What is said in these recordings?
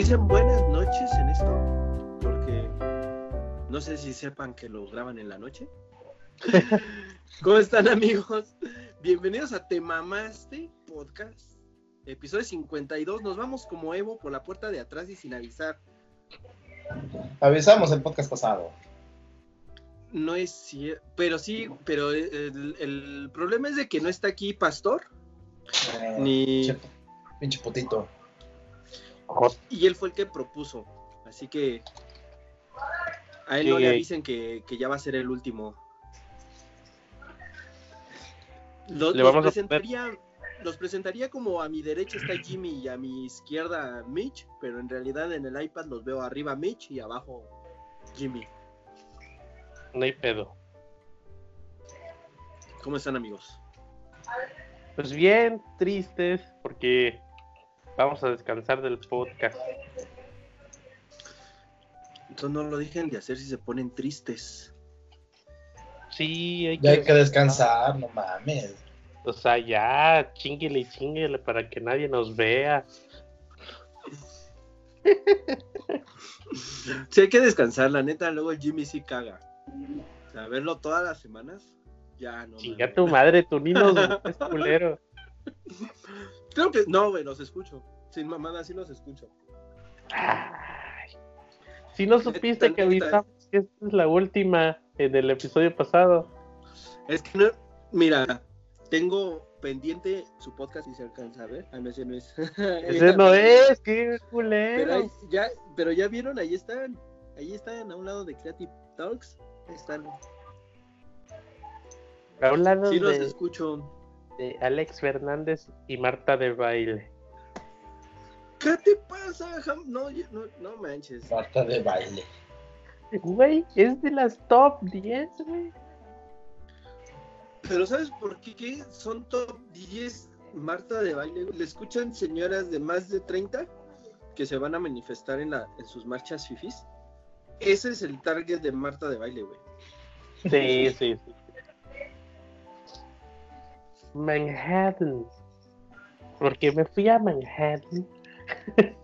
Dicen buenas noches en esto, porque no sé si sepan que lo graban en la noche. ¿Cómo están amigos? Bienvenidos a Te Mamaste Podcast, episodio 52. Nos vamos como Evo por la puerta de atrás y sin avisar. Avisamos el podcast pasado. No es cierto, pero sí, pero el, el problema es de que no está aquí Pastor, Eh, ni... pinche- Pinche putito. Y él fue el que propuso. Así que a él no le avisen que, que ya va a ser el último. Los, Le los vamos a presentaría, los presentaría como a mi derecha está Jimmy y a mi izquierda Mitch, pero en realidad en el iPad los veo arriba Mitch y abajo Jimmy. No hay pedo. ¿Cómo están amigos? Pues bien, tristes, porque vamos a descansar del podcast. Entonces no lo dejen de hacer si se ponen tristes. Sí, hay Ya hay que descansar, no mames. O sea, ya, chinguele y chinguele para que nadie nos vea. Sí hay que descansar, la neta, luego el Jimmy sí caga. O sea, verlo todas las semanas, ya no. Chinga tu madre, tú ni nos culero. Creo que no, güey, los escucho. Sin mamada, sí los escucho. Ay. Si no supiste que avisamos que esta es la última en el episodio pasado. Es que no, mira, tengo pendiente su podcast y se alcanza a ver. Ah, no, ese no es. Ese no es, qué Pero, culero. ahí- ya, pero ya vieron, ahí están. Ahí están, a un lado de Creative Talks. Están. Hablando Sí los de, escucho. De Alex Fernández y Marta de baile. ¿Qué te pasa? No, no, no manches. Falta de baile. Güey, es de las top 10, güey. Pero ¿sabes por qué? ¿Qué son top 10 Marta de baile? ¿Le escuchan señoras de más de 30 que se van a manifestar en, la, en sus marchas fifis? Ese es el target de Marta de baile, güey. Sí, sí, sí. Manhattan. Porque me fui a Manhattan.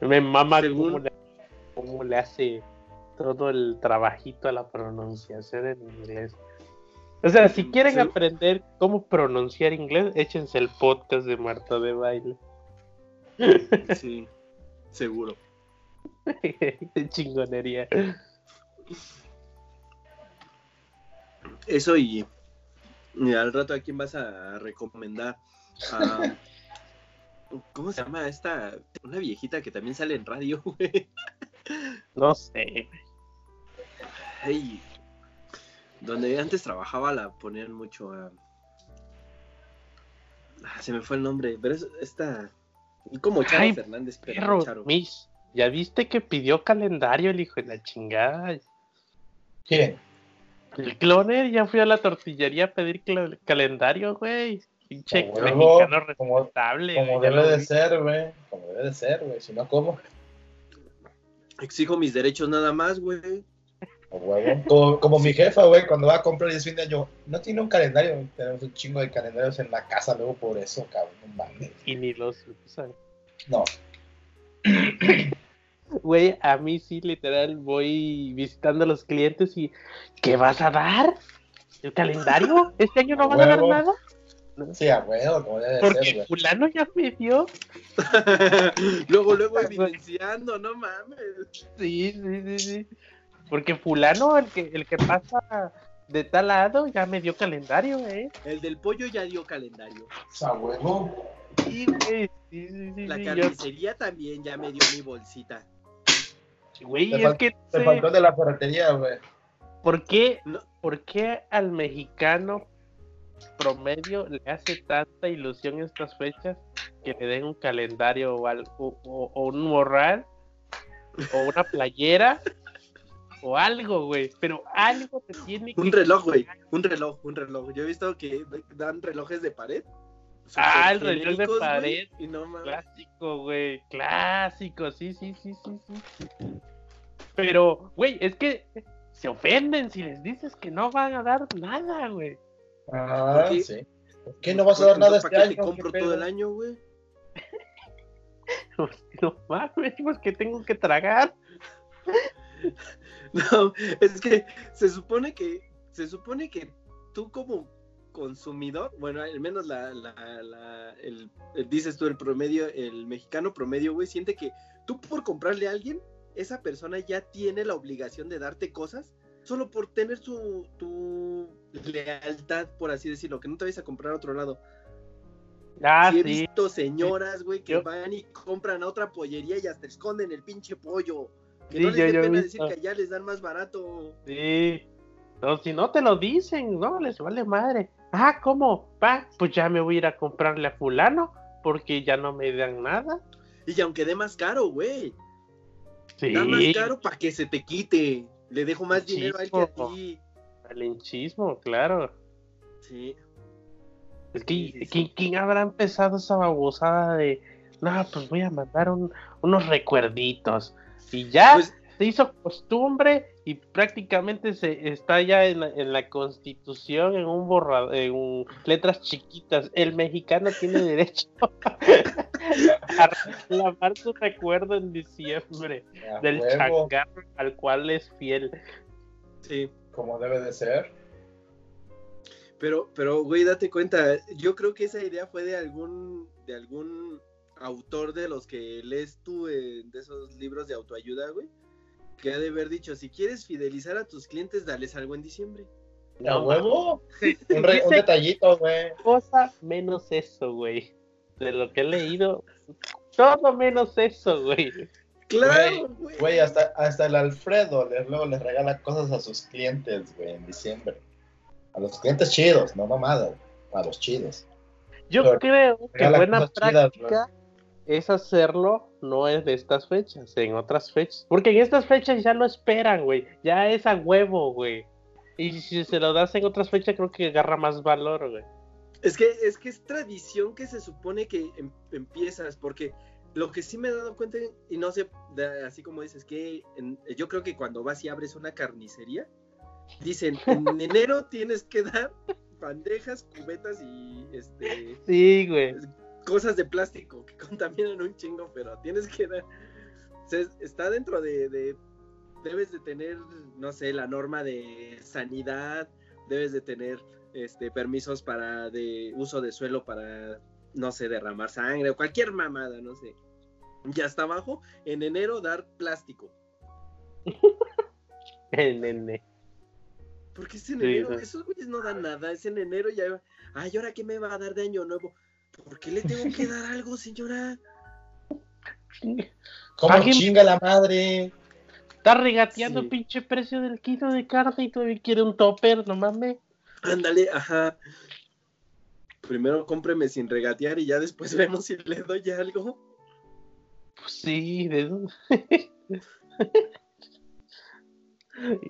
me mama Según- cómo le, cómo le hace todo el trabajito a la pronunciación en inglés. O sea, si quieren aprender cómo pronunciar inglés, échense el podcast de Marta de baile. Sí, seguro. de chingonería. Eso y, y al rato a quién vas a recomendar. A- ¿Cómo se llama esta? Una viejita que también sale en radio, güey. No sé. Ay, donde antes trabajaba la ponían mucho a... Ah, se me fue el nombre, pero es esta... Como Charo Ay, Fernández, pero Perro, Charo. Mish, ¿ya viste que pidió calendario el hijo de la chingada? ¿Quién? El cloner ya fui a la tortillería a pedir calendario, güey. Pinche mexicano como- respetable. Como debe de ser, güey. Como debe de ser, güey. Si no, ¿cómo? Exijo mis derechos nada más, güey. Como, como mi jefa, güey, cuando va a comprar y es fin de año, no tiene un calendario. Tenemos un chingo de calendarios en la casa luego por eso, cabrón. No mames. Y ni los usan. No. Güey, a mí sí, literal, voy visitando a los clientes y ¿qué vas a dar? ¿El calendario? ¿Este año no van a dar nada? Sí, a huevo, como debe de ser, Porque güey. fulano ya me dio. luego, luego evidenciando, no mames. Sí, sí, sí, sí. Porque fulano, el que, el que pasa de tal lado, ya me dio calendario, ¿eh? El del pollo ya dio calendario. A huevo. Sí, güey, sí, sí, sí, La yo- carnicería también ya me dio mi bolsita. Güey, Te es que sé, faltó de la ferretería, güey. ¿por qué, No. ¿por qué al mexicano promedio le hace tanta ilusión estas fechas que le den un calendario o, algo, o, o un morral o una playera o algo, güey? Pero algo te tiene que... Un reloj, güey. Un reloj, un reloj. Yo he visto que dan relojes de pared. Ah, el reloj de pared. Y no mames. Clásico, güey. Clásico, sí, sí, sí, sí, sí. Pero, güey, es que se ofenden si les dices que no van a dar nada, güey. Ah, ¿Por qué? sí. ¿Por qué no vas a dar nada este ¿Para qué año? te compro ¿Qué todo pedo? el año, güey? Pues, no mames, pues que tengo que tragar. No, es que se supone que, se supone que tú como consumidor, bueno, al menos la, la, la el, el- dices tú el promedio, el mexicano promedio, güey, siente que tú por comprarle a alguien, esa persona ya tiene la obligación de darte cosas solo por tener su, tu lealtad, por así decirlo, que no te vayas a comprar a otro lado. Ah, sí he visto señoras, güey, que Yo- van y compran a otra pollería y hasta esconden el pinche pollo. Que Sí, no les yo- dé yo pena decir que allá les dan más barato. Sí. No, si no te lo dicen, no, les vale madre. Ah, ¿cómo? Va, pues ya me voy a ir a comprarle a fulano porque ya no me dan nada. Y aunque dé más caro, güey. Sí, Da más caro para que se te quite. Le dejo más dinero a él que a ti. malinchismo, claro. Sí. Es que, Sí, sí, sí. ¿quién, quién habrá empezado esa babosada de, no, pues voy a mandar un- unos recuerditos? Y ya Pues, se hizo costumbre y prácticamente se está ya en la, en la constitución, en un borrador, en un- letras chiquitas. El mexicano tiene derecho a reclamar su recuerdo en diciembre del huevo, changarro al cual es fiel. sí. como debe de ser. Pero, pero, güey, date cuenta. Yo creo que esa idea fue de algún, de algún autor de los que lees tú eh, de esos libros de autoayuda, güey. Que ha de haber dicho, si quieres fidelizar a tus clientes, dales algo en diciembre. A No, huevo. Un, re- un Dice- detallito, güey. cosa menos eso, güey. De lo que he leído, todo menos eso, güey. Claro, güey. Güey, hasta, hasta el Alfredo le- luego les regala cosas a sus clientes, güey, en diciembre. A los clientes chidos, no mamadas. A los chidos. Yo Pero creo que buena chidas, práctica es hacerlo, no es de estas fechas, en otras fechas. Porque en estas fechas ya lo esperan, güey. Ya es a huevo, güey. Y si se lo das en otras fechas, creo que agarra más valor, güey. Es que, es que es tradición que se supone que em- empiezas, porque lo que sí me he dado cuenta, y no sé, de- así como dices, que en- yo creo que cuando vas y abres una carnicería, dicen, en enero tienes que dar bandejas, cubetas y este Sí, güey. Cosas de plástico que contaminan un chingo, pero tienes que dar. O sea, es- está dentro de, de- Debes de tener, no sé, la norma de sanidad, debes de tener este permisos para de uso de suelo para, no sé, derramar sangre o cualquier mamada, no sé. Ya está abajo, en enero dar plástico. El nene. Porque es en enero, sí. esos güeyes no dan nada, es en enero y ya. Ay, ¿ahora qué me va a dar de año nuevo? ¿Por qué le tengo que dar algo, señora? ¿Cómo chinga la madre? Está regateando Sí. pinche precio del kilo de carne y todavía quiere un topper, no mames. Ándale, ajá. Primero cómpreme sin regatear y ya después vemos si le doy algo. Pues sí, de dónde?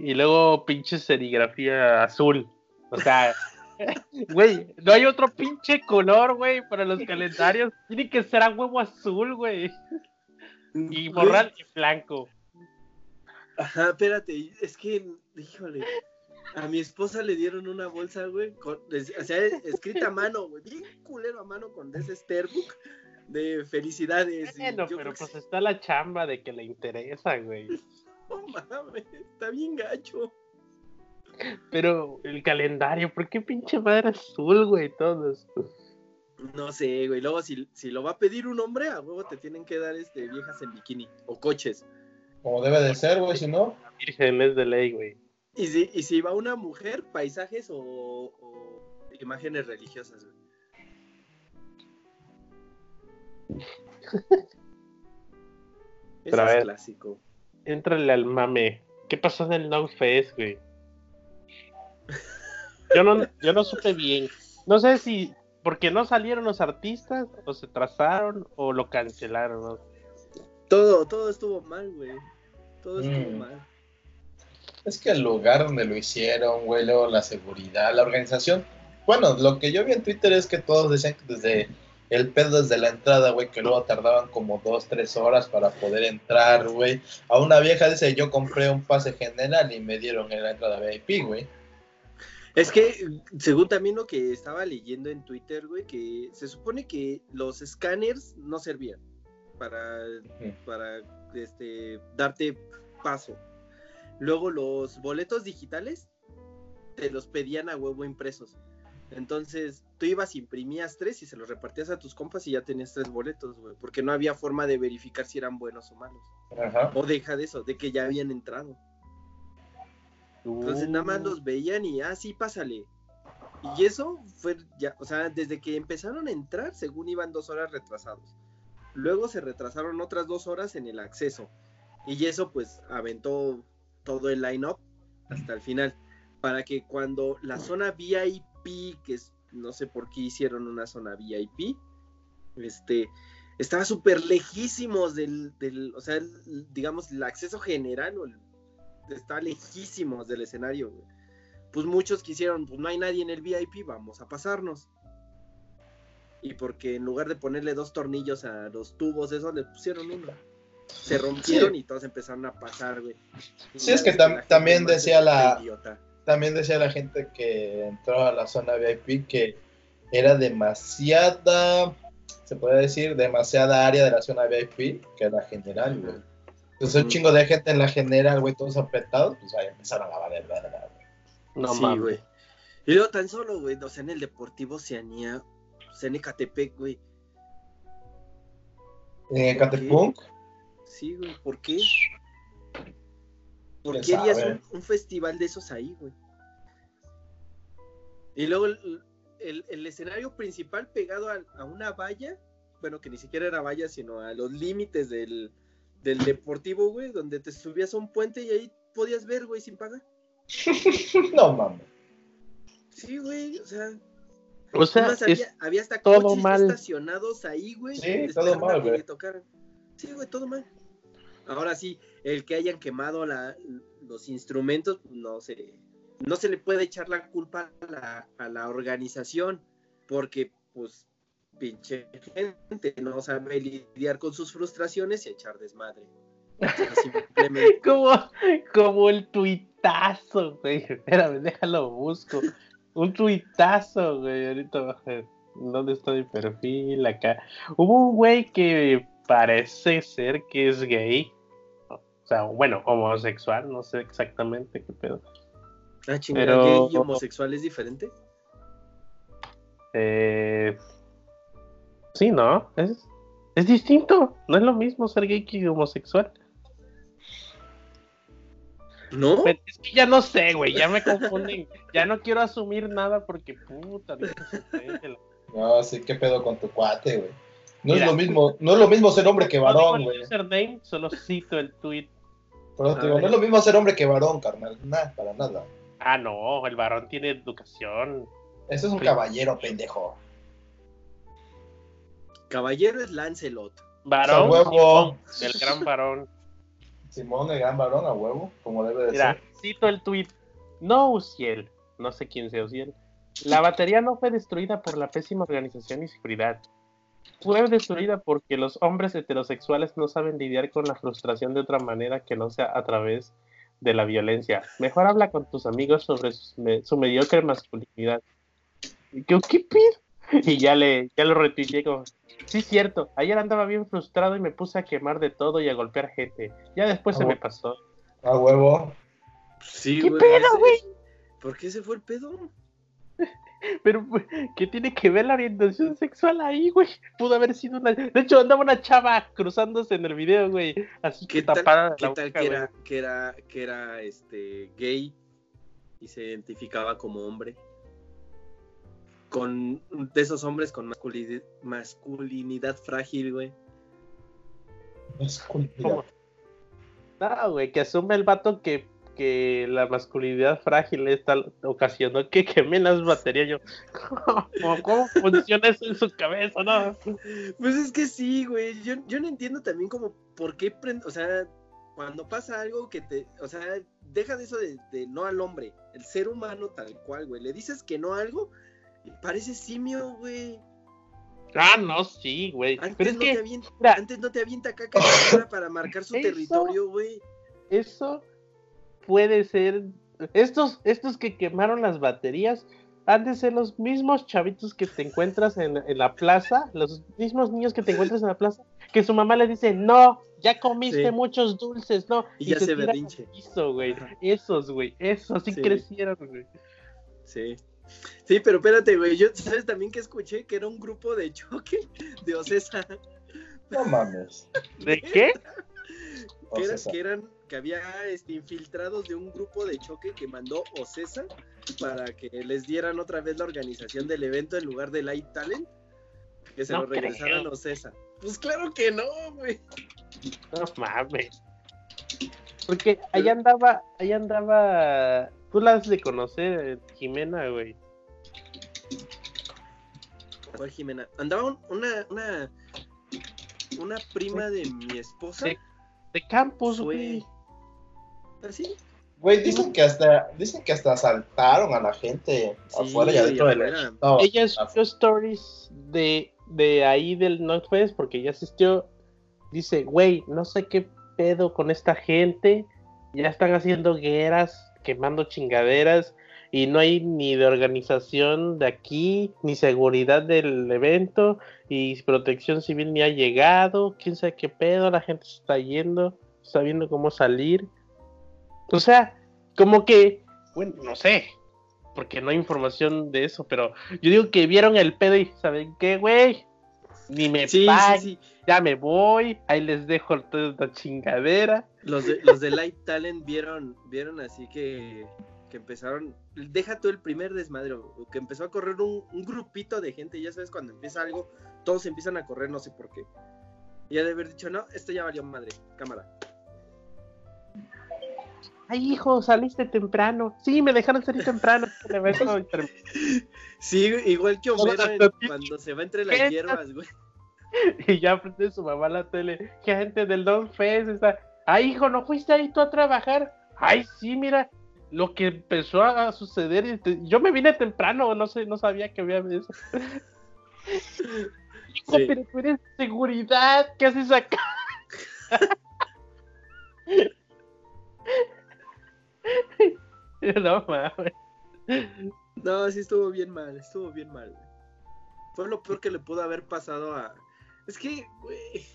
y luego pinche serigrafía azul. O sea, güey, no hay otro pinche color, güey, para los calendarios. Tiene que ser a huevo azul, güey. Y morral y blanco. Ajá, espérate, es que, híjole, a mi esposa le dieron una bolsa, güey, con, o sea, escrita a mano, güey, bien culero a mano con ese de felicidades. Bueno, yo pero pues está la chamba de que le interesa, güey. no mames, está bien gacho. Pero el calendario, ¿por qué pinche madre azul, güey? Todos. No sé, güey, luego si, si lo va a pedir un hombre, a huevo te tienen que dar este viejas en bikini o coches. Como debe de ser, güey, si no. Vírgenes de ley, güey. Y si, y si va una mujer, paisajes o, o imágenes religiosas, güey. Pero a Ese es clásico. Éntrale al mame. ¿Qué pasó en el No Fest, güey? Yo no, yo no supe bien. No sé si porque no salieron los artistas, o se trazaron, o lo cancelaron. ¿no? Todo, todo estuvo mal, güey. Todo estuvo Mm. mal. Es que el lugar donde lo hicieron, güey, luego la seguridad, la organización. Bueno, lo que yo vi en Twitter es que todos decían que desde el pedo desde la entrada, güey, que luego tardaban como dos, tres horas para poder entrar, güey. A una vieja dice, yo compré un pase general y me dieron en la entrada VIP, güey. Es que, según también lo que estaba leyendo en Twitter, güey, que se supone que los escáneres no servían. para, para este, darte paso. Luego los boletos digitales te los pedían a huevo impresos. Entonces tú ibas, imprimías tres y se los repartías a tus compas y ya tenías tres boletos, güey. Porque no había forma de verificar si eran buenos o malos. Ajá. O deja de eso, de que ya habían entrado. Entonces nada más los veían y, ah, sí, pásale. Y eso fue ya, o sea, desde que empezaron a entrar, según iban dos horas retrasados. Luego se retrasaron otras dos horas en el acceso. Y eso pues aventó todo el line-up hasta el final. Para que cuando la zona VIP, que es, no sé por qué hicieron una zona VIP, este, estaba súper lejísimos del, del, o sea, el- digamos, el acceso general o el está lejísimos del escenario, güey. Pues muchos quisieron, pues no hay nadie en el VIP, vamos a pasarnos. Y porque en lugar de ponerle dos tornillos a los tubos, eso le pusieron uno. Se rompieron y todos empezaron a pasar, güey. Sí, es que tam- también decía la- idiota. También decía la gente que entró a la zona VIP que era demasiada, se puede decir, demasiada área de la zona VIP que la general, güey. Entonces un chingo de gente en la general, güey, todos apretados, pues ahí empezaron a valer güey. No sí, mames. güey. Y luego tan solo, güey, o sea, en el Deportivo Oceanía, o sea, en Ecatepec, güey. En Catepunk, Sí, güey, ¿por qué? ¿Por ¿Quién qué harías un, un festival de esos ahí, güey? Y luego el, el- el escenario principal pegado a, a una valla, bueno, que ni siquiera era valla, sino a los límites del, del deportivo, güey, donde te subías a un puente y ahí podías ver, güey, sin pagar. no mames. Sí, güey, o sea, O sea, Además, es, había, había hasta todo coches mal. estacionados ahí, güey. Sí, todo mal, güey. Sí, güey, todo mal. Ahora sí, el que hayan quemado la, los instrumentos, no se, no se le puede echar la culpa a la, a la organización, porque, pues, pinche gente no sabe lidiar con sus frustraciones y echar desmadre. O sea, simplemente. como, como el tuitazo, güey. Espérame, déjalo, busco. Un tuitazo, güey. Ahorita. ¿Dónde está mi perfil? Acá. Hubo un güey que parece ser que es gay. O sea, bueno, homosexual, no sé exactamente qué pedo. Ah, chingada, Pero- gay y homosexual es diferente. Eh, sí, ¿no? Es, es distinto. No es lo mismo ser gay que homosexual. ¿No? Pero es que ya no sé, güey. Ya me confunden. ya no quiero asumir nada porque puta. no No, sí, qué pedo con tu cuate, güey. No Mira. es lo mismo, no es lo mismo ser hombre que No varón, güey. username, solo cito el tweet. Eso te digo, no es lo mismo ser hombre que varón, carnal. Nada, para nada. Ah, no, el varón tiene educación. Ese es un caballero, pendejo. Caballero es Lancelot. Varón, huevo. Simón, el gran varón. Simón, el gran varón, a huevo, como debe de Mira, ser. cito el tweet. No, Uciel. No sé quién sea Uciel. La batería no fue destruida por la pésima organización y seguridad. Fue destruida porque los hombres heterosexuales no saben lidiar con la frustración de otra manera que no sea a través de la violencia. Mejor habla con tus amigos sobre me- su mediocre masculinidad. ¿Qué, qué pedo? Y ya le ya lo retuiteé como, sí cierto, ayer andaba bien frustrado y me puse a quemar de todo y a golpear gente. Ya después Ah, se me pasó. A huevo. Sí, ¿Qué güey, pedo, güey? ¿Por qué se fue el pedo? Pero, ¿qué tiene que ver la orientación sexual ahí, güey? Pudo haber sido una. De hecho, andaba una chava cruzándose en el video, güey. Así que ¿Qué tal, tapada qué la tal boca, que, era, que era que era este gay y se identificaba como hombre? Con de esos hombres con masculinidad, masculinidad frágil, güey. ¿Cómo? No, güey, que asume el vato que, que la masculinidad frágil esta ocasionó que quemen las baterías. Yo, ¿cómo, cómo funciona eso en su cabeza? No, Pues es que sí, güey. Yo, yo no entiendo también como por qué, o sea, cuando pasa algo que te, o sea, deja de eso de, de no al hombre, el ser humano tal cual, güey. Le dices que no a algo parece simio, güey. ah, no, sí, güey. Antes, Pero es no te avienta, mira. antes no te avienta caca para marcar su Eso- territorio, güey. eso puede ser. Estos, estos que quemaron las baterías han de ser los mismos chavitos que te encuentras en, en la plaza, los mismos niños que te encuentras en la plaza, que su mamá le dice, no, ya comiste Sí. muchos dulces, no. Y ya se berrinche. piso, güey. Esos, güey, esos sí, Sí. crecieron, güey. Sí. Sí, pero espérate, güey. Yo, ¿sabes también que escuché? Que era un grupo de choque de Ocesa. No mames. ¿De qué? Que, era- que eran, que había este, infiltrados de un grupo de choque que mandó Ocesa para que les dieran otra vez la organización del evento en lugar de Light Talent. Que se No lo regresaran creo. a Ocesa. Pues claro que no, güey. No mames. Porque ahí andaba, ahí andaba. Tú la has de conocer, Jimena, güey. ¿Cuál Jimena? Andaba un- una, una, una prima de mi esposa. De campus, Fue- güey. ¿Así? Güey, dicen que hasta, dicen que hasta asaltaron a la gente Sí, afuera y adentro del afuera. no, Ella subió stories de, de ahí del Northwest porque ya asistió. Dice, güey, no sé qué pedo con esta gente. Ya están haciendo guerras, quemando chingaderas. Y no hay ni de organización de aquí, ni seguridad del evento. Y protección civil ni ha llegado. Quién sabe qué pedo. La gente se está yendo. Está viendo cómo salir. O sea, como que, bueno, no sé, porque no hay información de eso, pero yo digo que vieron el pedo y saben qué, güey, ni me Sí, pagan, sí, sí. ya me voy, ahí les dejo toda esta chingadera. Los de, los de Light Talent vieron, vieron así que, que empezaron, deja tú el primer desmadre, o que empezó a correr un, un grupito de gente, ya sabes, cuando empieza algo, todos empiezan a correr, no sé por qué. Y ha de haber dicho, no, esto ya valió madre, cámara. Ay, hijo, saliste temprano. Sí, me dejaron salir temprano. Sí, igual que Homero en- cuando se va entre las hierbas, güey. y ya frente a su mamá a la tele, gente del Don Fest está. Ay, hijo, ¿no fuiste ahí tú a trabajar? Ay, sí, mira, lo que empezó a suceder. y te- Yo me vine temprano, no sé, no sabía que había eso. Hijo, Sí. pero tú eres seguridad, ¿qué haces acá? no mames. No, sí estuvo bien mal, estuvo bien mal. Fue lo peor que le pudo haber pasado a... Es que, güey,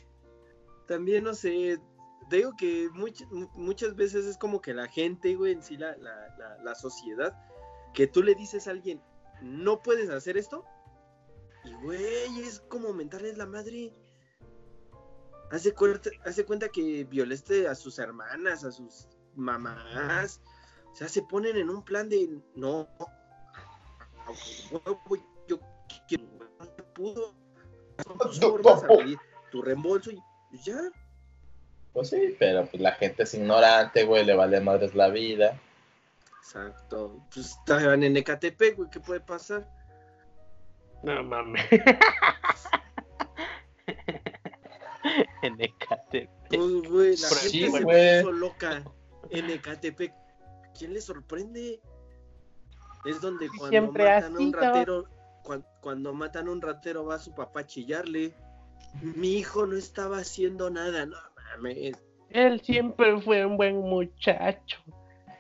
también no sé, digo que much- mu- muchas veces es como que la gente, güey, en sí, la, la, la, sociedad, que tú le dices a alguien, no puedes hacer esto, y güey, es como mentarles la madre. Hace cuenta, hace cuenta que violaste a sus hermanas, a sus mamás. O sea, se ponen en un plan de no, yo. Son tus formas a pedir tu reembolso y pues ya. Pues sí, pero pues la gente es ignorante, güey, le vale madres la vida. Exacto. Pues estaban en Ecatepec, güey, ¿qué puede pasar? No mames. en Ecatepec. Pues, güey, la Pero gente sí, se güey. puso loca en Ecatepec. ¿Quién le sorprende? Es donde cuando siempre matan a un ratero, cuan- cuando matan a un ratero va su papá a chillarle. Mi hijo no estaba haciendo nada, no mames. Él siempre fue un buen muchacho.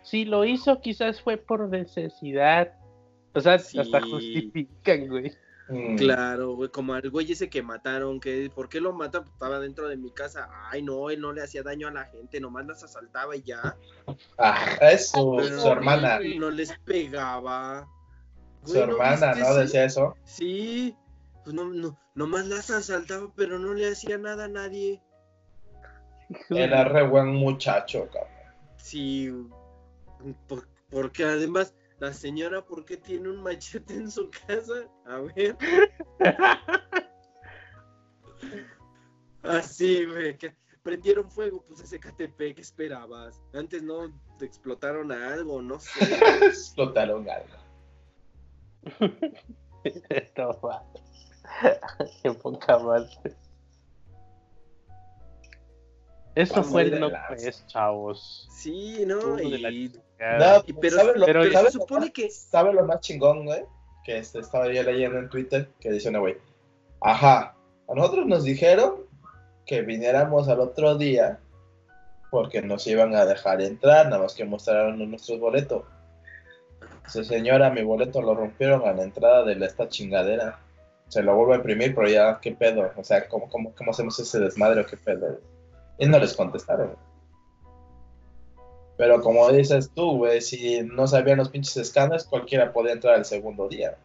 Si lo hizo, quizás fue por necesidad. O sea, Sí. hasta justifican, güey. Mm, Claro, güey, como al güey ese que mataron, que ¿por qué lo matan? Pues estaba dentro de mi casa. Ay, no, él no le hacía daño a la gente, nomás las asaltaba y ya. Ah, es su, Pero su hermana. No les pegaba. Su Güey, ¿no hermana, ¿no? Decía eso. Sí, pues no, no, nomás las asaltaba, pero no le hacía nada a nadie. Era re buen muchacho, cabrón. Sí, por- porque además, la señora, ¿por qué tiene un machete en su casa? A ver. Así, güey, que prendieron fuego, pues ese KTP, ¿qué esperabas? Antes no te explotaron a algo, no sé. Explotaron algo. no mames. Qué poca madre. Eso fue el no pues, chavos. Sí, ¿no? La Y, chingada. No, y pero, ¿sabe lo, pero sabe se lo supone más- que... ¿Sabe lo más chingón, güey? Que este, estaba yo leyendo en Twitter que dice una güey. Ajá, a nosotros nos dijeron que viniéramos al otro día porque nos iban a dejar entrar, nada más que mostraron nuestros boletos. Dice, señora, mi boleto lo rompieron a la entrada de esta chingadera. Se lo vuelvo a imprimir, pero ya, ¿qué pedo? O sea, ¿cómo, cómo, cómo hacemos ese desmadre o qué pedo? Y no les contestaron. Pero como dices tú, güey, si no sabían los pinches escáneres, cualquiera podía entrar el segundo día.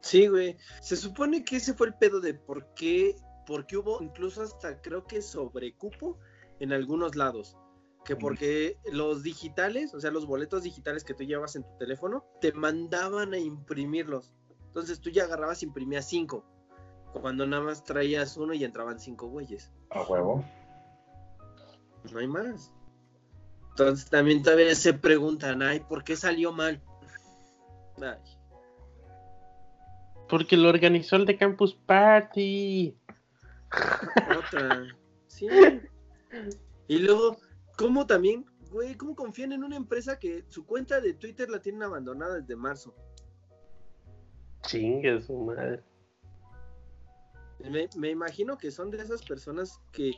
Sí, güey. Se supone que ese fue el pedo de por qué, porque hubo incluso hasta creo que sobrecupo en algunos lados. Que porque los digitales, o sea, los boletos digitales que tú llevas en tu teléfono, te mandaban a imprimirlos. Entonces tú ya agarrabas y imprimías cinco. Cuando nada más traías uno y entraban cinco güeyes. A huevo. No hay más. Entonces también todavía se preguntan, ay, ¿por qué salió mal? Ay. Porque lo organizó el de Campus Party. Otra. Sí. Y luego, ¿cómo también, güey, cómo confían en una empresa que su cuenta de Twitter la tienen abandonada desde marzo? Chingue su madre. Me, me imagino que son de esas personas que,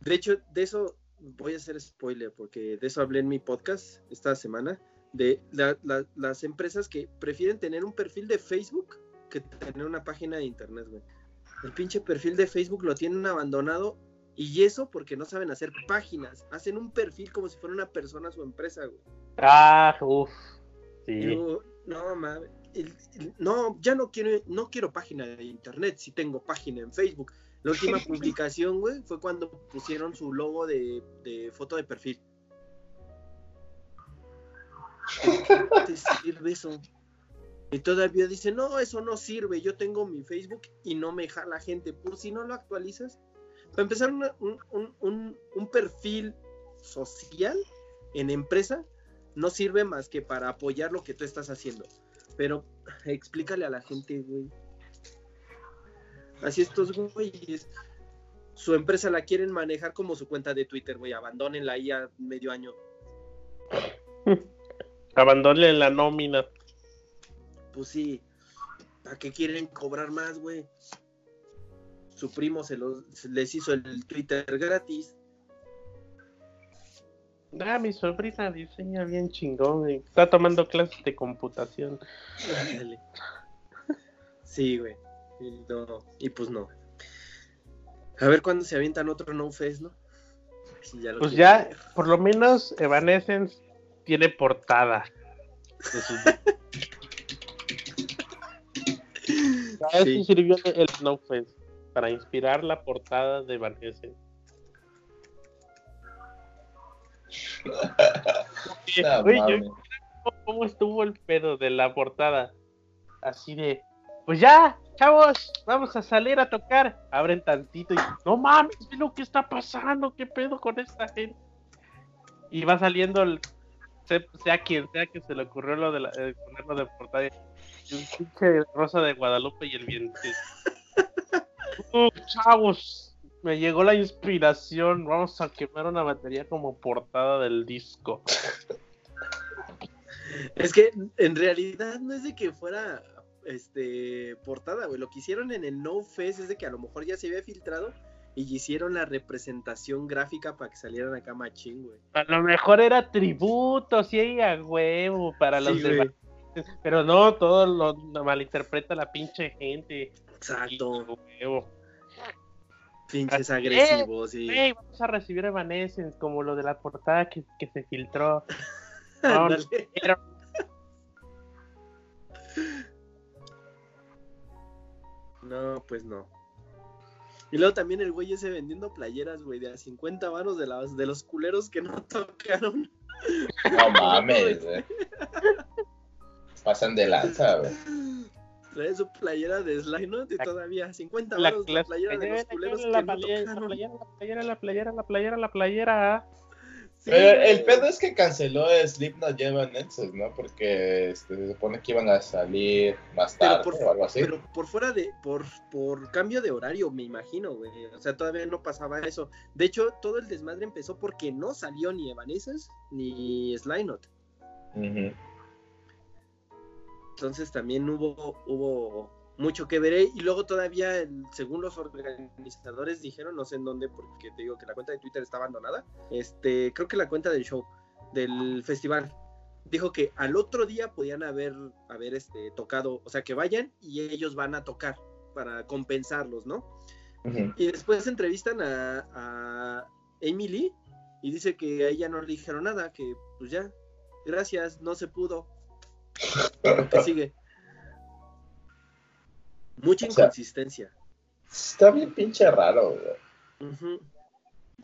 de hecho, de eso voy a hacer spoiler porque de eso hablé en mi podcast esta semana, de la- la- las empresas que prefieren tener un perfil de Facebook que tener una página de internet, güey. El pinche perfil de Facebook lo tienen abandonado y eso porque no saben hacer páginas. Hacen un perfil como si fuera una persona su empresa, güey. Ah, uff. Sí. Yo, no mames. no, ya no quiero, no quiero página de internet, si tengo página en Facebook. La última publicación, güey, fue cuando pusieron su logo de, de foto de perfil. ¿Qué te sirve eso? Y todavía dice, no, eso no sirve, yo tengo mi Facebook y no me jala gente. Por si no lo actualizas. Para empezar, una- un, un- un- un perfil social en empresa no sirve más que para apoyar lo que tú estás haciendo. Pero explícale a la gente, güey. Así estos güeyes. Su empresa la quieren manejar como su cuenta de Twitter, güey. Abandónenla ahí a medio año. Abandonle la nómina. Pues sí. ¿A qué quieren cobrar más, güey? Su primo se los, les hizo el Twitter gratis. Ah, mi sobrina diseña bien chingón. Está tomando clases de computación. Sí, güey. Y no, y pues no. A ver cuándo se avientan otro No Face, ¿no? Si ya lo Pues ya, ver. por lo menos Evanescence tiene portada. Para Sí. eso sirvió el Snowfest, para inspirar la portada de Evanescence. No Oye, yo- mames. ¿Cómo estuvo el pedo de la portada? Así de, pues ya, chavos, vamos a salir a tocar. Abren tantito y, no mames, ve lo que está pasando, qué pedo con esta gente. Y va saliendo el, se- sea quien sea que se le ocurrió lo de la, eh, ponerlo de portada. Y un pinche rosa de Guadalupe y el viento. Uh, chavos, me llegó la inspiración. Vamos a quemar una batería como portada del disco. Es que en realidad no es de que fuera este portada, güey. Lo que hicieron en el No Face es de que a lo mejor ya se había filtrado y hicieron la representación gráfica para que salieran acá machín, güey. A lo mejor era tributo, sí, a huevo, para los demás. Pero no, todo lo malinterpreta la pinche gente. Exacto. Pinches agresivos, sí. Ey, vamos a recibir Evanescence, como lo de la portada que, que se filtró. No, no, pues no. Y luego también el güey ese vendiendo playeras, güey, de a 50 varos de, las, de los culeros que no tocaron. No mames, güey. Pasan de lanza, güey. Trae su playera de Slime, y todavía 50 la varos la playera de los culeros la que no playera, la tocaron. playera, la playera, la playera, la playera, la playera. Sí, Pero el pedo es que canceló Slipknot ya Evanescence, ¿no? Porque este, se supone que iban a salir más Pero tarde por, o algo así. pero por fuera de, por, por cambio de horario, me imagino, güey. O sea, todavía no pasaba eso. De hecho, todo el desmadre empezó porque no salió ni Evanescence ni Slynot. Ujú. Entonces también hubo, hubo mucho que ver. Y luego todavía, el- según los organizadores dijeron, no sé en dónde, porque te digo que la cuenta de Twitter está abandonada. Este, creo que la cuenta del show, del festival. dijo que al otro día podían haber, haber este, tocado, o sea, que vayan y ellos van a tocar para compensarlos, ¿no? Y después entrevistan a, Lee y dice que a ella no le dijeron nada, que pues ya, gracias, no se pudo. Que sigue. Mucha O sea, inconsistencia. Está bien pinche raro, güey.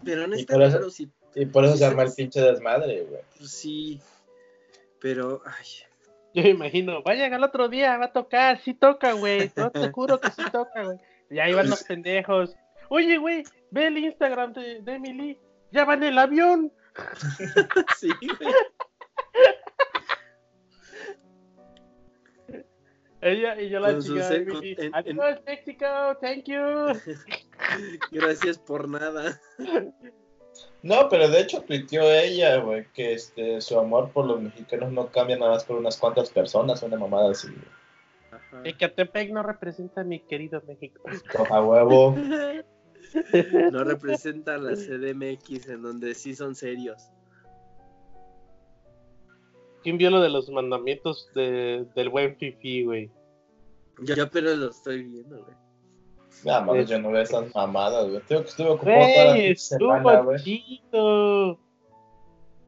Pero no Y está por eso- claro si Y por eso se arma el pinche desmadre, güey. pues, sí. Pero, ay, Yo me imagino, vayan al otro día, va a tocar, sí toca, güey. No te juro que sí toca, güey. Y ahí van los pendejos. Oye, güey, ve el Instagram de, de Emily. Ya va en el avión. sí, güey. Ella y yo la chica. en- en- Adiós, México, thank you. Gracias por nada. No, pero de hecho tuiteó ella, güey, que este, su amor por los mexicanos no cambia nada más por unas cuantas personas, una mamada así. Ajá. Ecatepec no representa a mi querido México. A huevo. No representa a la CDMX en donde sí son serios. ¿Quién vio lo de los mandamientos de, del buen Fifi, güey? Yo apenas lo estoy viendo, güey. Nada más, yo no veo esas mamadas, güey. Tengo que estuve ocupado toda la semana, estuvo güey. chido.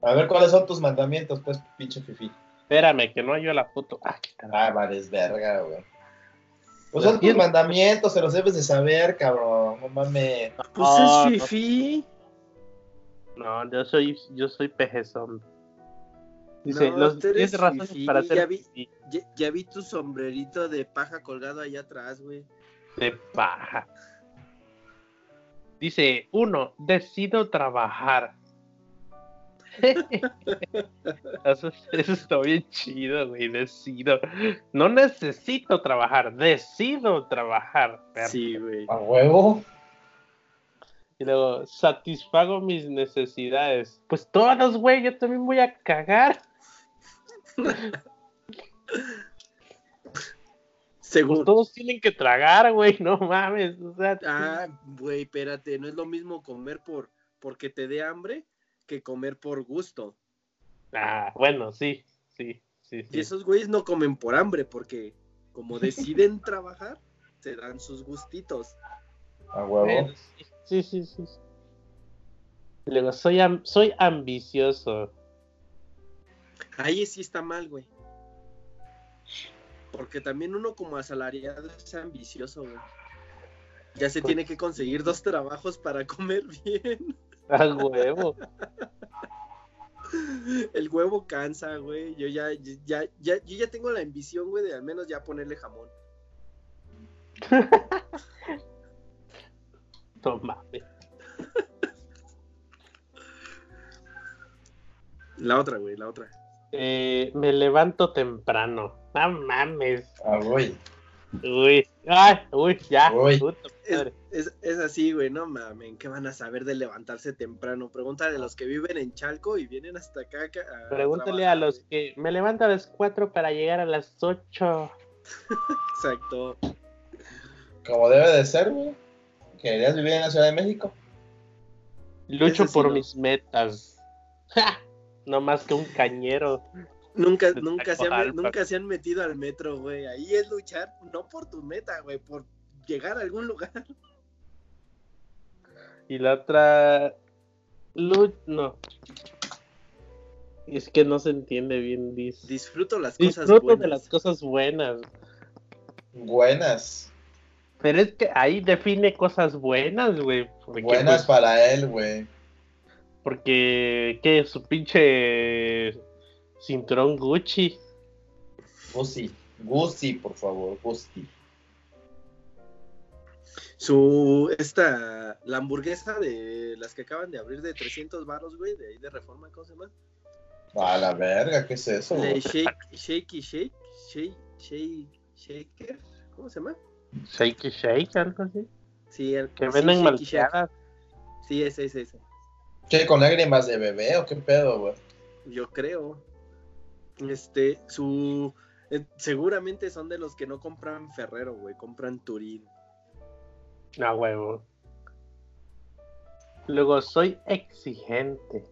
A ver cuáles son tus mandamientos, pues, pinche fifi. Espérame, que no hallo la foto. Ah, qué carajo. Ah, vales verga, güey. Pues son tus mandamientos, se los debes de saber, cabrón. No mames. Pues Ah, es Fifi. No, yo soy, yo soy pejezón. Dice, No, los tú eres 10 razones fifí, para ya ser vi. fifí Ya, ya vi tu sombrerito de paja colgado allá atrás, güey. de paja. Dice, uno, decido trabajar. eso, eso está bien chido, güey, decido. No necesito trabajar, decido trabajar. perro. Sí, güey. A huevo. Y luego, satisfago mis necesidades. Pues todos, güey, yo también voy a cagar. Según. Pues todos tienen que tragar, güey, no mames. O sea, Ah, güey, espérate, no es lo mismo comer por porque te dé hambre que comer por gusto. ah, bueno, sí, sí, sí. sí. Y esos güeyes no comen por hambre porque como deciden trabajar, se dan sus gustitos. A huevo. Sí, sí, sí, luego, soy, am- soy ambicioso. Ahí sí está mal, güey. Porque también uno como asalariado es ambicioso, güey. Ya se tiene que conseguir dos trabajos para comer bien. A huevo. El huevo cansa, güey. Yo ya, ya, ya, yo ya tengo la ambición, güey, de al menos ya ponerle jamón. Mames. La otra, güey, la otra. Eh, me levanto temprano. No mames. Ah, güey. Uy, ay, uy, ya. Uy. Es, madre. es, es así, güey, no mamen. ¿Qué van a saber de levantarse temprano? Pregúntale a los que viven en Chalco y vienen hasta acá. a Pregúntale trabajar, a los güey. que me levanto a las 4 para llegar a las 8. Exacto. Como debe de ser, güey. ¿Querías vivir en la Ciudad de México? Lucho Ese sí por no. mis metas. ¡Ja! No más que un cañero. Nunca, nunca, se han, nunca se han metido al metro, güey. Ahí es luchar, no por tu meta, güey, por llegar a algún lugar. Y la otra. Lu... No. Es que no se entiende bien. Disfruto las cosas Disfruto buenas. de las cosas buenas. Buenas. Pero es que ahí define cosas buenas, güey. Buenas pues, para él, güey. Porque, ¿qué? Su pinche cinturón Gucci. Gucci. Gucci, por favor. Gucci. Su, esta, la hamburguesa de las que acaban de abrir de 300 baros, güey, de ahí de Reforma, ¿cómo se llama? A la verga, ¿qué es eso? Güey? shake, shakey shake, shake, shake, shaker, ¿cómo se llama? Shake Shake, algo así. Sí, el, Que sí, venden Shakey Shake. malteadas. Sí, ese, ese, ese. ¿Qué, con lágrimas de bebé o qué pedo, güey? Yo creo. Este, su. eh, seguramente son de los que no compran Ferrero, güey, compran Turín. A huevo. Luego, soy exigente.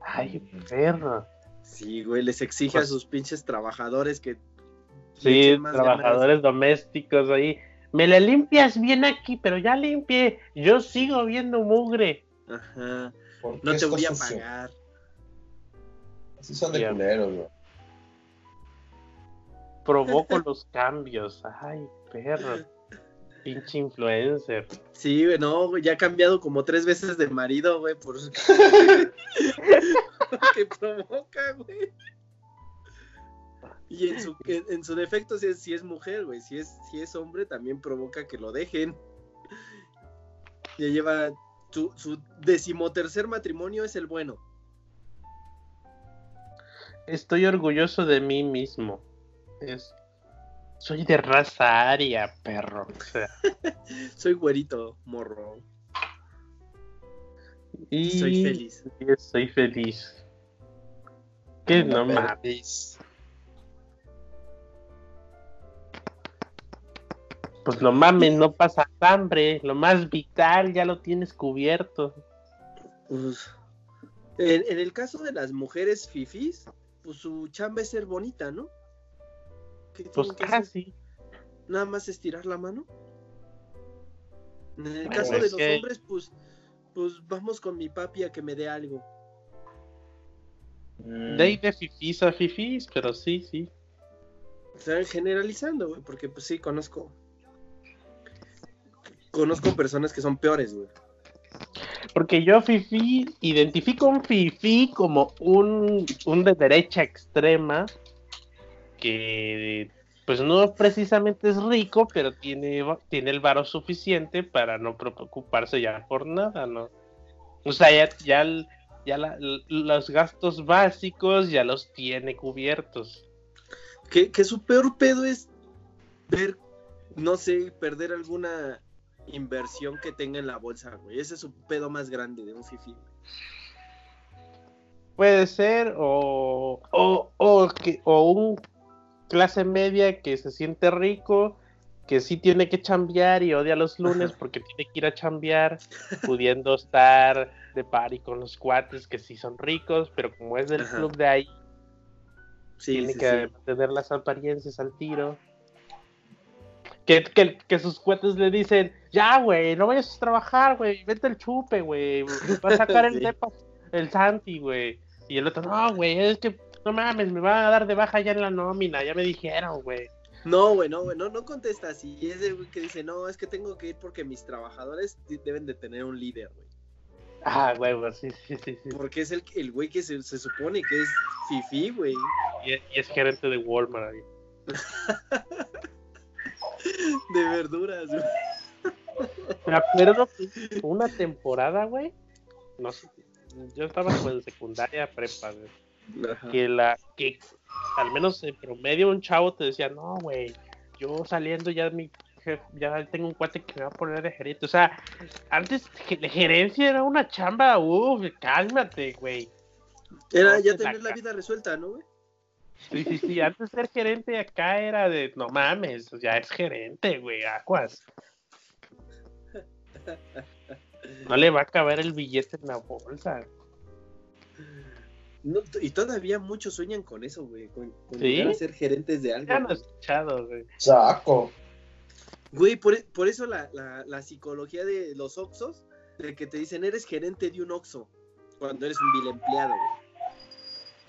Ay, perro. Sí, güey, les exige a Pues- sus pinches trabajadores que. Sí, trabajadores domésticos ahí. Me la limpias bien aquí, pero ya limpié. Yo sigo viendo mugre. Ajá. ¿Por qué No te voy a sucio? pagar. Así son de culeros, güey. Provoco los cambios. Ay, perro. Pinche influencer. Sí, güey, no, güey, ya ha cambiado como tres veces de marido, güey, por. que provoca, güey. Y en su, en, en su defecto, si es, si es mujer, güey, si es, si es hombre, también provoca que lo dejen. Ya lleva. Su, su decimotercer matrimonio es el bueno. Estoy orgulloso de mí mismo. Es... Soy de raza aria, perro. O sea, Soy güerito, morro. y Soy feliz. Soy feliz. Que no mames. Pues no mames, no pasas hambre. Lo más vital ya lo tienes cubierto. Pues, en, en el caso de las mujeres fifís, pues su chamba es ser bonita, ¿no? ¿Qué Pues hacer? casi. Nada más estirar la mano. En el Pues caso de los que- hombres, pues, pues vamos con mi papi a que me dé algo. Mm, De ahí de fifís a fifís, pero sí, sí. O sea, generalizando, güey, porque pues sí, conozco. Conozco personas que son peores, güey. Porque yo fifí, identifico un fifí como un, un de derecha extrema que pues no precisamente es rico, pero tiene, tiene el varo suficiente para no preocuparse ya por nada, ¿no? O sea, ya, ya, ya la- los gastos básicos ya los tiene cubiertos. Que, que su peor pedo es ver, no sé, perder alguna inversión que tenga en la bolsa, güey. Ese es su pedo más grande de un fifi. Puede ser, o, o, o, que, o un clase media que se siente rico, que sí tiene que chambear y odia los lunes porque tiene que ir a chambear, pudiendo estar de party con los cuates que sí son ricos, pero como es del Ajá. club de ahí, Sí, tiene sí, que sí. mantener las apariencias al tiro. Que, que, que sus cuates le dicen, ya, güey, no vayas a trabajar, güey, vete el chupe, güey, va a sacar el depa, el Santi, güey. Y el otro, no, güey, es que, no mames, me van a dar de baja ya en la nómina, ya me dijeron, güey. No, güey, no, güey, no, no contesta así. Es el güey que dice, no, es que tengo que ir porque mis trabajadores de- deben de tener un líder, güey. Ah, güey, sí, sí, sí, sí. Porque es el, el güey que se, se supone que es fifi, güey. Y, y es gerente de Walmart. ahí. De verduras, güey. Me acuerdo que una temporada, güey, no sé, yo estaba como en secundaria prepa, güey. Ajá. que la que al menos en promedio un chavo te decía, no, güey, yo saliendo ya mi ya tengo un cuate que me va a poner de gerente. O sea, antes la gerencia era una chamba, uff, cálmate, güey. Era no ya te tener saca. la vida resuelta, ¿no, güey? Sí, sí, sí, antes ser gerente acá era de, no mames, ya es gerente, güey, aguas. No le va a caber el billete en la bolsa. No, y todavía muchos sueñan con eso, güey. Con, con ¿Sí? llegar a ser gerentes de algo. Ya no escuchado, güey. Saco. Güey, por, por eso la, la, la psicología de los Oxos, de que te dicen, eres gerente de un Oxo, cuando eres un vil empleado, güey.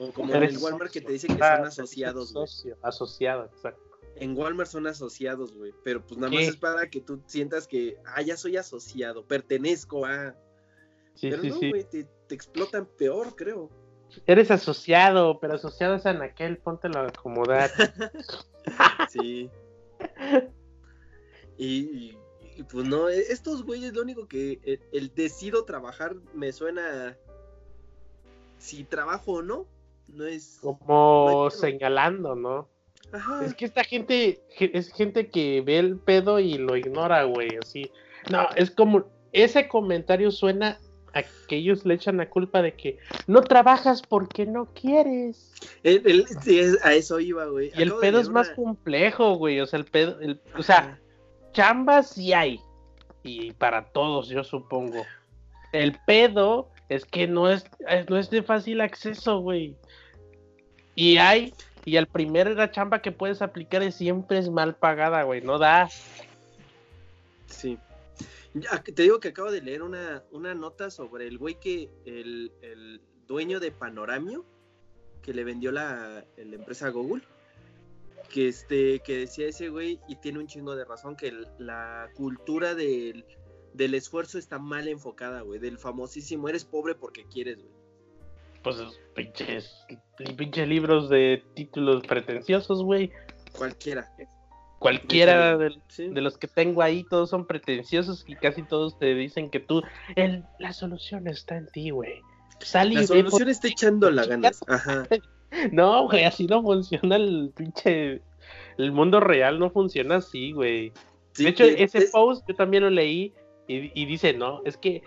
O como en el Walmart que te dicen que Ah, son asociados, güey. asociado, exacto. En Walmart son asociados, güey. Pero pues nada más es para que tú sientas que, ah, ya soy asociado, pertenezco a. Sí, pero sí, no, sí. güey, te, te explotan peor, creo. Eres asociado, pero asociado es en aquel, póntelo a acomodar. Sí. y, y- y, pues no, e- estos güeyes, lo único que el, el decido trabajar me suena. Si trabajo o no, no es. Como No señalando, ¿no? Ajá. Es que esta gente ge- es gente que ve el pedo y lo ignora, güey, así. No, es como ese comentario suena a que ellos le echan la culpa de que no trabajas porque no quieres. El- el- sí, a eso iba, güey. Y el Acabo pedo es más complejo, güey, o sea, el pedo, el- o sea, chambas sí hay. Y para todos, yo supongo. El pedo es que no es, no es de fácil acceso, güey. Y hay, y al primer la chamba que puedes aplicar es siempre es mal pagada, güey, no da. Sí. Te digo que acabo de leer una, una nota sobre el güey que, el, el dueño de Panoramio, que le vendió la, empresa Google, que este, que decía ese güey, y tiene un chingo de razón, que la cultura del, del esfuerzo está mal enfocada, güey, del famosísimo, eres pobre porque quieres, güey. Pues esos pinches, pinches libros de títulos pretenciosos, güey. Cualquiera. Cualquiera de, Sí. de los que tengo ahí, todos son pretenciosos y casi todos te dicen que tú, el, la solución está en ti, güey. Sal y La solución está echando la ganas. Ajá. No, güey, así no funciona el pinche. El mundo real no funciona así, güey. Sí, de hecho, ese es- post yo también lo leí y, y dice, no, es que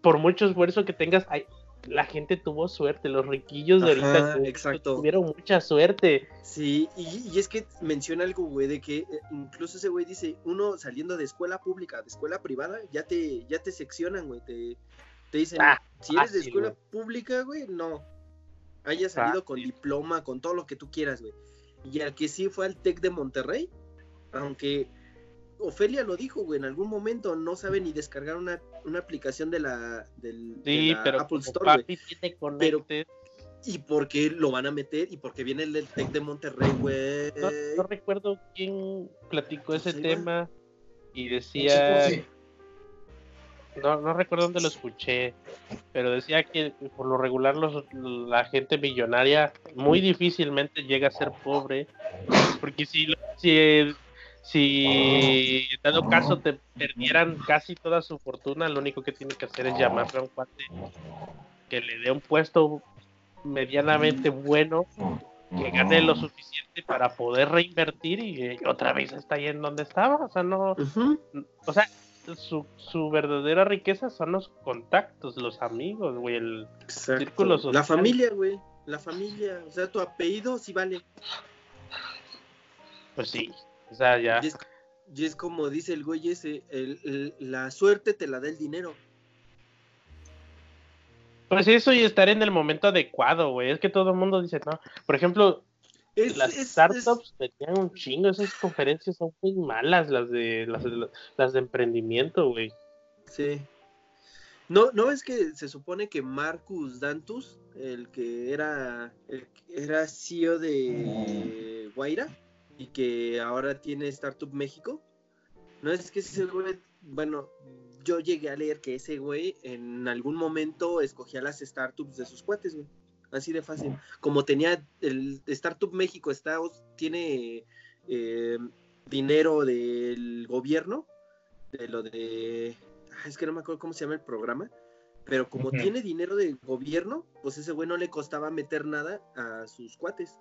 por mucho esfuerzo que tengas, ay, la gente tuvo suerte, los riquillos de Ajá, ahorita exacto. tuvieron mucha suerte. Sí, y, y es que menciona algo, güey, de que eh, incluso ese güey dice, uno saliendo de escuela pública, de escuela privada, ya te, ya te seccionan, güey, te, te dicen, Ah, si eres de escuela güey. pública, güey, no. Haya salido con diploma, con todo lo que tú quieras, güey. Y al que sí fue al TEC de Monterrey, aunque Ofelia lo dijo, güey, en algún momento no sabe ni descargar una, una aplicación de la, del, de Sí, la pero Apple Store, güey. papi tiene Pero- conectes, Y porque lo van a meter y porque viene el del TEC de Monterrey, güey. no, no recuerdo quién platicó ese tema y decía... sí. No, no recuerdo dónde lo escuché, pero decía que por lo regular los, la gente millonaria muy difícilmente llega a ser pobre, porque si, lo- si, si en dado caso te perdieran casi toda su fortuna, lo único que tiene que hacer es llamarle a un cuate que le dé un puesto medianamente bueno, que gane lo suficiente para poder reinvertir y eh, otra vez está ahí en donde estaba, o sea, no, o sea, su, su verdadera riqueza son los contactos, los amigos, güey. El... Exacto. Círculo social. La familia, güey. La familia. O sea, tu apellido sí vale. Pues sí. O sea, ya. Y es, y es como dice el güey ese, el- el- la suerte te la da el dinero. Pues eso y estar en el momento adecuado, güey. Es que todo el mundo dice, no. Por ejemplo, Es, las es- startups tenían un chingo. Esas conferencias son muy malas, las de las, de- las de emprendimiento, güey. sí. No, no es que se supone que Marcus Dantus, el que era, el que era CEO de Guaira y que ahora tiene Startup México. No es que ese güey, bueno, yo llegué a leer que ese güey en algún momento escogía las startups de sus cuates, güey. Así de fácil. Como tenía el Startup México, está, tiene eh, dinero del gobierno, de lo de. ah, Es que no me acuerdo cómo se llama el programa. Pero como tiene dinero del gobierno, pues ese güey no le costaba meter nada a sus cuates.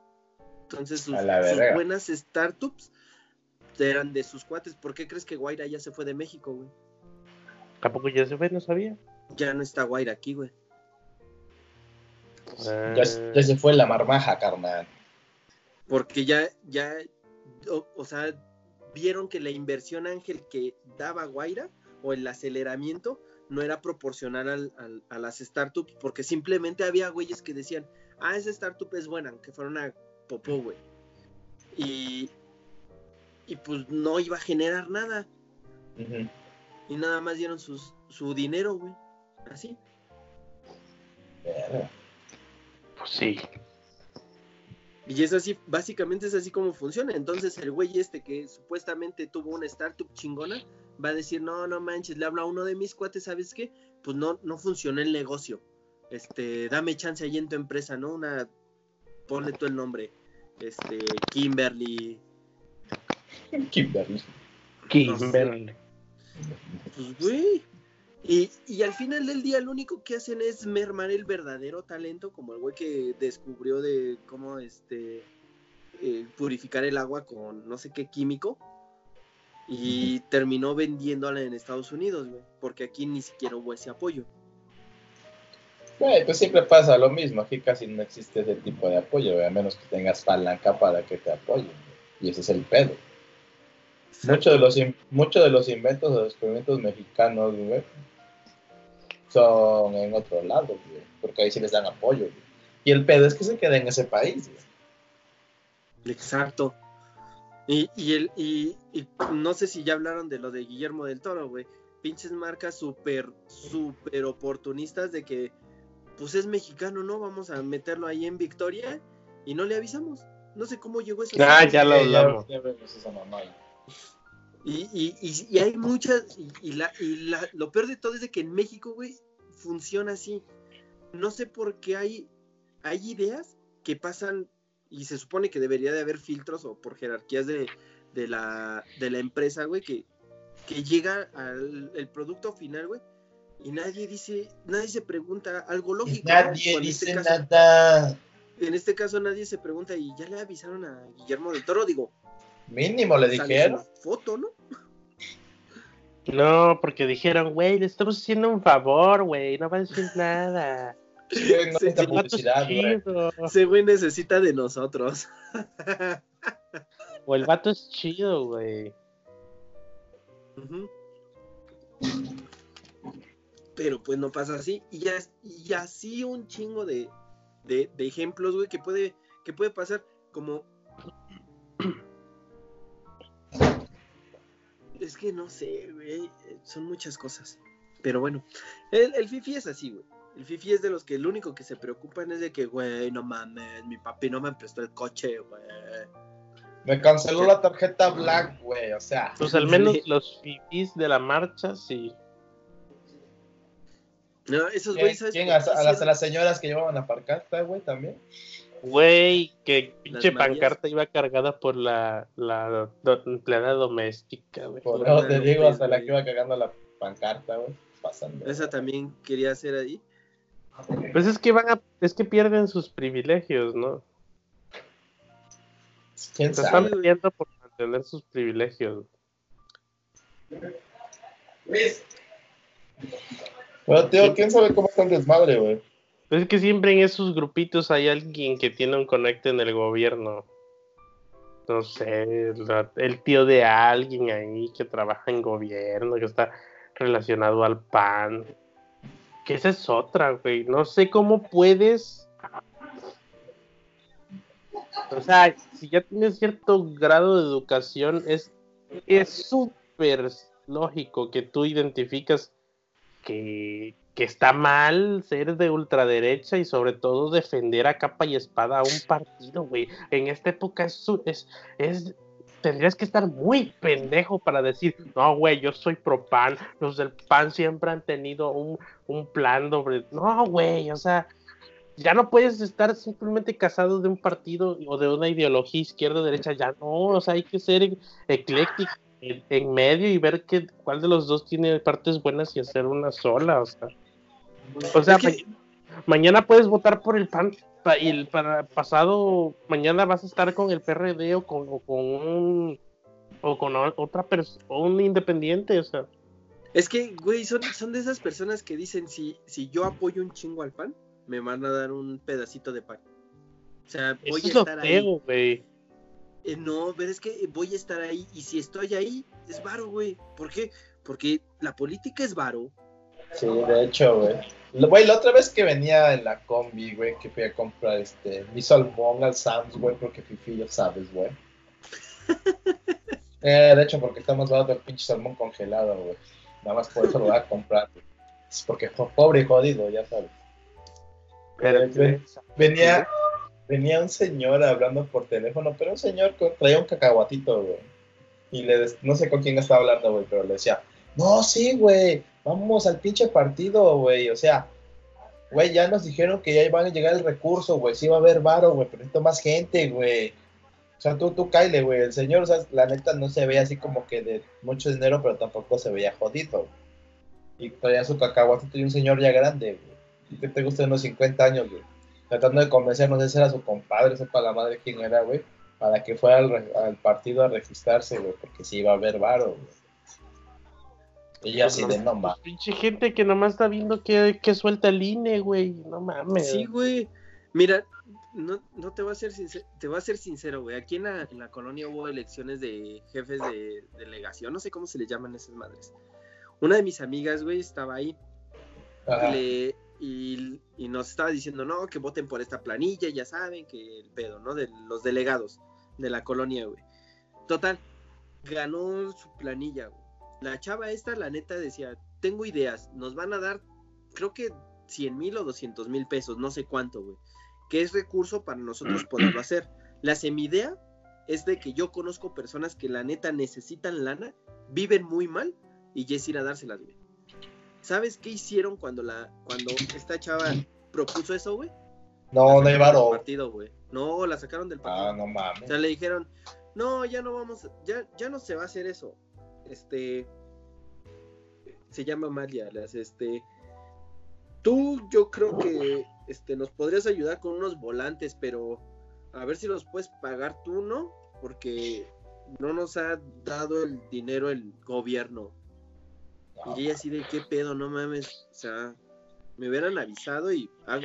Entonces sus, A buenas startups eran de sus cuates. ¿Por qué crees que Guaira ya se fue de México, güey? Tampoco ya se fue, no sabía. Ya no está Guaira aquí, güey. Eh, Ya, ya se fue la marmaja, carnal. Porque ya, ya, o, o sea, vieron que la inversión ángel que daba Guaira o el aceleramiento no era proporcional al- al- a las startups, porque simplemente había güeyes que decían, ah, esa startup es buena, aunque fuera una popó, güey. Y, y pues no iba a generar nada. Y nada más dieron sus, su dinero, güey. Así. Pues sí. Y es así, básicamente es así como funciona. Entonces el güey este que supuestamente tuvo una startup chingona, va a decir, no, no manches, le hablo a uno de mis cuates, ¿sabes qué? Pues no, no funcionó el negocio. Este, dame chance ahí en tu empresa, ¿no? Una, ponle tú el nombre. Este, Kimberly. Kimberly. Kimberly. Pues güey. Y, y al final del día lo único que hacen es mermar el verdadero talento, como el güey que descubrió de cómo este eh, purificar el agua con no sé qué químico. Y terminó vendiéndola en Estados Unidos, güey. Porque aquí ni siquiera hubo ese apoyo. Güey, pues siempre pasa lo mismo. Aquí casi no existe ese tipo de apoyo, a menos que tengas palanca para que te apoyen. Y ese es el pedo. Muchos de los, muchos de los inventos o descubrimientos mexicanos, güey, son en otro lado, güey, porque ahí sí les dan apoyo, güey. Y el pedo es que se queda en ese país, güey. Exacto. Y, y, el, y, y no sé si ya hablaron de lo de Guillermo del Toro, güey. Pinches marcas súper, súper oportunistas de que, pues es mexicano, ¿no? Vamos a meterlo ahí en Victoria y no le avisamos. No sé cómo llegó eso. Ah, ya lo ya- hablamos. ya vemos esa. Y, y, y, y hay muchas, y, y la, y la, lo peor de todo es de que en México, güey, funciona así. No sé por qué hay, hay ideas que pasan, y se supone que debería de haber filtros o por jerarquías de, de, la, de la empresa, güey, que, que llega al el producto final, güey, y nadie dice, nadie se pregunta algo lógico. ¿no? Nadie este dice caso- nada. En este caso nadie se pregunta, y ya le avisaron a Guillermo del Toro, digo, Mínimo le dijeron. foto, ¿no? No, porque dijeron, güey, le estamos haciendo un favor, güey, no va a decir nada. Sí, güey, no Sí, sí, publicidad, güey. güey necesita de nosotros. O el vato es chido, güey. Ujú. Pero pues no pasa así. Y, ya, y así un chingo de, de, de ejemplos, güey, que puede, que puede pasar como... Es que no sé, güey. Son muchas cosas. Pero bueno, el, el Fifi es así, güey. El Fifi es de los que el único que se preocupan es de que, güey, no mames, mi papi no me prestó el coche, güey. Me canceló la tarjeta Black, güey. O sea, Pues al menos los fifis de la marcha, sí. No, esos ¿quién, güeyes, ¿sabes quién? a, las, a hicieron? las señoras que llevaban la parcata, güey, también. Güey, que pinche pancarta iba cargada por la, la do- empleada doméstica, güey. Por una te digo, hasta la que iba cagando la pancarta, güey. Pasando. Esa también quería hacer ahí. Pues es que van a, es que pierden sus privilegios, ¿no? ¿Quién Se sabe? están peleando por mantener sus privilegios. Pero, tío, ¿quién sabe cómo está el desmadre, güey? Es que siempre en esos grupitos hay alguien que tiene un conecte en el gobierno. No sé, la- el tío de alguien ahí que trabaja en gobierno, que está relacionado al PAN. Que esa es otra, güey. No sé cómo puedes. O sea, si ya tienes cierto grado de educación, es es súper lógico que tú identificas que, que está mal ser de ultraderecha y sobre todo defender a capa y espada a un partido, güey. En esta época es, es, es tendrías que estar muy pendejo para decir, no, güey, yo soy pro PAN, los del PAN siempre han tenido un, un plan sobre... No, güey, o sea, ya no puedes estar simplemente casado de un partido o de una ideología izquierda o derecha, ya no, o sea, hay que ser ecléctico en, en medio y ver que, cuál de los dos tiene partes buenas y hacer una sola, o sea. O sea, Es que- ma- mañana puedes votar por el PAN pa- y el para pasado mañana vas a estar con el PRD o con, o con un o con otra persona un independiente, o sea. Es que, güey, son, son de esas personas que dicen, si, si yo apoyo un chingo al pan, me van a dar un pedacito de pan. O sea, voy Eso a es lo estar ahí. feo, güey. Eh, no, pero es que voy a estar ahí y si estoy ahí, es varo, güey. ¿Por qué? Porque la política es varo. Sí, de hecho, güey. Güey, la otra vez que venía en la combi, güey, que fui a comprar este, mi salmón al Sam's, güey, porque Fifi, ya sabes, güey. Eh, de hecho, porque está más barato el pinche salmón congelado, güey. Nada más por eso lo voy a comprar. güey. Es porque fue pobre y jodido, ya sabes. Pero, Eh, ven- venía, venía un señor hablando por teléfono, pero un señor traía un cacahuatito, güey. Y le no sé con quién estaba hablando, güey, pero le decía, no, sí, güey, vamos al pinche partido, güey. O sea, güey, ya nos dijeron que ya iban a llegar el recurso, güey, sí va a haber varo, güey, pero necesito más gente, güey. O sea, tú, tú caile, güey. El señor, o sea, la neta no se veía así como que de mucho dinero, pero tampoco se veía jodido. Y traía su cacahuatito y un señor ya grande, güey. ¿Y qué te gusta de unos 50 años, güey? Tratando de convencer, no sé si era su compadre, sepa la madre quién era, güey, para que fuera al, partido a registrarse, güey, porque sí iba a haber varo, güey. Y yo así de no mames. Pues, pinche gente que nomás está viendo que, que suelta el INE, güey. No mames. Sí, güey. Mira, no, no te voy a ser sincero, te voy a ser sincero, güey. Aquí en la, en la colonia hubo elecciones de jefes de delegación, no sé cómo se le llaman esas madres. Una de mis amigas, güey, estaba ahí le- y, y nos estaba diciendo, no, que voten por esta planilla, ya saben que el pedo, ¿no? De los delegados. de la colonia, güey. Total, ganó su planilla, güey. La chava esta, la neta, decía, tengo ideas, nos van a dar, creo que 100 mil o 200 mil pesos, no sé cuánto, güey. Que es recurso para nosotros poderlo hacer. La semidea es de que yo conozco personas que la neta necesitan lana, viven muy mal y ya es ir a dárselas, güey. ¿Sabes qué hicieron cuando la cuando esta chava propuso eso, güey? No, no hay varo. partido, güey. No, la sacaron del partido. Ah, no mames. O sea, le dijeron, no, ya no vamos, ya, ya no se va a hacer eso. Este, se llama Malia, las, este, tú, yo creo que, este, nos podrías ayudar con unos volantes, pero a ver si los puedes pagar tú, ¿no? Porque no nos ha dado el dinero el gobierno. Y ella así de qué pedo, no mames. O sea, me hubieran avisado y hago.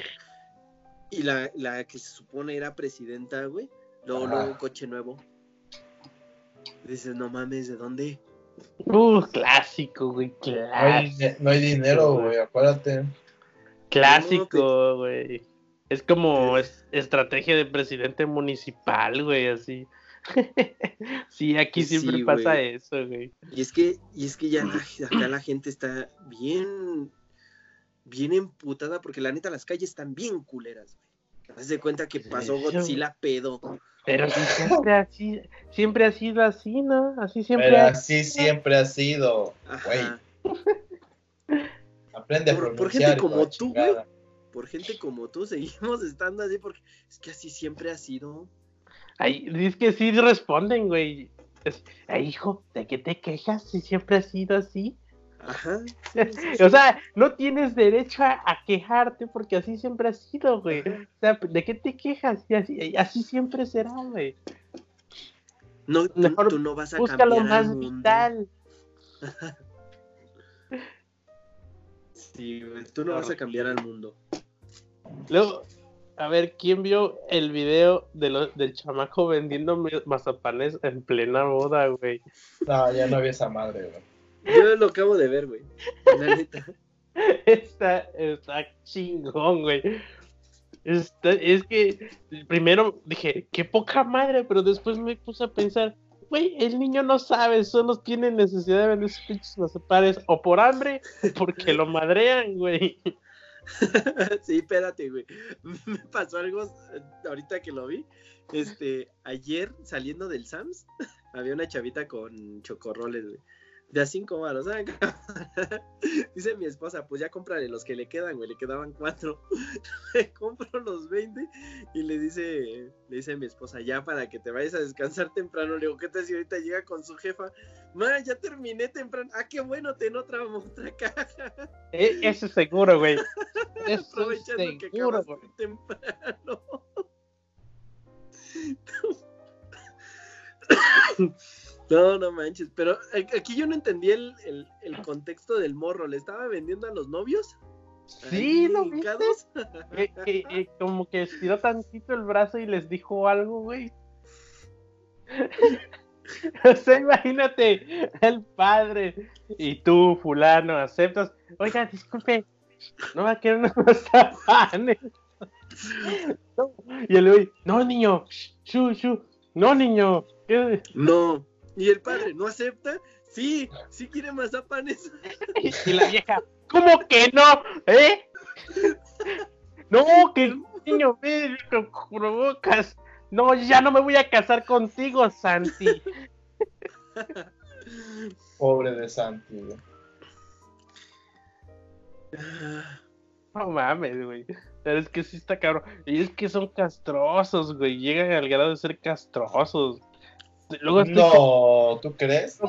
Y la, la que se supone era presidenta, güey. Luego, Ajá. luego coche nuevo. Dices, no mames, ¿de dónde? Uh, clásico, güey, No hay, clásico. no hay dinero, güey, acuérdate. Clásico, güey. Es como es- estrategia de presidente municipal, güey, así. sí, aquí Sí, siempre pasa eso, güey. Y es que, y es que ya la- acá la gente está bien, bien emputada, porque la neta las calles están bien culeras, güey. Haz de cuenta que pasó Eso. Godzilla pedo. Pero sí, siempre así, siempre ha sido así, ¿no? Así siempre Pero ha así siempre ha sido. Güey, aprende a Por- por pronunciar. gente como tú, güey. Por gente como tú seguimos estando así, porque es que así siempre ha sido. Ay, es que sí responden, güey. Es, "Ay, hijo, ¿de qué te quejas si siempre ha sido así? Ajá. sí, sí, sí. O sea, no tienes derecho a, a quejarte porque así siempre ha sido, güey. O sea, ¿de qué te quejas? Y así, así siempre será, güey. no, tú, mejor tú no vas a Busca lo más mundo. vital. Sí, güey, tú no vas a cambiar al mundo. Luego, a ver, ¿quién vio el video de lo- del chamaco vendiendo mazapanes en plena boda, güey? No, ya no había esa madre, güey. Yo lo acabo de ver, güey. La neta. Está, está chingón, güey. Está- es que primero dije, qué poca madre, pero después me puse a pensar, güey, el niño no sabe, solo tiene necesidad de vender sus pinches mazapanes o por hambre o porque lo madrean, güey. sí, espérate, güey. Me pasó algo ahorita que lo vi. Este, ayer saliendo del Sams, había una chavita con chocorroles, güey. De a cinco varos. ah, Dice mi esposa, pues ya cómprale los que le quedan, güey. Le quedaban cuatro. Le compro los 20 y le dice, le dice a mi esposa, ya para que te vayas a descansar temprano. Le digo, ¿qué tal si ahorita llega con su jefa? Ma, ya terminé temprano. Ah, qué bueno, ten otra, otra caja. E- eso es seguro, güey. Eso es Aprovechando que seguro, acabaste güey. temprano. No, no manches, pero aquí yo no entendí el, el- el contexto del morro. ¿Le estaba vendiendo a los novios? Sí, ¿lo viste? Que, que- que como que estiró tantito el brazo y les dijo algo, güey. o sea, imagínate, el padre y tú, fulano, aceptas. Oiga, disculpe, no va a querer unos mazapanes. No, Y el güey, no, niño, shu, shu, no, niño. ¿qué?". No. ¿Y el padre no acepta? Sí, sí quiere mazapanes. Y la vieja, ¿cómo que no? ¿Eh? No, que niño, ve lo que provocas. No, ya no me voy a casar contigo, Santi. Pobre de Santi, güey. No mames, güey. Pero es que sí está cabrón. Y es que son castrosos, güey. Llegan al grado de ser castrosos. Luego No, ¿tú crees? No.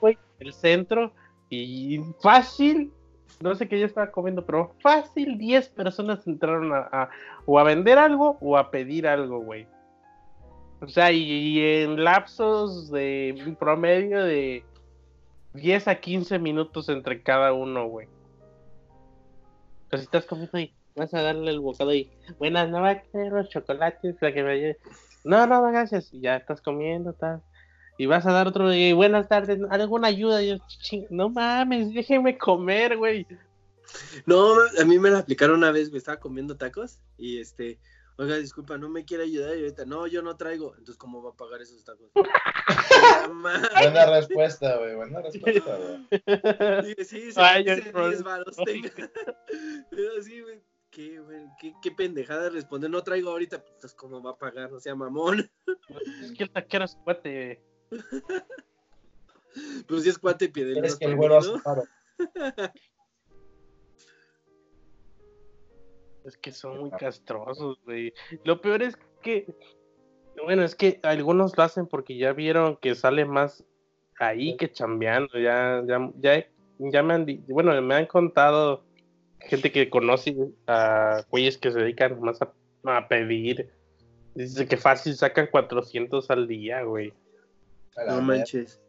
güey, el centro y fácil, no sé qué yo estaba comiendo, pero fácil 10 personas entraron a, a- o a vender algo o a pedir algo, güey. O sea, y, y en lapsos de un promedio de 10 a 15 minutos entre cada uno, güey. Pero si estás comiendo y vas a darle el bocado y, buenas, no va a querer los chocolates para que me ayude. No, no, gracias. Y ya estás comiendo, tal. Y vas a dar otro y buenas tardes, alguna ayuda. Y yo, "Ching, no mames, déjenme comer, güey. No, a mí me la aplicaron una vez, me estaba comiendo tacos y este, Oiga, disculpa, no me quiere ayudar y ahorita, no, yo no traigo. Entonces, ¿cómo va a pagar esos tacos? Buena respuesta, güey. Buena respuesta, güey. Sí, sí, Ay, sí, yo no- 10 varos no tenga. Pero sí, qué, güey, qué, qué pendejada responder, no traigo ahorita, pues, entonces, ¿cómo va a pagar? O sea, mamón. Es que el taquero es cuate. Pues si es cuate, pide Es que el güero hace paro. Es que son muy castrosos, güey. Lo peor es que, bueno, es que algunos lo hacen porque ya vieron que sale más ahí que chambeando. Ya, ya, ya, ya me han, di- bueno, me han contado gente que conoce a güeyes que se dedican más a, a pedir. Dice que fácil sacan 400 al día, güey. No manches.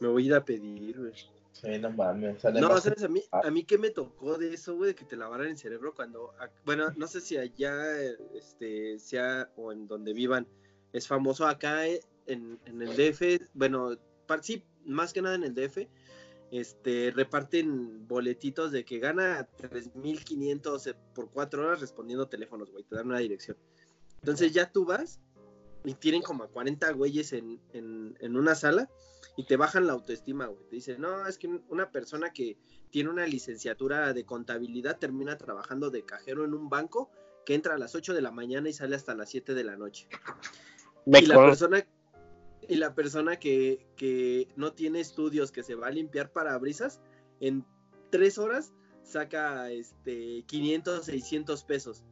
Me voy a ir a pedir, güey. Sí, no mames. sale No, ¿sabes? A mí, a mí qué me tocó de eso, güey, de que te lavaran el cerebro cuando, bueno, no sé si allá, este, sea, o en donde vivan, es famoso acá eh, en, en el DF, bueno, par- sí, más que nada en el DF, este, reparten boletitos de que gana 3.500 eh, por cuatro horas respondiendo teléfonos, güey, te dan una dirección. Entonces ya tú vas y tienen como a 40 güeyes en, en, en una sala y te bajan la autoestima, güey. Te dicen, no, es que una persona que tiene una licenciatura de contabilidad termina trabajando de cajero en un banco que entra a las 8 de la mañana y sale hasta las 7 de la noche. Me y la persona y la persona que, que no tiene estudios, que se va a limpiar parabrisas, en tres horas saca este 500, 600 pesos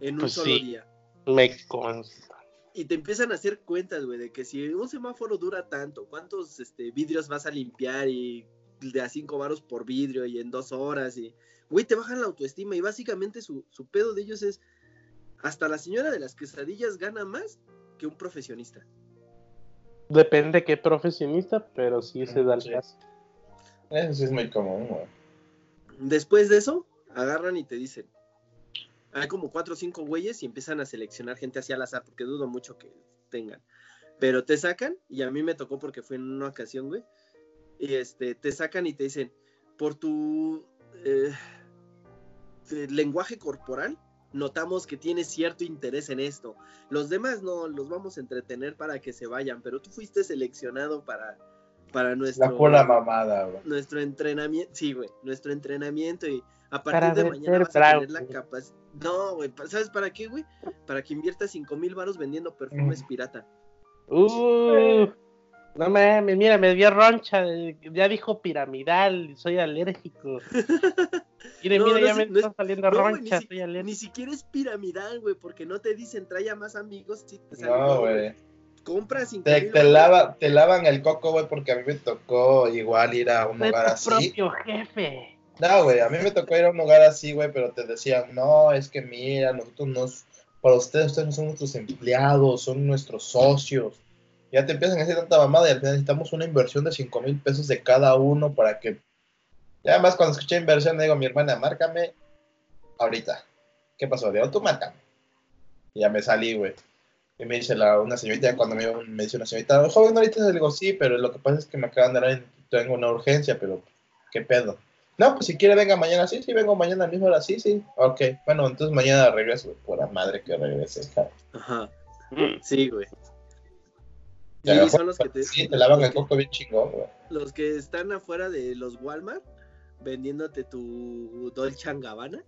en un Pues solo sí. día. me consta. Y te empiezan a hacer cuentas, güey, de que si un semáforo dura tanto, ¿cuántos este, vidrios vas a limpiar? Y de a cinco varos por vidrio y en dos horas. Y, güey, te bajan la autoestima. Y básicamente su, su pedo de ellos es, hasta la señora de las quesadillas gana más que un profesionista. Depende qué profesionista, pero sí se da el Sí. caso. Eso sí es muy común, güey. Después de eso, agarran y te dicen, hay como cuatro o cinco güeyes y empiezan a seleccionar gente así al azar, porque dudo mucho que tengan. Pero te sacan, y a mí me tocó porque fue en una ocasión, güey, y este, te sacan y te dicen, por tu eh, lenguaje corporal, notamos que tienes cierto interés en esto. Los demás no, los vamos a entretener para que se vayan, pero tú fuiste seleccionado para, para nuestro La mamada, güey. nuestro entrenamiento, sí, güey, nuestro entrenamiento y a Para partir de mañana vas a tener la capacidad. No, güey, ¿sabes para qué, güey? Para que inviertas 5 mil varos vendiendo perfumes Mm. pirata. Uh, no mames, mira, me dio roncha. Ya dijo piramidal, soy alérgico. Mire, No, mira, no ya me no es- está saliendo ni roncha, si- soy Ni alérgico. siquiera es piramidal, güey, porque no te dicen trae a más amigos. Sí, te No, güey. Compra 5 Te, lava, te lavan el coco, güey, porque a mí me tocó igual ir a un Soy lugar tu así. propio jefe. No, güey, a mí me tocó ir a un lugar así, güey, pero te decían, no, es que mira, nosotros nos, para ustedes, ustedes no son nuestros empleados, son nuestros socios. Ya te empiezan a decir tanta mamada y al final necesitamos una inversión de 5 mil pesos de cada uno para que... Y además cuando escuché inversión le digo mi hermana, márcame ahorita. ¿Qué pasó? Digo, tú márcame. Y ya me salí, güey. Y me dice la, una señorita, cuando me, me dice una señorita, joven, ahorita le digo, sí, pero lo que pasa es que me acaban de dar, en- tengo una urgencia, pero ¿qué pedo? No, pues si quiere venga mañana, sí, sí, vengo mañana mismo hora, sí, sí. Ok, bueno, entonces mañana regreso, pura madre que regrese, cabrón. Ajá, sí, güey. Y son los que te, Sí, te lavan el coco bien chingón, güey. los que están afuera de los Walmart vendiéndote tu Dolce Gabbana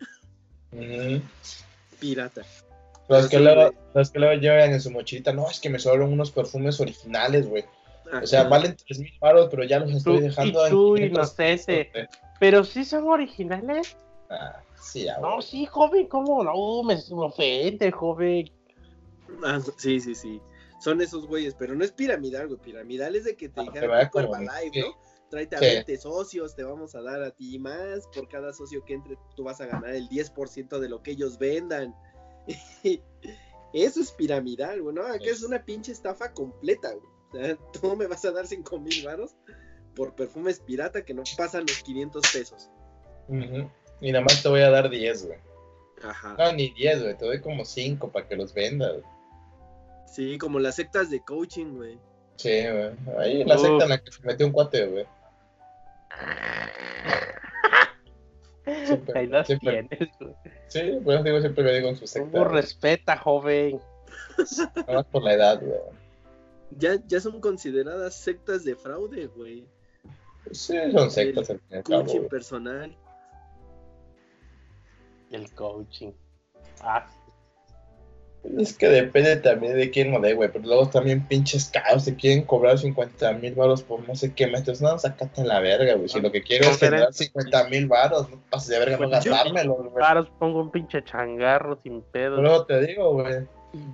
pirata. Los que, luego, los que luego llevan en su mochilita, no, es que me sobraron unos perfumes originales, güey. O sea, valen 3 mil baros, pero ya los estoy Tú, y dejando tú, 500. inocente. Pero sí son originales. Ah, sí, ya, No, sí, joven, ¿cómo? No, me, me ofende, joven. Ah, sí, sí, sí. Son esos güeyes, pero no es piramidal, güey. Piramidal es de que te Ah, tipo como- Herbalife, sí. ¿no? Tráete a Sí. 20 socios, te vamos a dar a ti más. Por cada socio que entre, tú vas a ganar el 10% de lo que ellos vendan. Eso es piramidal, güey, ¿no? Acá es una pinche estafa completa, güey. O sea, tú me vas a dar 5 mil varos por perfumes pirata que no pasan los 500 pesos. Y nada más te voy a dar 10, güey. Ajá. No, ni 10, güey, te doy como 5 para que los vendas. güey. Sí, como las sectas de coaching, güey. Sí, güey. Ahí en la secta en la que se metió un cuate, güey. Sí, siempre, Ahí las siempre- tienes, güey. sí, pues digo, siempre me digo en su secta. Hugo, respeta, joven. Nada más por la edad, güey. Ya, ya son consideradas sectas de fraude, güey. Sí, son sectas al cabo, Coaching güey. personal. El coaching. Ah, Es que depende también de quién lo dé, güey. Pero luego también pinches caos te quieren cobrar 50 mil baros por no sé qué metros. No, sacate a la verga, güey. Si lo que quiero es generar 50 mil baros, no pases de verga, no Pues gastármelo, güey. Paros, pongo un pinche changarro sin pedo. Luego te digo, güey.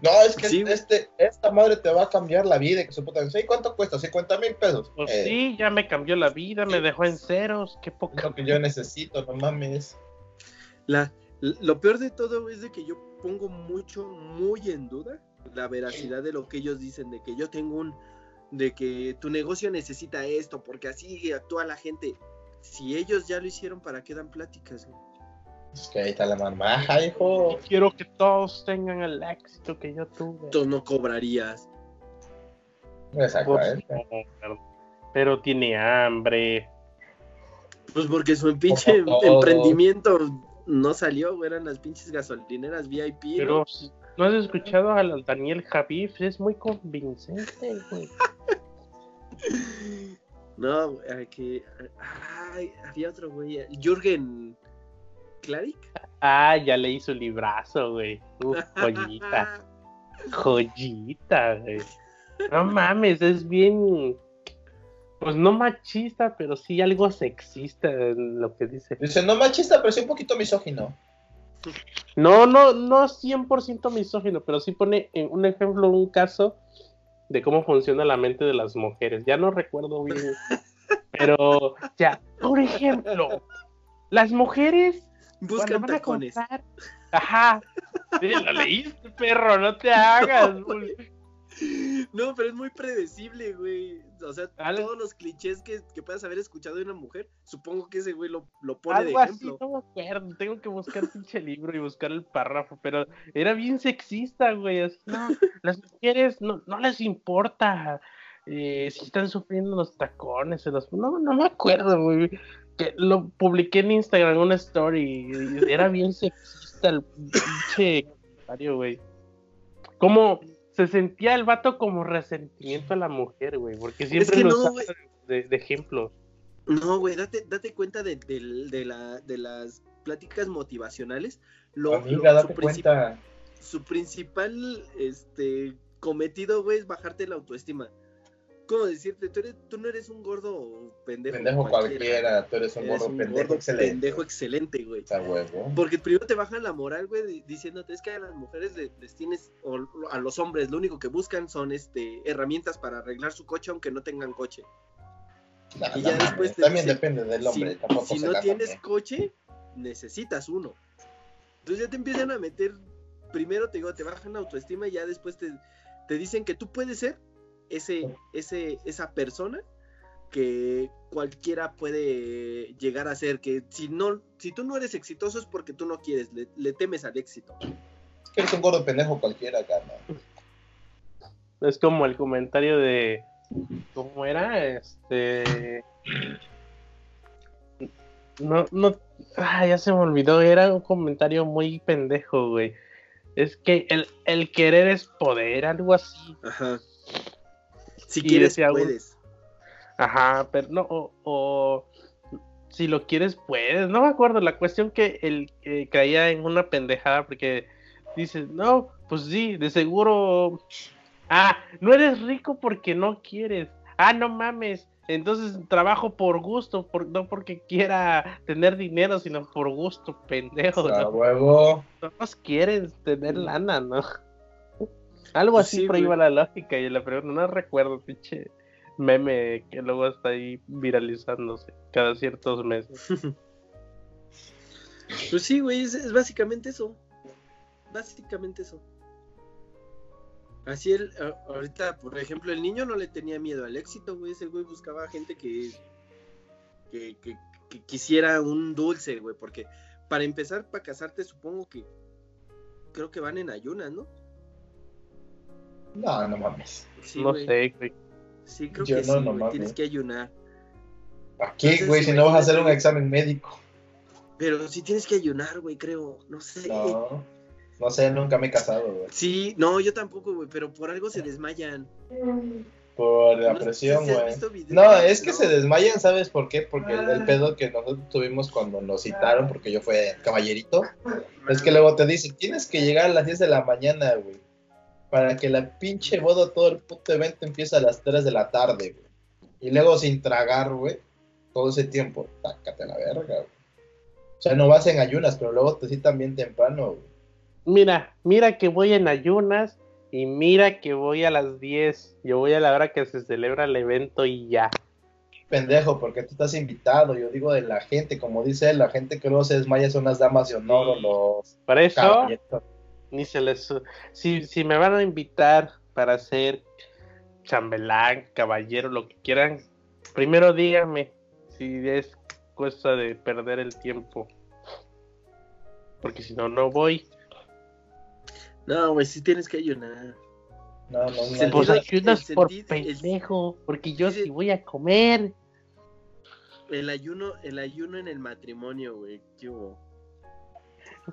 No, es que Sí, este, esta madre te va a cambiar la vida. y Que su puta. ¿Sí? ¿Cuánto cuesta? ¿50 mil pesos? Pues Eh, sí, ya me cambió la vida, me dejó en ceros. Qué Es poca. lo que yo necesito, no mames. La, lo peor de todo es de que yo pongo mucho, muy en duda la veracidad de lo que ellos dicen, de que yo tengo un, de que tu negocio necesita esto, porque así actúa la gente. Si ellos ya lo hicieron, ¿para qué dan pláticas? güey? Es que ahí está la marmaja, hijo. Quiero que todos tengan el éxito que yo tuve. Tú no cobrarías. Pues, Exactamente. pero tiene hambre. Pues porque su pinche emprendimiento no salió, güey, eran las pinches gasolineras VIP. Pero no has escuchado a Daniel Javif, es muy convincente, güey. No, güey, que. Ay, había otro güey. Jürgen Klarik. Ah, ya leí su librazo, güey. Uf, joyita. joyita, güey. No mames, es bien. Pues no machista, pero sí algo sexista en lo que dice. Dice, no machista, pero sí un poquito misógino. No, no, no 100% misógino, pero sí pone en un ejemplo, un caso de cómo funciona la mente de las mujeres. Ya no recuerdo bien, pero, ya, por ejemplo, las mujeres Buscan tacones. comprar, ajá, sí, lo leíste, perro, no te hagas, güey. No, pero es muy predecible, güey. O sea, todos los clichés que, que puedas haber escuchado de una mujer, supongo que ese güey lo, lo pone de Algo así, ejemplo. no me acuerdo. Tengo que buscar el pinche libro y buscar el párrafo, pero era bien sexista, güey. Así, no, las mujeres no, no les importa eh, si están sufriendo los tacones. se los... No, no me acuerdo, güey. Que lo publiqué en Instagram, una story. era bien sexista el pinche comentario, güey. Como se sentía el vato como resentimiento a la mujer, güey, porque siempre que lo no, de, de ejemplo. No, güey, date, date cuenta de, de- de la, de las pláticas motivacionales. Lo, Amiga, lo- su, date princip- cuenta. su principal este, cometido, güey, es bajarte la autoestima. ¿Cómo decirte? Tú, eres, tú no eres un gordo pendejo. Pendejo cualquiera, tú eres un Eres gordo un pendejo gordo excelente. pendejo excelente, güey. Está huevo. Porque primero te bajan la moral, güey, di- diciéndote es que a las mujeres le- les tienes, o a los hombres, lo único que buscan son este herramientas para arreglar su coche aunque no tengan coche. Y ya después te También depende del hombre. si, tampoco si no tienes mame. coche, necesitas uno. Entonces ya te empiezan a meter, primero te digo, te bajan la autoestima y ya después te, te dicen que tú puedes ser ese, ese, esa persona que cualquiera puede llegar a ser, que si no, si tú no eres exitoso es porque tú no quieres, le, le temes al éxito. Es que eres un gordo pendejo cualquiera, carnal. Es como el comentario de. ¿Cómo era? Este. No, no. Ah, ya se me olvidó. Era un comentario muy pendejo, güey. Es que el, el querer es poder, algo así. Ajá. Si quieres, decía puedes. Ajá, pero no. O, o si lo quieres, puedes. No me acuerdo. La cuestión que él eh, caía en una pendejada porque dices, no, pues sí, de seguro. Ah, no eres rico porque no quieres. Ah, no mames. Entonces trabajo por gusto, por, no porque quiera tener dinero, sino por gusto, pendejo. ¿no? huevo. Todos quieren tener lana, ¿no? Algo Pues así sí, por ahí güey. va la lógica y la pregunta, no recuerdo, pinche meme que luego está ahí viralizándose cada ciertos meses. Pues sí, güey, es, es básicamente eso. Básicamente eso. Así el, ahorita, por ejemplo, el niño no le tenía miedo al éxito, güey. Ese güey buscaba gente que, que, que- que quisiera un dulce, güey. Porque para empezar, para casarte, supongo que creo que van en ayunas, ¿no? No, no mames. Sí, no sé, güey. Sí, creo Yo que no, sí, no mames. Tienes que ayunar. ¿Para qué, güey? Si no vas a hacer un examen médico. Pero sí tienes que ayunar, güey, creo. No sé. No, no sé, nunca me he casado, güey. Sí, no, yo tampoco, güey, pero por algo se desmayan. Por la No presión, güey. No, es que No. se desmayan, ¿sabes por qué? Porque el, Ah. el pedo que nosotros tuvimos cuando nos citaron, porque yo fui caballerito, es que luego te dicen, tienes que llegar a las 10 de la mañana, güey. Para que la pinche boda, todo el puto evento empiece a las 3 de la tarde, güey. Y luego sin tragar, güey, todo ese tiempo, tácate a la verga, güey. O sea, no vas en ayunas, pero luego te citan bien temprano, güey. Mira, mira que voy en ayunas y mira que voy a las 10. Yo voy a la hora que se celebra el evento y ya. Pendejo, porque tú estás invitado. Yo digo de la gente, como dice él, la gente que luego se desmaya son las damas de honor o los Por eso. Ni se les... Si, si me van a invitar para ser chambelán, caballero, lo que quieran, primero díganme si es cosa de perder el tiempo. Porque si no, no voy. No, güey, sí tienes que ayunar. No, no, no. Pues ayudas el por sentido- el- pendejo, porque yo Sí. si voy a comer. El ayuno, el ayuno en el matrimonio, güey. ¿Qué hubo?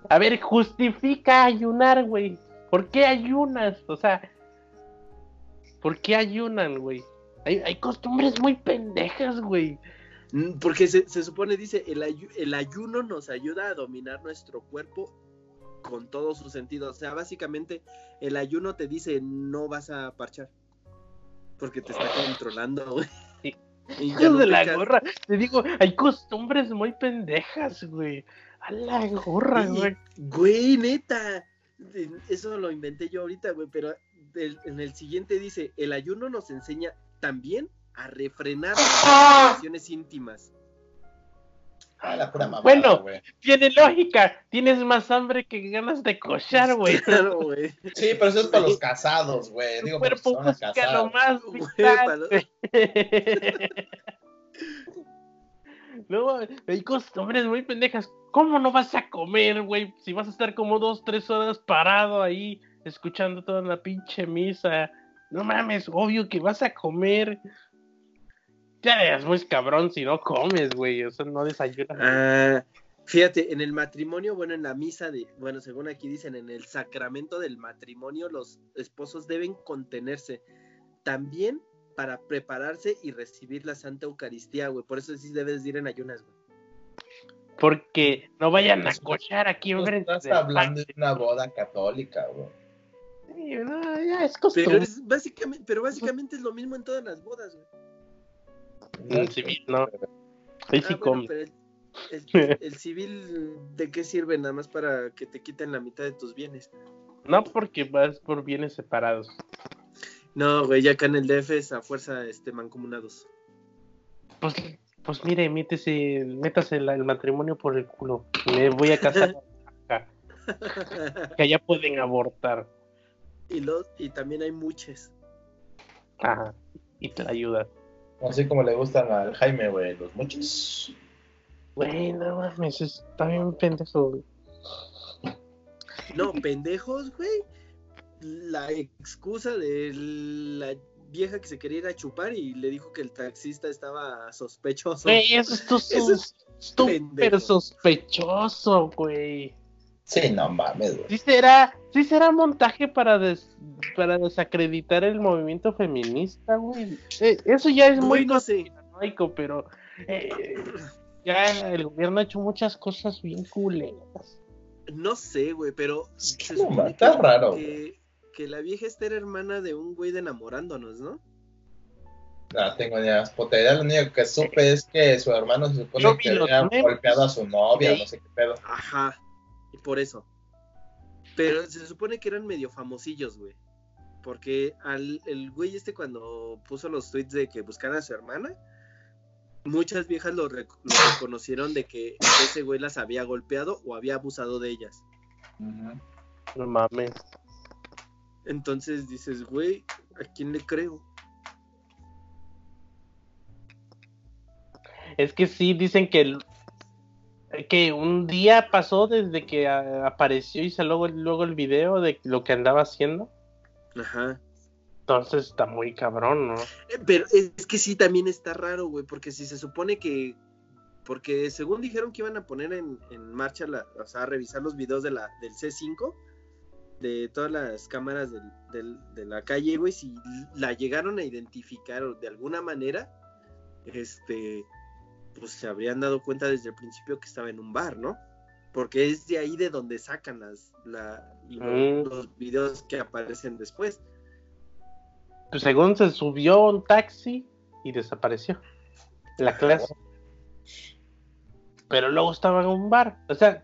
A ver, justifica ayunar, güey. ¿Por qué ayunas? O sea, ¿por qué ayunan, güey? Hay, hay costumbres muy pendejas, güey. Mm, Porque se, se supone, dice, el, ayu- el ayuno nos ayuda a dominar nuestro cuerpo con todos sus sentidos. O sea, básicamente, el ayuno te dice, no vas a parchar. Porque te está controlando, güey. Sí. Y ya Hijos no de la gorra. Te digo, hay costumbres muy pendejas, güey. A la gorra, Y, güey. Güey, neta. Eso lo inventé yo ahorita, güey. Pero del- en el siguiente dice: el ayuno nos enseña también a refrenar las relaciones íntimas. Ah, la pura mamada, Bueno. Tiene lógica. Tienes más hambre que ganas de cochar, güey. Claro, güey. Sí, pero eso es para los casados, güey. Digo, casados. lo más Güey, vital, para Luego, hay costumbres muy pendejas. ¿Cómo no vas a comer, güey? Si vas a estar como dos, tres horas parado ahí, escuchando toda la pinche misa. No mames, obvio que vas a comer. Ya eres muy cabrón si no comes, güey. O sea, no desayunas. Ah, fíjate, en el matrimonio, bueno, en la misa de, bueno, según aquí dicen, en el sacramento del matrimonio, los esposos deben contenerse también para prepararse y recibir la Santa Eucaristía, güey. Por eso sí debes ir en ayunas, güey. Porque no vayan a cochar aquí Tú enfrente. estás hablando de una boda católica, güey. Sí, no, ya es Pero costumbre. es básicamente, pero básicamente es lo mismo en todas las bodas, güey. En civil, no. Ahí sí Ah, bueno, pero el, el- el civil, ¿de qué sirve? Nada más para que te quiten la mitad de tus bienes. No porque vas por bienes separados. No, güey, ya acá en el DF es a fuerza este, mancomunados. Pues, pues mire, métese, métase el, el matrimonio por el culo. Me voy a casar acá, que allá pueden abortar. y, los, y también hay muchos. Ajá. Y te ayuda. Así como le gustan al Jaime, güey, los muchos. Güey, no mames, está bien pendejo. güey. No, pendejos, güey. La excusa de la vieja que se quería ir a chupar y le dijo que el taxista estaba sospechoso. Güey, eso Eso es súper sospechoso, güey. Sí, no mames, güey. Sí será, sí será montaje para des- para desacreditar el movimiento feminista, güey. Eh, eso ya es muy no sé. pero eh, ya el gobierno ha hecho muchas cosas bien culeras. No sé, güey, pero Es que se no, supone está que- raro, que, que la vieja esta era hermana de un güey de enamorándonos, ¿no? No tengo ni las puta idea. Lo único que supe es que su hermano se supone Yo que había memes. golpeado a su novia, Sí. no sé qué pedo. Ajá, y por eso. Pero se supone que eran medio famosillos, güey. Porque al, el güey este cuando puso los tweets de que buscaran a su hermana, muchas viejas lo, rec- lo reconocieron de que ese güey las había golpeado o había abusado de ellas. No mames. Entonces dices, güey, ¿a quién le creo? Es que sí, dicen que, el- que un día pasó desde que apareció y salió luego, luego el video de lo que andaba haciendo. Ajá. Entonces está muy cabrón, ¿no? Eh, Pero es que sí, también está raro, güey, porque si se supone que porque según dijeron que iban a poner en, en marcha, la, o sea, a revisar los videos de la, del C5, de todas las cámaras del, del- de la calle, güey, si la llegaron a identificar o de alguna manera, este, pues se habrían dado cuenta desde el principio que estaba en un bar, ¿no? Porque es de ahí de donde sacan las, la, Mm. los videos que aparecen después. Pues según se subió a un taxi y desapareció. La clase. Pero luego estaba en un bar. O sea.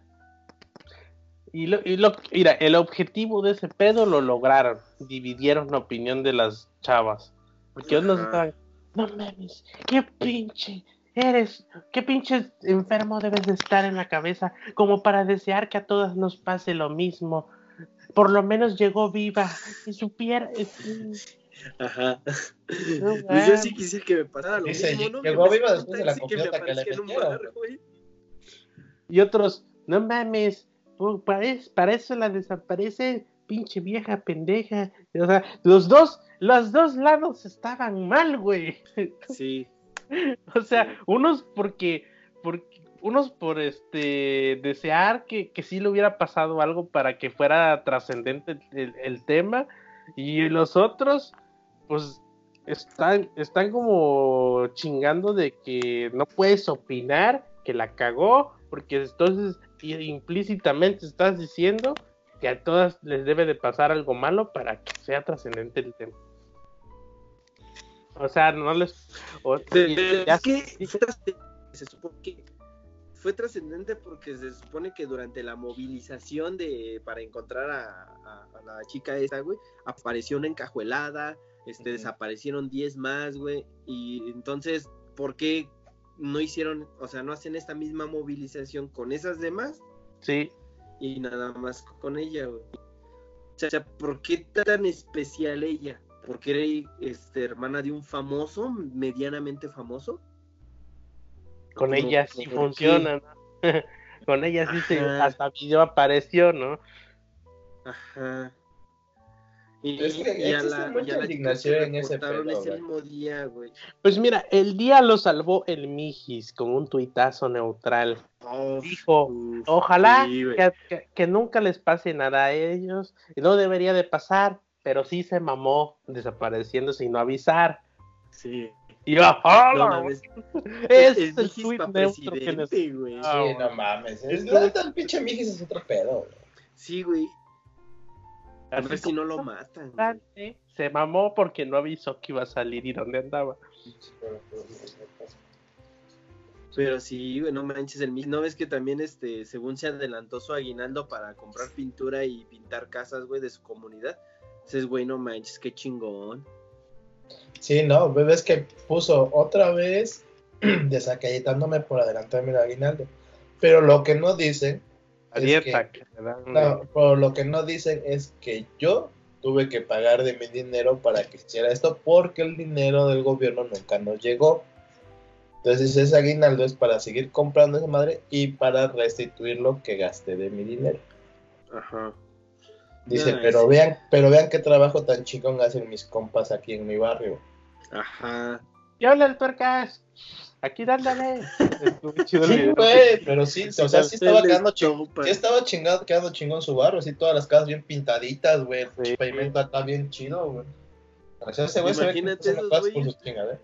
Y lo, y lo- mira, el objetivo de ese pedo lo lograron. Dividieron la opinión de las chavas. Porque unos estaban. No mames, qué pinche eres, qué pinche enfermo debes de estar en la cabeza como para desear que a todas nos pase lo mismo. Por lo menos llegó viva y supiera. Ajá. No Pues yo sí quisiera que me pasara lo Dice, mismo, ¿no? llegó Que viva después de la taxi que me que le metieron. Y otros, no mames, pu- para, es- para eso la desaparece, pinche vieja pendeja. O sea, los dos, los dos lados estaban mal, güey. Sí. O sea, unos porque, porque unos por este desear que, que sí le hubiera pasado algo para que fuera trascendente el, el tema, y los otros, pues están, están como chingando de que no puedes opinar, que la cagó, porque entonces implícitamente estás diciendo que a todas les debe de pasar algo malo para que sea trascendente el tema. O sea, no les... o- ya- es que fue trascendente, se supone que fue trascendente porque se supone que durante la movilización de para encontrar a, a- a la chica esa, güey, apareció una encajuelada, este, desaparecieron 10 más, güey, y entonces, ¿por qué no hicieron, o sea, no hacen esta misma movilización con esas demás Sí, y nada más con ella, güey? O sea, ¿por qué tan especial ella? ¿Porque era este, hermana de un famoso, medianamente famoso? con ¿Por- ella sí funciona, ¿no? con ella sí se, hasta video apareció, ¿no? Ajá. Y, Es que y a existe la, mucha y a la chica indignación en ese pedo, ese güey. mismo día, güey. Pues mira, el día lo salvó el Mijis con un tuitazo neutral. Dijo, Uf, Ojalá sí, que, que- que nunca les pase nada a ellos. Y no debería de pasar, pero sí se mamó desapareciendo sin no avisar. Sí. Y yo, ¡ah, No la mames. Es El el tweet neutro que. Ah, Sí, no mames. Es, pinche Mijis es otro pedo, güey. Sí, güey. A ver si no lo matan. Se mamó porque no avisó que iba a salir y dónde andaba. Pero sí, güey, no manches el Mijis. ¿No ves que también, este, según se adelantó su aguinaldo para comprar pintura y pintar casas, güey, de su comunidad? Dices, güey, no manches, qué chingón. Sí, no, ves que puso otra vez desacreditándome por adelantarme el aguinaldo. Pero lo que no dicen, La Es dieta que- que le dan. no, pero lo que no dicen es que yo tuve que pagar de mi dinero para que hiciera esto porque el dinero del gobierno nunca nos llegó. Entonces ese aguinaldo es para seguir comprando esa madre y para restituir lo que gasté de mi dinero. Ajá. Dice, pero sí. vean, pero vean qué trabajo tan chingón hacen mis compas aquí en mi barrio. Ajá. Y habla el tuercas. Aquí dándole. Estuvo chido el Sí, video. güey, pero sí, o sea, sí estaba quedando chingón. Sí estaba chingado, quedando chingón su barrio, así todas las casas bien pintaditas, güey. El Sí. pavimento acá bien chido, güey. O sea, ese güey se ve que Imagínate está haciendo esos güeyes. chingaderas.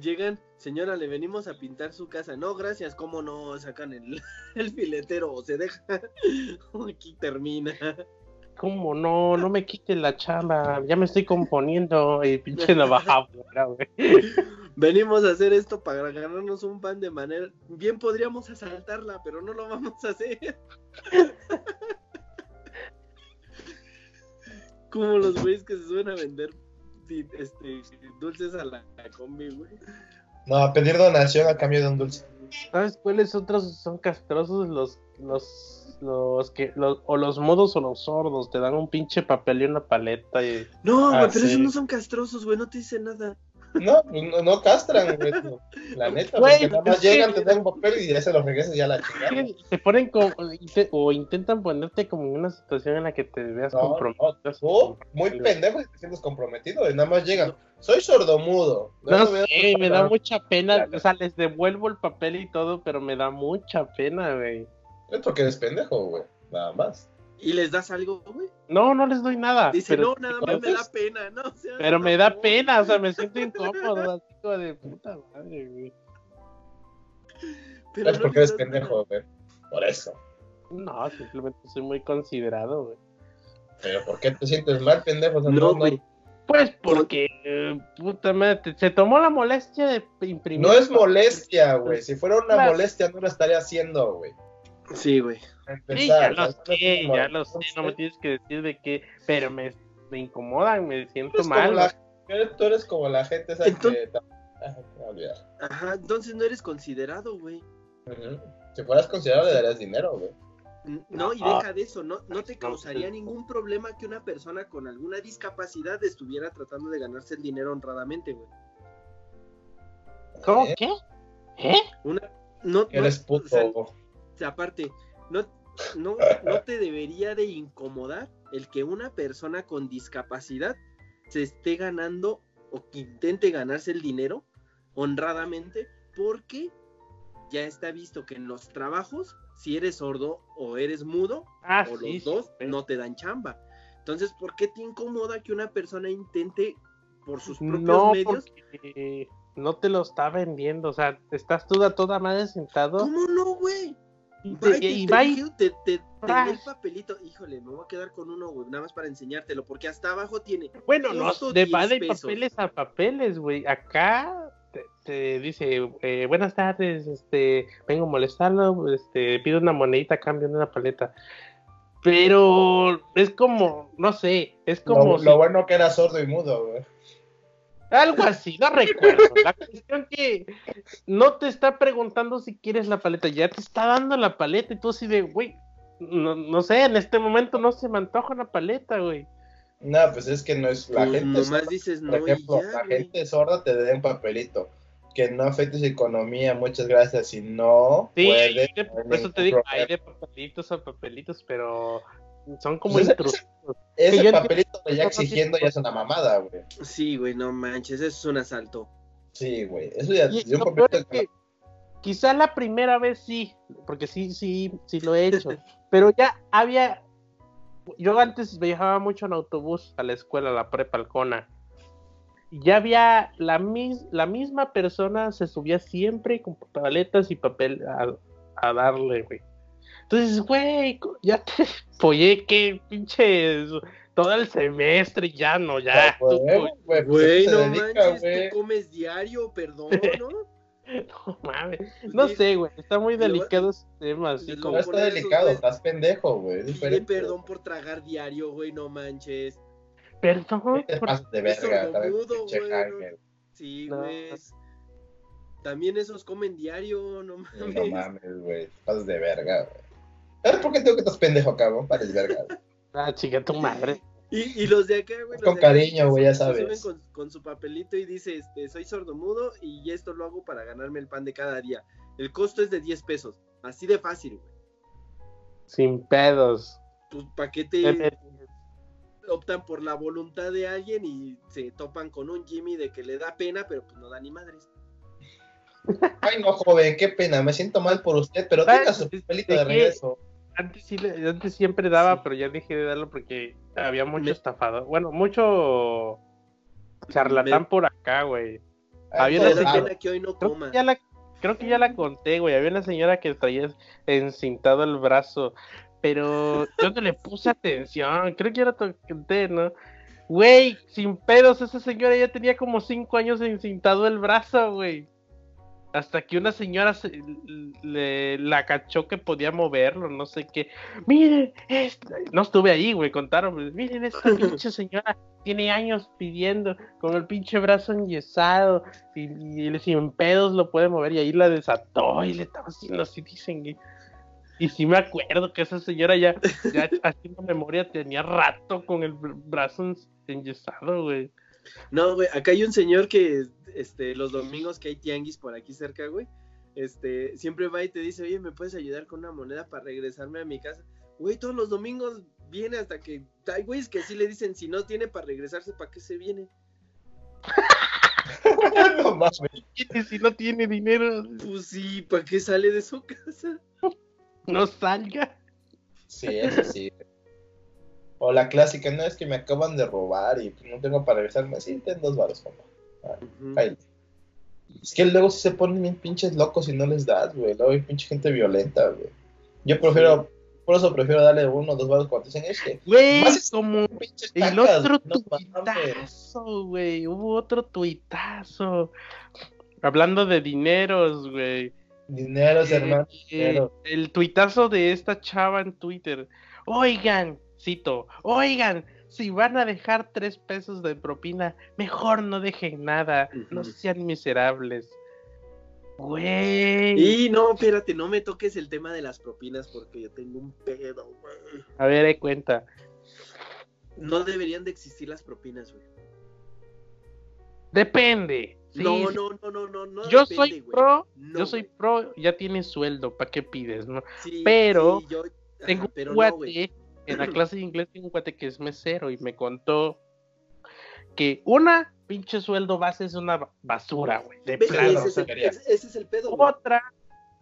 Llegan, señora, le venimos a pintar su casa. No, gracias, ¿cómo no? Sacan el, el filetero o se deja. Aquí termina. ¿Cómo no? No me quite la chamba. Ya me estoy componiendo. Y pinche navaja. Venimos a hacer esto para ganarnos un pan de manera. Bien podríamos asaltarla, pero no lo vamos a hacer. Como los güeyes que se suben a vender este, dulces a la, la combi, güey. No, a pedir donación a cambio de un dulce. ¿Sabes cuáles otros son castrosos? Los, los, los que, los, o los modos o los sordos. Te dan un pinche papel y una paleta y... No, güey, pero esos no son castrosos, güey, no te dicen nada. No, pues no, no castran, güey. La neta, Güey, porque nada más que- llegan, te dan un papel y ya se los regresas ya la chingada. Se ponen como, o intentan ponerte como en una situación en la que te veas No, comprometido. no, tú, muy pendejo te sientes comprometido. Y nada más llegan. Soy sordomudo. No me da mucha pena. Claro. O sea, les devuelvo el papel y todo, pero me da mucha pena, güey. Es porque eres pendejo, güey. Nada más. ¿Y les das algo, güey? No, no les doy nada. Dice, pero, no, nada más me da pena, ¿no? O sea, pero me por da pena, o sea, me siento incómodo, así como de puta madre, güey. Pero es no porque les eres pendejo, güey. Por eso. No, simplemente soy muy considerado, güey. Pero ¿por qué te sientes mal, pendejo? O sea, No, güey. Pues porque, eh, puta madre, se tomó la molestia de imprimir. No es molestia, güey. Si fuera una Claro. molestia, no lo estaría haciendo, güey. Sí, güey. Sí, ya lo sé, ya lo sé, no me tienes que decir de qué, pero me, me incomodan, me siento mal. la- eres- Tú eres como la gente esa Entonces- que... Ah. Ajá, entonces no eres considerado, güey. Si fueras considerado, le darías dinero, güey. No, y deja de eso, no, no te causaría ningún problema que una persona con alguna discapacidad estuviera tratando de ganarse el dinero honradamente, güey. ¿Cómo ¿Eh? qué? ¿Eh? Una, no, no, Eres puto. o sea, aparte, no, no, no te debería de incomodar el que una persona con discapacidad se esté ganando o que intente ganarse el dinero honradamente porque ya está visto que en los trabajos, si eres sordo o eres mudo, Ah, o sí, los dos sí. no te dan chamba. Entonces, ¿por qué te incomoda que una persona intente por sus propios No, medios? porque no te lo está vendiendo, o sea, estás tú a toda madre sentado ¿Cómo no, güey? Y, Va te, y te te, el papelito. Híjole, me voy a quedar con uno, güey, nada más para enseñártelo, porque hasta abajo tiene. Bueno, no, de 10 va de pesos. papeles a papeles, güey. Acá te, te dice, eh, buenas tardes, este, vengo a molestarlo, este, pido una monedita a cambio de una paleta. Pero es como, no sé, es como Lo, si- lo bueno que era sordo y mudo, güey. Algo así, no recuerdo. La cuestión que no te está preguntando si quieres la paleta, ya te está dando la paleta y tú así de, güey, no, no sé, en este momento no se me antoja una paleta, güey. No, pues es que no es la Pues gente. nomás sorda, dices no por ejemplo, y ya, la güey. gente sorda te da un papelito. Que no afecte su economía, muchas gracias. Si no, Sí, puede. de- no hay por eso te digo, problema. hay de papelitos a papelitos, pero son como Pues ese- intrusivos. Ese papelito de ya entiendo- exigiendo ya es una mamada, güey. Sí, güey, no manches, eso es un asalto. Sí, güey. Eso ya Y de un papelito es que quizá la primera vez sí, porque sí, sí, sí lo he hecho, pero ya había, yo antes viajaba mucho en autobús a la escuela, a la prepa Alcona, y ya había la, mis, la misma persona se subía siempre con paletas y papel a, a darle, güey. Entonces, güey, ya te follé que pinches todo el semestre, ya no, ya. Pues, güey, güey. güey, pues, no dedica, manches, güey. tú comes diario, perdón, ¿no? No mames. No sé, güey, está muy delicado ese tema, así lo- No como... está por eso, delicado, estás pendejo, güey. Diferente. perdón por tragar diario, güey, no manches. Perdón, Te por- pasas de verga, pinche güey, Ángel. Sí, No. güey. También esos comen diario, no Sí, No mames. mames, güey. Te pasas de verga, güey. ¿Sabes por qué tengo que estás pendejo, cabrón? Pares verga. güey. Ah, chica, tu madre. Y, y los de acá, güey. los Con acá cariño, güey, ya sabes. suben con, con su papelito y dice, este, soy sordomudo y esto lo hago para ganarme el pan de cada día. El costo es de 10 pesos. Así de fácil, güey. Sin pedos. Pues, ¿para qué te optan por la voluntad de alguien y se topan con un Jimmy de que le da pena, pero pues no da ni madres? Ay, no, joven, qué pena. Me siento mal por usted, pero tenga su papelito ¿de regreso. Antes, sí, antes siempre daba, Sí. pero ya dejé de darlo porque había mucho Me- estafado. Bueno, mucho charlatán Me- por acá, güey. Había una pena que hoy no Creo coma. que ya la, creo que ya la conté, güey. Había una señora que traía encintado el brazo, pero yo no le puse atención. Creo que ya la conté, ¿no? Güey, sin pedos, esa señora ya tenía como cinco años encintado el brazo, güey. Hasta que una señora se- le, la cachó que podía moverlo, no sé qué. Miren, esta- no estuve ahí, güey, contaron. pues, Miren, esta pinche señora tiene años pidiendo con el pinche brazo enyesado y, y él sin pedos lo puede mover y ahí la desató y le estaba haciendo así, dicen. Y, y sí me acuerdo que esa señora ya, ya haciendo memoria tenía rato con el br- brazo en- enyesado, güey. No, güey, acá hay un señor que este, los domingos que hay tianguis por aquí cerca, güey, este, siempre va y te dice, oye, ¿me puedes ayudar con una moneda para regresarme a mi casa? Güey, todos los domingos viene hasta que hay güeyes que así le dicen, si no tiene para regresarse, ¿para qué se viene? no mames. Si no tiene dinero, Pues sí, ¿para qué sale de su casa? no salga. Sí, eso sí. O la clásica, no es que me acaban de robar y no tengo para regresarme. Sí, ten dos baros, compa. Ujú. Cállate. Es que luego sí se ponen bien pinches locos y no les das, güey. Luego hay pinche gente violenta, güey. Yo prefiero, por eso prefiero darle uno o dos baros cuando dicen, es que Güey, como pinches el tacas, otro no mames. tuitazo, güey. Hubo otro tuitazo. Hablando de dineros, güey. Dineros, Eh, hermano. eh, dinero. el tuitazo de esta chava en Twitter. Oigan, cito, oigan, si van a dejar tres pesos de propina, mejor no dejen nada, no sean miserables. Güey. Y no, espérate, no me toques el tema de las propinas porque yo tengo un pedo, güey. A ver, eh, cuenta. No deberían de existir las propinas, güey. Depende. Sí, no, no, no, no, no, no. Yo depende, soy güey. pro, No, yo soy güey. pro, ya tienes sueldo, ¿para qué pides? no? Sí, pero sí, yo- Tengo pero un no, cuate, en la clase de inglés tengo un cuate que es mesero y me contó que una pinche sueldo base es una ba- basura, güey, de plano. ese, o es sea, el, ese- ese es el pedo, güey. otra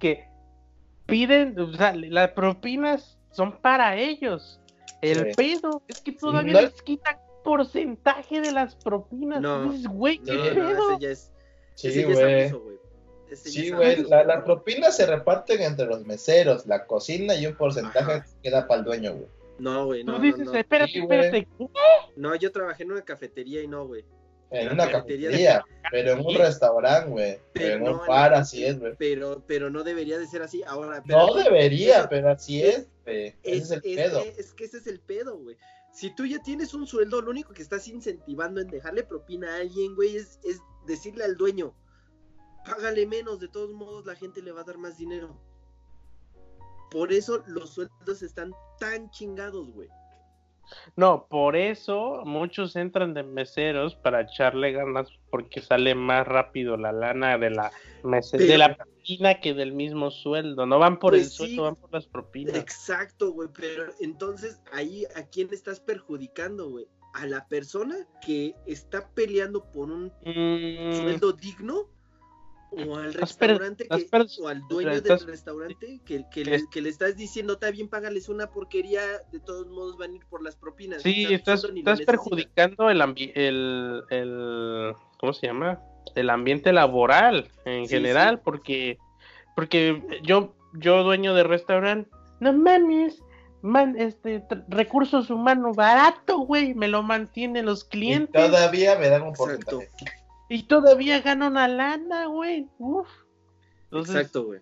que piden, o sea, las propinas son para ellos. El Sí. pedo es que todavía No- les quitan porcentaje de las propinas. No. Güey, ¿qué No, Sí. no, pedo? ese ya es, Sí, ese ya es güey. abuso, Sí, güey. La, las propinas se reparten entre los meseros, la cocina y un porcentaje Ajá. queda para el dueño, güey. No, güey, Tú no, no, dices, no. espérate, Sí, güey. espérate. No, yo trabajé en una cafetería y no, güey. En una cafetería de- pero en un restaurante, güey. Pero en no, un no, bar no, así es, güey. Pero, pero no debería de ser así. Ahora, No espérate. debería, pero así es, güey. Ese Es, es el es pedo. que, es que ese es el pedo, güey. Si tú ya tienes un sueldo, lo único que estás incentivando en dejarle propina a alguien, güey, es, es decirle al dueño, págale menos, de todos modos la gente le va a dar más dinero. Por eso los sueldos están tan chingados, güey. No, por eso muchos entran de meseros para echarle ganas porque sale más rápido la lana de la mese- de Pero- la propina que del mismo sueldo. No van por Pues el sí. sueldo, van por las propinas. Exacto, güey, pero entonces ahí a quién estás perjudicando, güey? A la persona que está peleando por un Mm, sueldo digno o al restaurante que, o al dueño estás- del restaurante que, que, le, que le estás diciendo está bien págales una porquería de todos modos van a ir por las propinas sí, O sea, estás, estás perjudicando el, ambi- el, el ¿cómo se llama? El ambiente laboral en Sí, general, sí. porque porque yo yo dueño de restaurante, no mames, man, este recursos humanos barato, güey, me lo mantienen los Y clientes. todavía me dan un Exacto. Y todavía gana una lana, güey. Uf. Entonces, exacto güey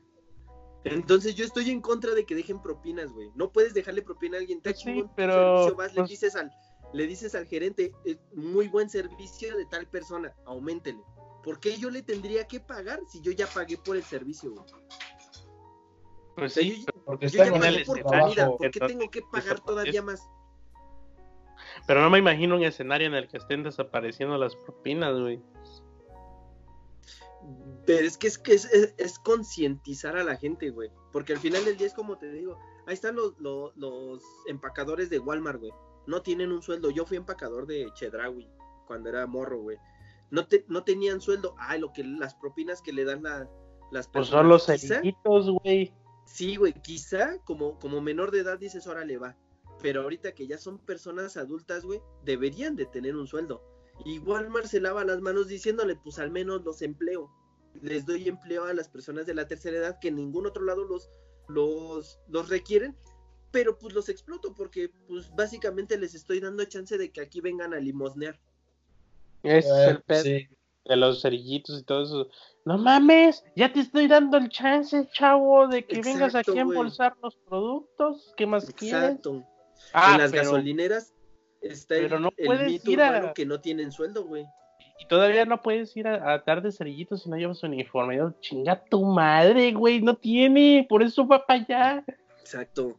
entonces yo estoy en contra de que dejen propinas güey no puedes dejarle propina a alguien está Pues sí, chingón pero, vas, le pues- dices al le dices al gerente "Eh, muy buen servicio de tal persona aumentele ¿Por qué yo le tendría que pagar si yo ya pagué por el servicio, güey? Pues O sea, sí, yo, Porque yo ya están en pagué el por comida. ¿por qué tengo que pagar todavía más? pero no me imagino un escenario en el que estén desapareciendo las propinas, güey. Pero es que es, que es, es- es concientizar a la gente, güey. Porque al final del día es como te digo, ahí están los, los, los empacadores de Walmart, güey. No tienen un sueldo. Yo fui empacador de Chedraui cuando era morro, güey. No, te, no tenían sueldo. Ah, lo que las propinas que le dan la- las Pues personas. son los cerillitos, güey. Sí, güey, quizá como, como menor de edad dices, órale, va. Pero ahorita que ya son personas adultas, güey, deberían de tener un sueldo. Y Walmart se lava las manos diciéndole, pues al menos los empleo. Les doy empleo a las personas de la tercera edad que en ningún otro lado los, los, los requieren. Pero pues los exploto porque pues básicamente les estoy dando chance de que aquí vengan a limosnear. Es Eh, el pedo sí. de los cerillitos y todo eso. No mames, ya te estoy dando el chance, chavo, de que vengas aquí a embolsar los productos. ¿Qué más quieres? Exacto. Ah, en las pero- gasolineras está pero el, no el mito ir a- urbano que no tienen sueldo, güey. Y todavía no puedes ir a, a dar de cerillitos si no llevas uniforme. Yo, chinga tu madre, güey, no tiene, por eso va para allá. Exacto.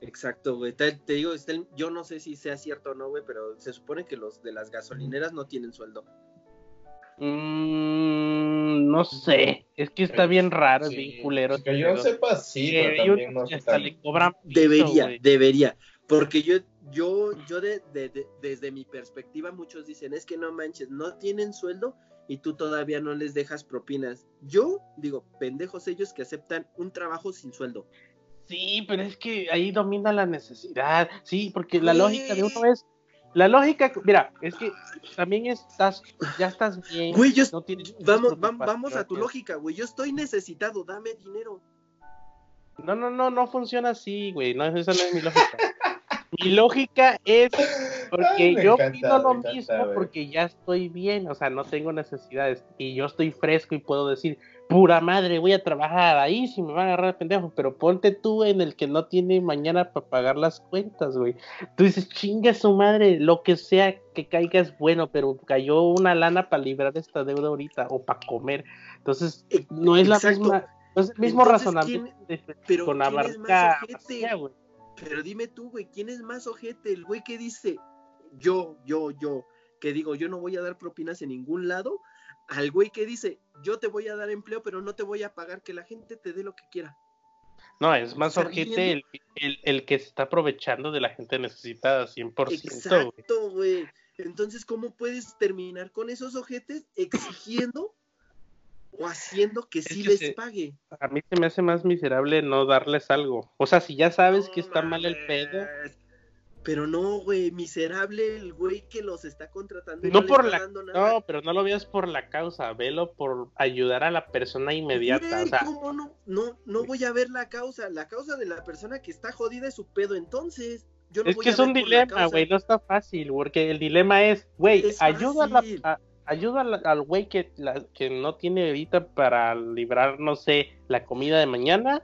Exacto, güey. Te, te digo, el- yo no sé si sea cierto o no, güey, pero se supone que los de las gasolineras no tienen sueldo. Mm, no sé, es que está bien raro, es Sí, bien culero. Que ese yo sepa, sí, Que pero hay también unos no que sé hasta le cobran piso, Debería, debería. Porque yo, yo, yo de, de- de- desde mi perspectiva, muchos dicen, es que no manches, no tienen sueldo y tú todavía no les dejas propinas. Yo digo, pendejos ellos que aceptan un trabajo sin sueldo. Sí, pero es que ahí domina la necesidad. Sí, porque la lógica de uno es. La lógica, mira, es que también estás, ya estás bien. Güey, yo, no tienes vamos, vamos a tu lógica, güey. Yo estoy necesitado, dame dinero. No, no, no, no funciona así, güey. No, esa no es mi lógica. mi lógica es porque Ay, yo encanta, pido lo encanta, mismo porque ya estoy bien, o sea, no tengo necesidades y yo estoy fresco y puedo decir, pura madre, voy a trabajar ahí si me van a agarrar pendejo, pero ponte tú en el que no tiene mañana para pagar las cuentas, güey. Tú dices, chinga su madre, lo que sea que caiga es bueno, pero cayó una lana para librar esta deuda ahorita o para comer. Entonces, no es la misma, no es el mismo Entonces, razonamiento de- Pero con ¿quién la es más marca ojete? vacía, güey. Pero dime tú, güey, ¿quién es más ojete? El güey que dice, yo, yo, yo, que digo, yo no voy a dar propinas en ningún lado, al güey que dice, yo te voy a dar empleo, pero no te voy a pagar, que la gente te dé lo que quiera. No, es más ¿Estás ojete el, el, el que se está aprovechando de la gente necesitada, 100%, güey. Exacto, güey. Entonces, ¿cómo puedes terminar con esos ojetes exigiendo o haciendo que Es sí que les se- pague? A mí se me hace más miserable no darles algo. O sea, si ya sabes que No está mal el pedo, Pero no, güey, miserable el güey que los está contratando. y no le por la... No, pero no lo veas por la causa, velo por ayudar a la persona inmediata. Güey, O sea, ¿cómo no? No, no voy a ver la causa. La causa de la persona que está jodida es su pedo, entonces. Yo no es voy que a es un dilema, güey, no está fácil, porque el dilema es, güey, ayuda, a la- a- ayuda al- al güey que, que no tiene ahorita para librar, no sé, la comida de mañana,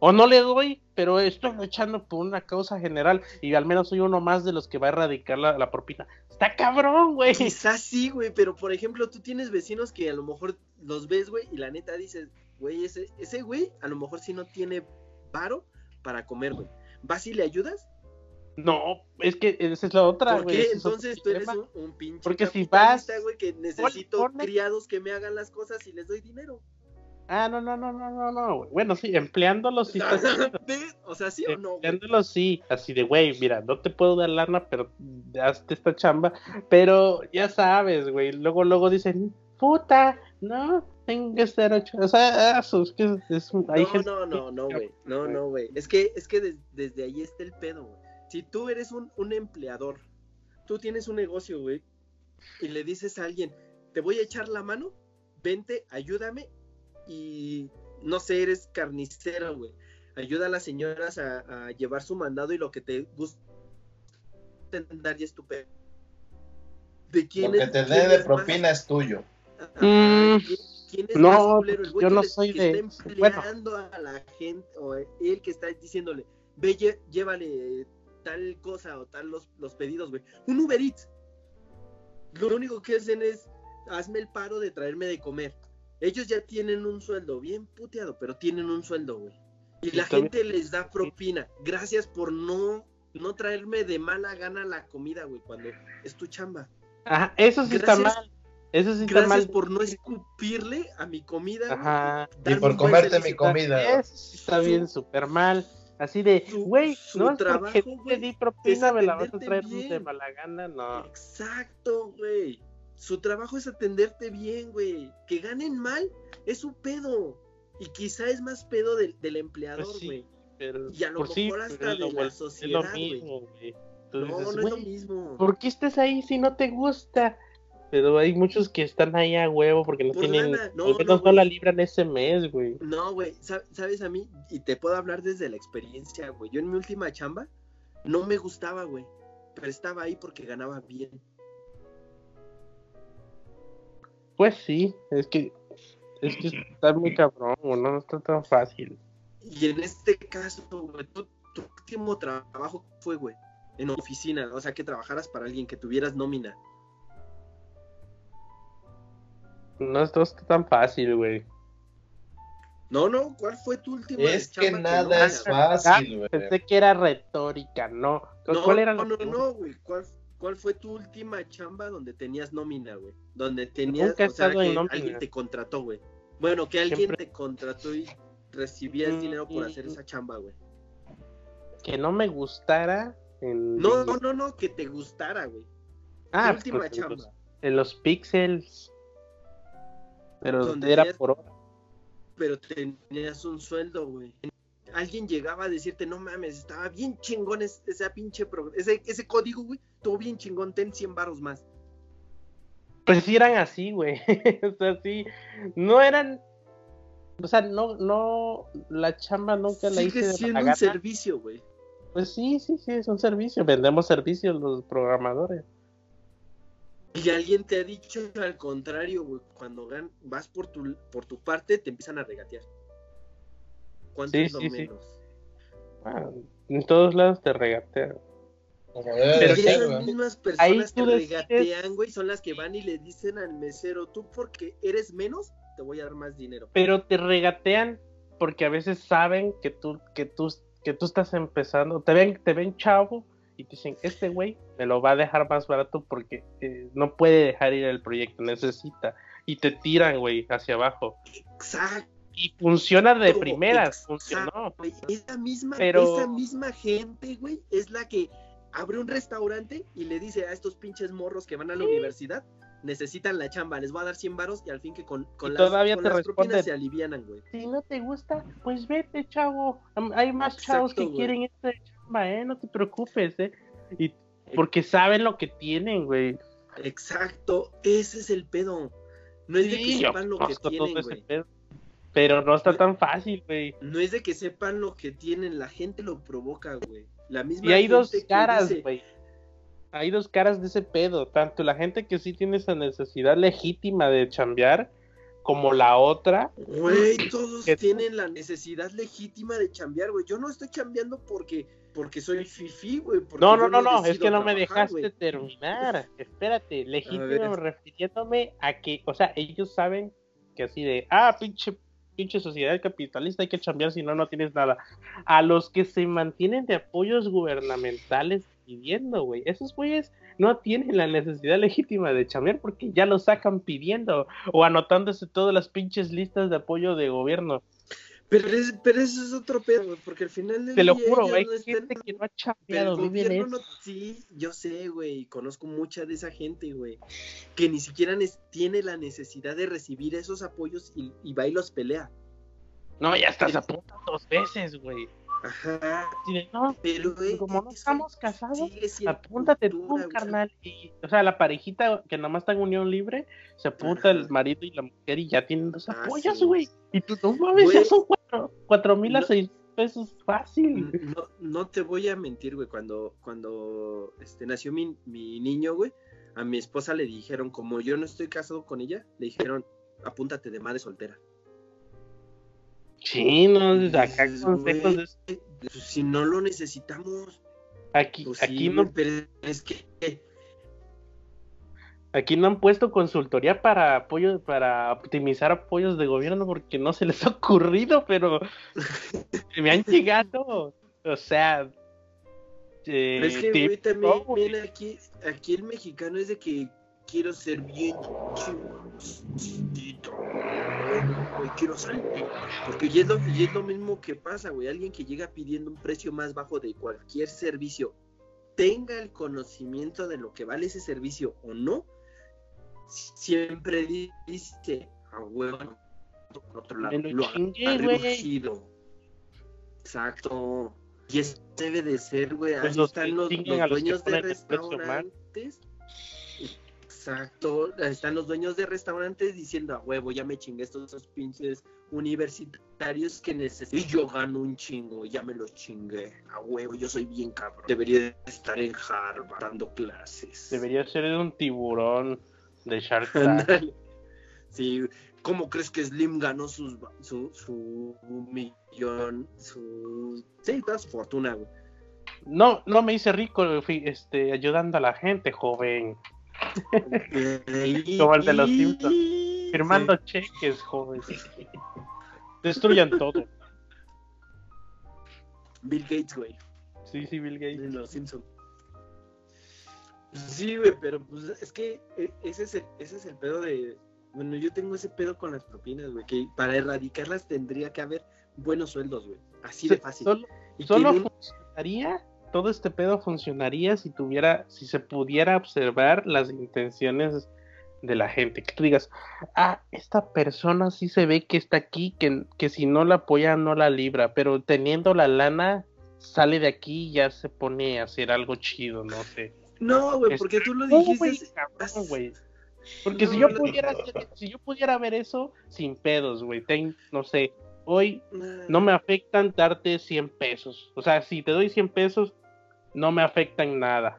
o no le doy, pero estoy luchando por una causa general y al menos soy uno más de los que va a erradicar la, la propina. Está cabrón, güey. Quizás sí, güey, pero por ejemplo, tú tienes vecinos que a lo mejor los ves, güey, y la neta dices, güey, ese, ese güey a lo mejor sí no tiene varo para comer, güey. ¿Vas y le ayudas? No, es que esa es la otra, ¿Por qué? es Entonces tú eres un, un pinche Porque si vas- güey, que necesito ponle- criados que me hagan las cosas y les doy dinero. Ah, no, no, no, no, no, no, güey. Bueno, sí, empleándolos sí está chido. ¿Ves? O sea, sí o no? Empleándolos sí, así de, güey, mira, no te puedo dar lana, pero hazte esta chamba. Pero ya sabes, güey, luego, luego dicen, puta, no, tengo que estar ocho. O sea, ah, que es, hay no, no, no, no, güey. No, no, güey. Es que, es que des- desde ahí está el pedo, güey. Si tú eres un, un empleador, tú tienes un negocio, güey, y le dices a alguien, te voy a echar la mano, vente, ayúdame, y no sé, eres carnicero, güey. Ayuda a las señoras a, a llevar su mandado y lo que te gusta dar y estupendo. ¿De quién Lo que es- te dé de es más- propina es tuyo. Mm, ¿quién- quién es no, más culero? El güey yo no soy que de- está bueno. empleando a la gente, o él que está diciéndole, ve, lle- llévale tal cosa o tal los, los pedidos, güey. Un Uber Eats. Lo único que hacen es, hazme el paro de traerme de comer. Ellos ya tienen un sueldo, bien puteado, pero tienen un sueldo, güey. Y Sí, la gente les da propina. Gracias por no, no traerme de mala gana la comida, güey, cuando es tu chamba. Ajá, eso sí está mal. Eso sí está Gracias mal. por no escupirle a mi comida. güey, Ajá. Y por comerte mi comida. Eso sí está bien, súper mal. Así de, güey, no es porque trabajo, te güey, di propina, me la vas a traer bien. de mala gana, no. Exacto, güey. Su trabajo es atenderte bien, güey. Que ganen mal es su pedo. Y quizá es más pedo del, del empleador, Pues sí, güey. Pero, Y a lo sí, mejor hasta pero de lo la sociedad, lo güey. güey. No, no es lo "Güey, mismo. ¿por qué estés ahí si no te gusta? Pero hay muchos que están ahí a huevo porque no Por tienen, lana, no, al menos no, no, la libran ese mes, güey. No, güey, sa- sabes a mí, y te puedo hablar desde la experiencia, güey. Yo en mi última chamba no me gustaba, güey. Pero estaba ahí porque ganaba bien. Pues sí, es que es que está muy cabrón, güey, no, no está tan fácil. Y en este caso, güey, tu, tu último trabajo fue, güey, en oficina. O sea, que trabajaras para alguien, que tuvieras nómina. No, está tan fácil, güey. No, no, ¿cuál fue tu última Es que nada no es fácil, güey. Pensé que era retórica, no. No, ¿Cuál era no, la- no, no, güey. ¿Cuál, ¿Cuál fue tu última chamba donde tenías nómina, güey? Donde tenías, Nunca he o sea, estado en que nómina. alguien te contrató, güey. Bueno, que alguien Siempre- te contrató y recibías Mm, dinero por hacer esa chamba, güey. Que no me gustara en. No, no, no, no, que te gustara, güey. ah, tu última pues, en chamba. los, en los pixels. Pero Donde era tenías- por hora. Pero tenías un sueldo, güey. Alguien llegaba a decirte, no mames, estaba bien chingón es- ese pinche ese, ese código, güey, estuvo bien chingón, ten 100 varos más. Pues sí eran así, güey. o sea, sí. No eran. O sea, no, no. La chamba nunca la hice Sigue siendo un servicio, güey. Pues sí, sí, sí, es un servicio. Vendemos servicios los programadores. Y alguien te ha dicho al contrario, güey, cuando gan- vas por tu, por tu parte, te empiezan a regatear. ¿Cuánto Sí, es lo sí, sí. menos? Ah, en todos lados te regatean. Pero esas güey. mismas Ahí personas que decides- regatean, güey, son las que van y le dicen al mesero, tú porque eres menos, te voy a dar más dinero. Pero te regatean porque a veces saben que tú, que tú, que tú estás empezando. Te ven, te ven chavo y te dicen, este güey me lo va a dejar más barato porque eh, no puede dejar ir el proyecto, necesita. Y te tiran, güey, hacia abajo. Exacto. Y funciona de primeras, funcionó. Esa misma, Pero- esa misma gente, güey, es la que abre un restaurante y le dice a estos pinches morros que van a la universidad, necesitan la chamba, les voy a dar 100 varos y al fin que con, con las, todavía con te las propinas se alivianan, güey. Si no te gusta, pues vete, chavo. Hay más chavos que güey. quieren esta chamba, ¿eh? No te preocupes, ¿eh? Y porque saben lo que tienen, güey. Exacto, ese es el pedo. No es de que sepan lo que tienen, güey. pedo. Pero no está tan fácil, güey. No es de que sepan lo que tienen, la gente lo provoca, güey. La misma Y hay dos gente caras, dice, güey. Hay dos caras de ese pedo. Tanto la gente que sí tiene esa necesidad legítima de chambear, como la otra. Güey, todos Que- tienen la necesidad legítima de chambear, güey. Yo no estoy chambeando porque, porque soy fifi, güey. No, no, no, no, es que no me dejaste terminar. Espérate, legítimo refiriéndome a que, o sea, ellos saben que así de, ah, pinche, pinche sociedad capitalista, hay que chambear si no, no tienes nada. A los que se mantienen de apoyos gubernamentales pidiendo, güey, esos güeyes no tienen la necesidad legítima de chambear porque ya lo sacan pidiendo o anotándose todas las pinches listas de apoyo de gobierno. Pero, es- pero eso es otro pedo, güey, porque al final del Te lo día juro, no están- gente que no ha chambeado, vive en gobierno eso. no, sí, yo sé, güey, conozco mucha de esa gente, güey, que ni siquiera tiene la necesidad de recibir esos apoyos y, y va y los pelea. No, ya estás a punto dos veces, güey. Ajá, de, no, pero güey, como no estamos casados, apúntate tú, cultura, güey. carnal. Y, o sea, la parejita que nomás está en unión libre, se apunta Ajá. el marido y la mujer y ya tienen dos Ah, apoyos, sí. güey. Y tú no mames, ya Güey. son cuatro, cuatro mil a seis pesos fácil. No, no te voy a mentir, güey. Cuando, cuando este, nació mi, mi niño, güey, a mi esposa le dijeron, como yo no estoy casado con ella, le dijeron, apúntate de madre soltera. Sí, no, acá consejos de- Pues, si no lo necesitamos, Aquí, pues aquí sí, no, pero es que aquí no han puesto consultoría para apoyo, para optimizar apoyos de gobierno porque no se les ha ocurrido, pero me han llegado. O sea, eh, Pero es que, güey, también, también aquí, aquí el mexicano es de que quiero ser bien chingosito, güey, quiero salir. Porque es, lo, es lo mismo que pasa, güey. Alguien que llega pidiendo un precio más bajo de cualquier servicio, tenga el conocimiento de lo que vale ese servicio o no, siempre dice, a huevo, por otro lado, lo lo ha reducido. Exacto. Y eso debe de ser, güey. Pues Ahí los están los, dueños de restaurantes. Exacto. Están los dueños de restaurantes diciendo, a huevo, ya me chingué estos, estos pinches universitarios que necesito. Y yo gano un chingo, ya me los chingué. A huevo, yo soy bien cabrón. Debería de estar en Harvard dando clases. Debería ser un tiburón de Shark Tank. Sí, ¿cómo crees que Slim ganó sus, su, su millón, su... Sí, toda su fortuna, güey. No, no me hice rico fui, este, ayudando a la gente, joven. Como el de los Simpsons. Firmando cheques, joven. Destruyan todo. Bill Gates, güey. Sí, sí, Bill De Gates. los Simpson. Sí, güey, pero pues es que eh, ese es el, ese es el pedo de. Bueno, yo tengo ese pedo con las propinas, güey, que para erradicarlas tendría que haber buenos sueldos, güey. Así de fácil. Solo, Y funcionaría, todo este pedo funcionaría si tuviera, si se pudiera observar las intenciones de la gente. Que tú digas, ah, esta persona sí se ve que está aquí, que, que si no la apoya no la libra, pero teniendo la lana sale de aquí y ya se pone a hacer algo chido, no sé. No, güey, porque tú lo No, dijiste. güey, cabrón, güey. Porque si No, yo pudiera si yo pudiera ver eso sin pedos, güey, ten- no sé, hoy no me afectan darte 100 pesos. O sea, si te doy 100 pesos, no me afectan nada.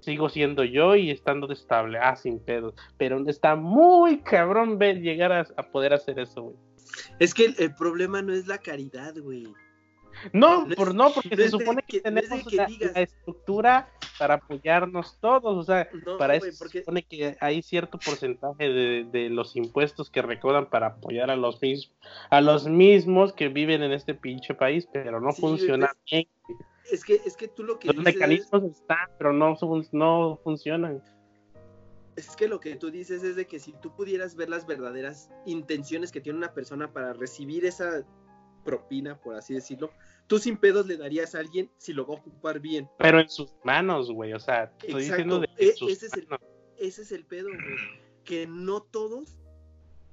Sigo siendo yo y estando estable. Ah, sin pedos. Pero está muy cabrón ver llegar a, a poder hacer eso, güey. Es que el, el problema no es la caridad, güey. No, No es- por, no, porque no se supone que, tenemos que digas- estructura para apoyarnos todos. O sea, No, para eso porque se supone que hay cierto porcentaje de, de los impuestos que recaudan para apoyar a los mismos, a los mismos que viven en este pinche país, pero no Sí, funciona pues, bien. es que es que tú lo que Los dices es- mecanismos están, pero no, no funcionan. Es que lo que tú dices es de que si tú pudieras ver las verdaderas intenciones que tiene una persona para recibir esa propina, por así decirlo, tú sin pedos le darías a alguien si lo va a ocupar bien. Pero en sus manos, güey. O sea, estoy Exacto, diciendo de e- sus ese es el- manos. Ese es el pedo, güey. Que no todos,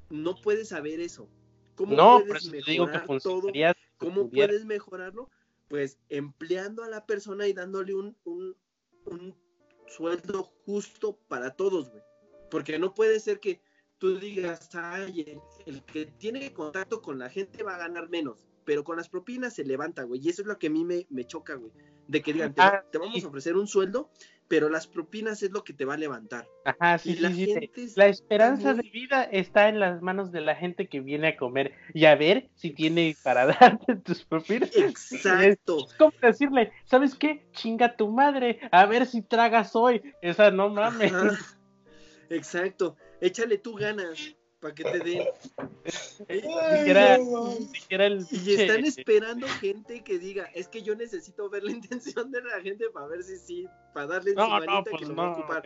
no puedes saber eso. ¿Cómo No, puedes te digo que mejorar todo? ¿Cómo pudiera. puedes mejorarlo? Pues empleando a la persona y dándole un, un, un sueldo justo para todos, güey. Porque no puede ser que tú digas, ay, el, el que tiene contacto con la gente va a ganar menos, pero con las propinas se levanta, güey. Y eso es lo que a mí me, me choca, güey. De que digan, te, Ah, te vamos sí. a ofrecer un sueldo, pero las propinas es lo que te va a levantar. Ajá, sí, y la sí, sí, gente sí. La esperanza muy- de vida está en las manos de la gente que viene a comer y a ver si tiene para darte tus propinas. Exacto. Es como decirle, ¿sabes qué? Chinga tu madre, a ver si tragas hoy. Esa no mames. Ajá. Exacto. Échale tú ganas para que te den. Dijera, el Y están esperando gente que diga, es que yo necesito ver la intención de la gente para ver si sí, para darle su No, manita no, que pues lo va a no. ocupar.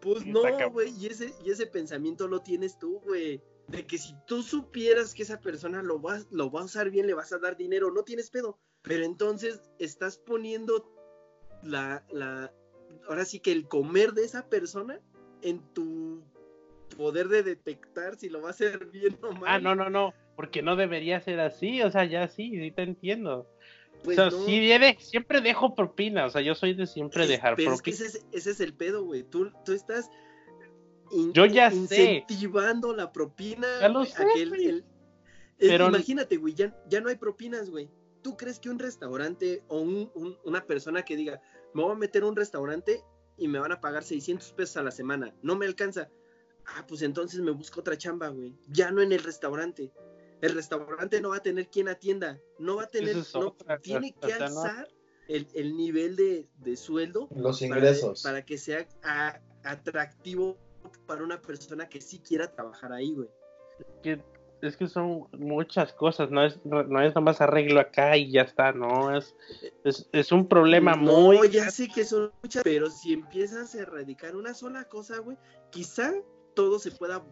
Pues no, güey, y ese, y ese pensamiento lo tienes tú, güey. De que si tú supieras que esa persona lo va, lo va a usar bien, le vas a dar dinero, no tienes pedo. Pero entonces estás poniendo la, la, ahora sí que el comer de esa persona en tu poder de detectar si lo va a hacer bien o mal. Ah, no, no, no, porque no debería ser así, o sea, ya sí, sí te entiendo. Pues o sea, no. sí, de- siempre dejo propina, o sea, yo soy de siempre Es- dejar pero es que propina. ese es, ese es el pedo, güey. Tú, tú estás in- Yo ya sé. incentivando la propina. Ya lo sé, el- el- Pero- imagínate, güey, ya, ya no hay propinas, güey. ¿Tú crees que un restaurante o un- un- una persona que diga, me voy a meter a un restaurante y me van a pagar 600 pesos a la semana, no me alcanza? Ah, pues entonces me busco otra chamba, güey. Ya no en el restaurante. El restaurante no va a tener quien atienda, no va a tener, es no, otra, tiene o que alzar el, el nivel de, de sueldo Los para- ingresos. Para, que sea a- atractivo para una persona que sí quiera trabajar ahí, güey. que es que son muchas cosas, no es no es nomás arreglo acá y ya está, no es es, es un problema no, muy ya sé que son muchas, pero si empiezas a erradicar una sola cosa, güey, quizá todo se pueda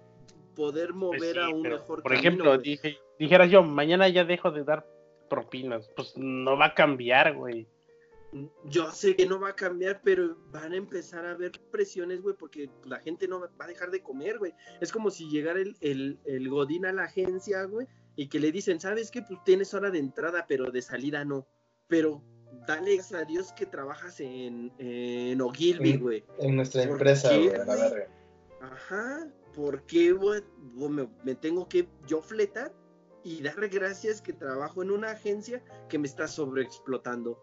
poder mover Pues sí, a un pero, mejor por camino, ejemplo, güey. dije, dijeras yo, mañana ya dejo de dar propinas, pues no va a cambiar, güey. Yo sé que no va a cambiar, pero van a empezar a haber presiones, güey, porque la gente no va a dejar de comer, güey. Es como si llegara el, el, el Godín a la agencia, güey, y que le dicen, ¿sabes qué? Pues tienes hora de entrada, pero de salida no. Pero dale gracias a Dios que trabajas en, en Ogilvy, güey. En nuestra ¿Por empresa, güey, a la verga. Ajá, ¿por qué? Me, me tengo que yo fletar y darle gracias que trabajo en una agencia que me está sobreexplotando?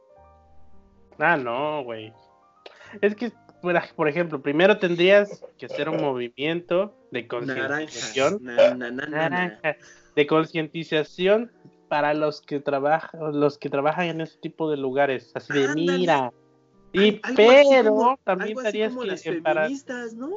Ah, no, güey. Es que, por ejemplo, primero tendrías que hacer un movimiento de concientización. Na, na, na, na, na. naranja, de concientización para los que trabajan los que trabajan en ese tipo de lugares así de mira y Al- pero como- también como que las feministas, ¿no?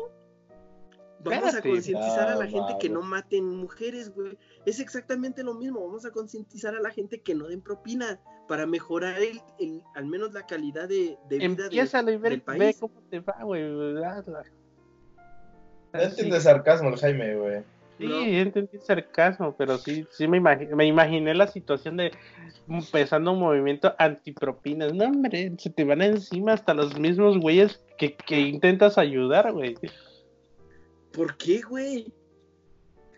Vamos a concientizar a la gente que no maten mujeres, güey. Es exactamente lo mismo. Vamos a concientizar a la gente que no den propina para mejorar el, el- al menos la calidad de, de vida de- Empieza a ver, del ve país. cómo te va, güey. No entiende sarcasmo el Jaime, güey. Sí, ¿no? entendí sarcasmo, pero sí, sí me, imagi- me imaginé la situación de empezando un movimiento antipropinas. No, hombre, se te van encima hasta los mismos güeyes que, que intentas ayudar, güey. ¿Por qué, güey?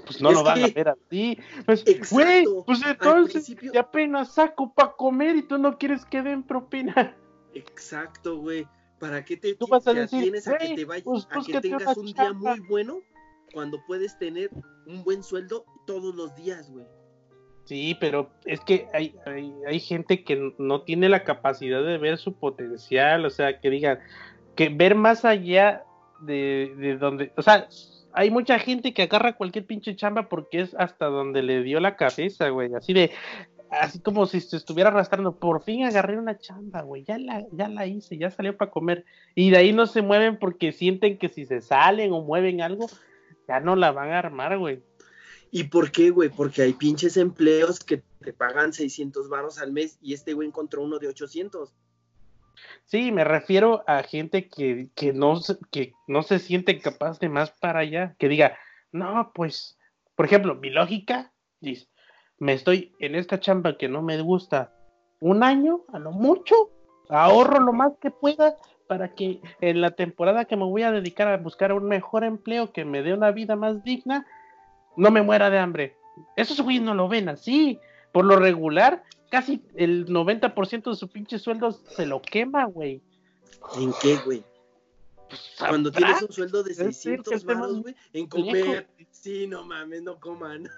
Pues no Es lo van a que- ver así. Pues, Exacto. güey, pues entonces principio- ya apenas saco para comer y tú no quieres que den propina. Exacto, güey. ¿Para qué te, Tú vas a decir, atienes a que "Güey, te vayas, pues, a que búscate tengas un día chamba"? muy bueno cuando puedes tener un buen sueldo todos los días, güey? Sí, pero es que hay, hay, hay gente que no tiene la capacidad de ver su potencial, o sea, que digan, que ver más allá de, de donde, o sea, hay mucha gente que agarra cualquier pinche chamba porque es hasta donde le dio la cabeza, güey, así de, así como si se estuviera arrastrando, por fin agarré una chamba, güey, ya la, ya la hice, ya salió para comer, y de ahí no se mueven porque sienten que si se salen o mueven algo, ya no la van a armar, güey. ¿Y por qué, güey? Porque hay pinches empleos que te pagan 600 varos al mes y este güey encontró uno de 800. Sí, me refiero a gente que, que, no, que no se siente capaz de más para allá, que diga, no, pues, por ejemplo, mi lógica dice, me estoy en esta chamba que no me gusta un año, a lo mucho, ahorro lo más que pueda para que en la temporada que me voy a dedicar a buscar un mejor empleo que me dé una vida más digna, no me muera de hambre. Esos güeyes no lo ven así. Por lo regular, casi el 90% de su pinche sueldo se lo quema, güey. ¿En qué, güey? Cuando ¿Sabrá? tienes un sueldo de Es decir, que 600 el tema varos, es güey, en comer. Sí, no mames, no coman.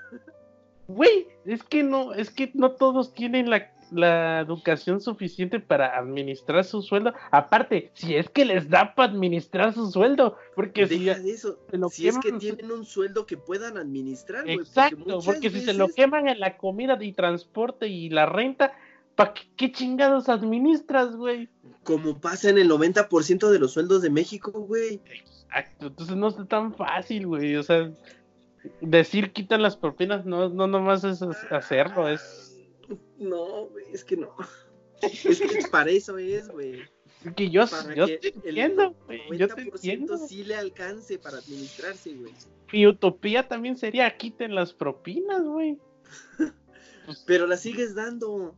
Güey, es que no, es que no todos tienen la, la educación suficiente para administrar su sueldo. Aparte, si es que les da para administrar su sueldo, porque si Deja de eso. se lo Si es que tienen un sueldo que puedan administrar. Exacto, porque si se lo queman en la comida y transporte y la renta, ¿para qué, qué chingados administras, güey? Como pasa en el 90% de los sueldos de México, güey. Exacto, entonces no es tan fácil, güey. O sea, decir quitan las propinas no, no nomás es hacerlo, es No, güey, es que no. Es que para eso es, güey. que yo, Para yo que te entiendo, güey. Yo te 90% entiendo. sí le alcance para administrarse, güey. Mi utopía también sería quiten las propinas, güey. Pero la sigues dando.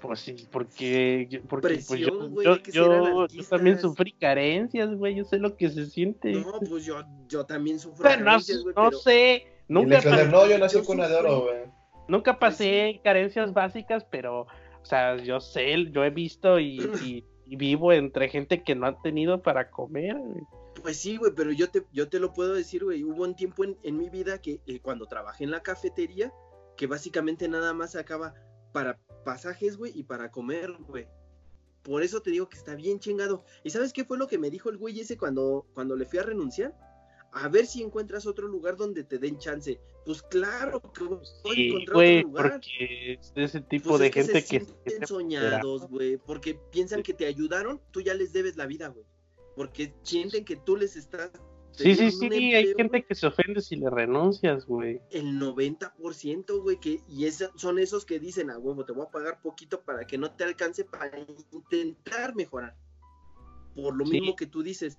Pues sí, porque, porque pues yo, yo, que yo- también sufrí carencias, güey. Yo sé lo que se siente. No, pues yo, yo también sufro Pero carencias, güey, no pero sé, nunca, no, yo nací yo con una de oro, güey. Nunca pasé carencias básicas, pero, o sea, yo sé, yo he visto y, y- y vivo entre gente que no ha tenido para comer. güey. Pues sí, güey, pero yo te, yo te lo puedo decir, güey. Hubo un tiempo en, en mi vida que eh, cuando trabajé en la cafetería, que básicamente nada más sacaba para pasajes, güey, y para comer, güey. Por eso te digo que está bien chingado. ¿Y sabes qué fue lo que me dijo el güey ese cuando, cuando le fui a renunciar? A ver si encuentras otro lugar donde te den chance. Pues claro que voy a Sí, encontrar otro lugar. porque es ese tipo Pues de es que gente se que... sienten que- soñados, güey, porque piensan que te ayudaron, tú ya les debes la vida, güey. Porque sienten que tú les estás Sí, sí, sí, hay gente que se ofende si le renuncias, güey. el 90%, güey, que y esa- son esos que dicen, a huevo, te voy a pagar poquito para que no te alcance para intentar mejorar. Por lo Sí. mismo que tú dices,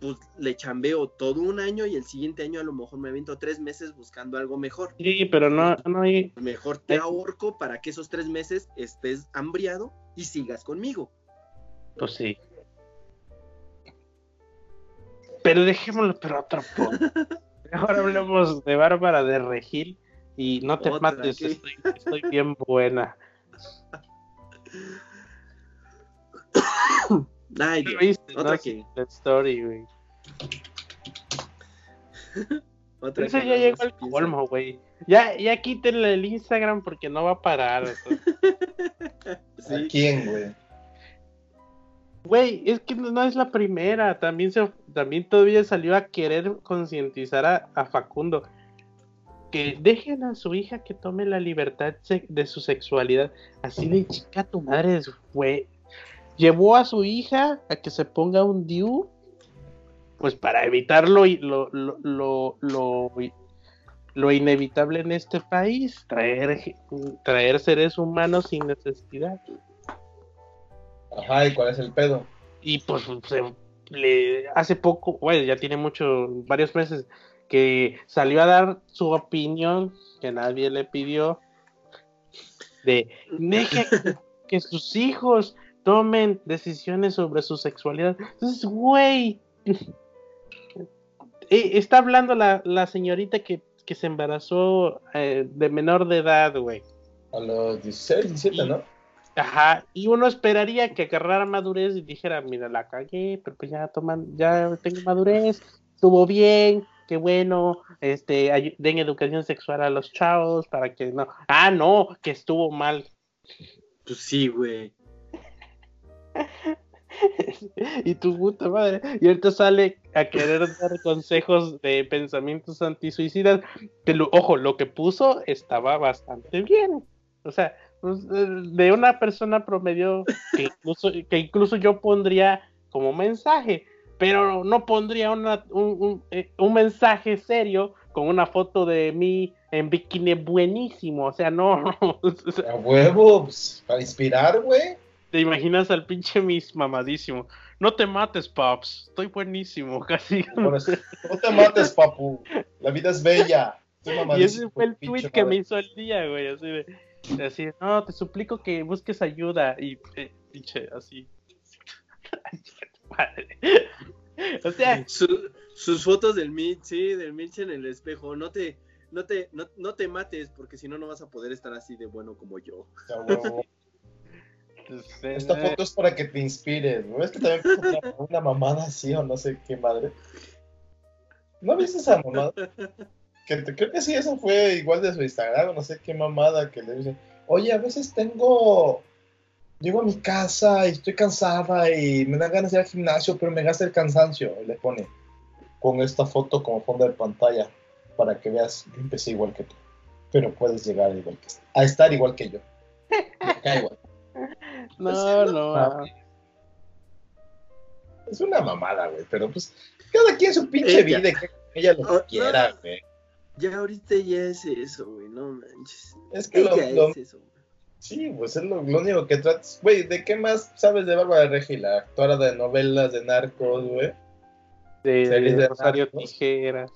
pues le chambeo todo un año y el siguiente año a lo mejor me aviento tres meses buscando algo mejor. Sí, pero no, no hay... Mejor te ahorco para que esos tres meses estés hambriado y sigas conmigo. Pues sí. Pero dejémoslo para otro punto. Ahora hablemos de Bárbara de Regil y no te Otra, mates, estoy, estoy bien buena. Ay, ¿Qué Dios. viste? otra No, que- sí, la story, güey. Otra Eso que ya llegó al colmo, güey. Ya, ya quítenle el Instagram porque no va a parar. Sí. ¿A quién, güey? Güey, es que no, es la primera. También se, también todavía salió a querer concientizar a, a Facundo. Que dejen a su hija que tome la libertad de su sexualidad. Así de chica tu madre, güey. Llevó a su hija a que se ponga un DIU pues para evitar lo, lo, lo, lo, lo, lo inevitable en este país, traer, traer seres humanos sin necesidad. Ajá, ¿y cuál es el pedo? Y pues se- le, hace poco, bueno, ya tiene mucho, varios meses, que salió a dar su opinión que nadie le pidió de deje que, que sus hijos tomen decisiones sobre su sexualidad. Entonces, güey, eh, está hablando la, la señorita que, que se embarazó eh, de menor de edad, güey. A los 16, 17, ¿no? Ajá, y uno esperaría que agarrara madurez y dijera, mira, la cagué, pero pues ya toman, ya tengo madurez, estuvo bien, qué bueno, este, den educación sexual a los chavos para que no, ah, no, que estuvo mal. Pues sí, güey. Y tu puta madre, y ahorita sale a querer dar consejos de pensamientos antisuicidas, pero ojo, lo que puso estaba bastante bien, o sea, pues, eh, de una persona promedio que incluso, que incluso yo pondría como mensaje, pero no pondría una- un, eh, mensaje serio con una foto de mí en bikini buenísimo, o sea, no, A huevo, pues, para inspirar, güey. Te imaginas al pinche Miss mamadísimo. No te mates, Pops. Estoy buenísimo, casi. Bueno, No te mates, papu. La vida es bella. Estoy Y ese fue el tweet que madre. me hizo el día, güey. Así de, así, de, no, te suplico que busques ayuda. Y eh, pinche, así. O sea, Su- sus fotos del Mitch, sí, del Mitch en el espejo. No te, no te, no, no te mates, porque si no, no vas a poder estar así de bueno como yo. Pues, Esta eh, foto es para que te inspires, ¿no? Es que también una, una mamada así o no sé qué madre. ¿No viste esa mamada? Que te- creo que sí, eso fue igual de su Instagram, o no sé qué mamada que le dice. Oye, a veces tengo. Llego a mi casa y estoy cansada y me dan ganas de ir al gimnasio, pero me gasta el cansancio. Y le pone con esta foto como fondo de pantalla para que veas, yo empecé igual que tú, pero puedes llegar igual que a estar igual que yo. Me cae igual. no, no. ah. Es una mamada, güey, pero pues cada quien su pinche Ella. vida y que ella lo que Oh, quiera, no. güey. Ya ahorita ya es eso, güey, no manches. Es que lo, Ella lo- es eso, güey. sí, pues es lo, lo único que tratas. Güey, ¿de qué más sabes de Bárbara Regil? La actora de novelas de narcos, güey. De, Series de Rosario narcos. Tijeras.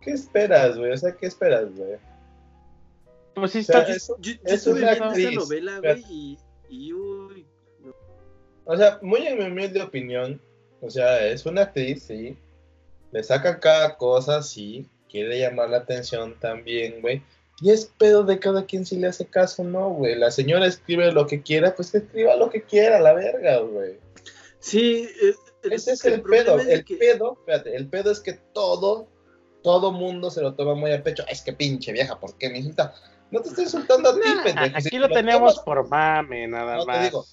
¿Qué esperas, güey? O sea, ¿qué esperas, güey? Pues sí, O sea, está. eso- Yo, yo Es estuve una actriz, esa novela, güey, y, y uy, no. O sea, muy en mi humilde opinión, o sea, es una actriz, sí. Le saca cada cosa, sí. Quiere llamar la atención también, güey. Y es pedo de cada quien si le hace caso o no, güey. La señora escribe lo que quiera, pues que escriba lo que quiera, la verga, güey. Sí, eh, Ese es el, pedo. es El que- pedo, espérate, el pedo es que todo, todo mundo se lo toma muy a pecho. Es que pinche vieja, ¿por qué insulta? No te estoy insultando a ti, Nah, pendejo. Si aquí te lo tenemos tomas- por mame, nada No te más. digo.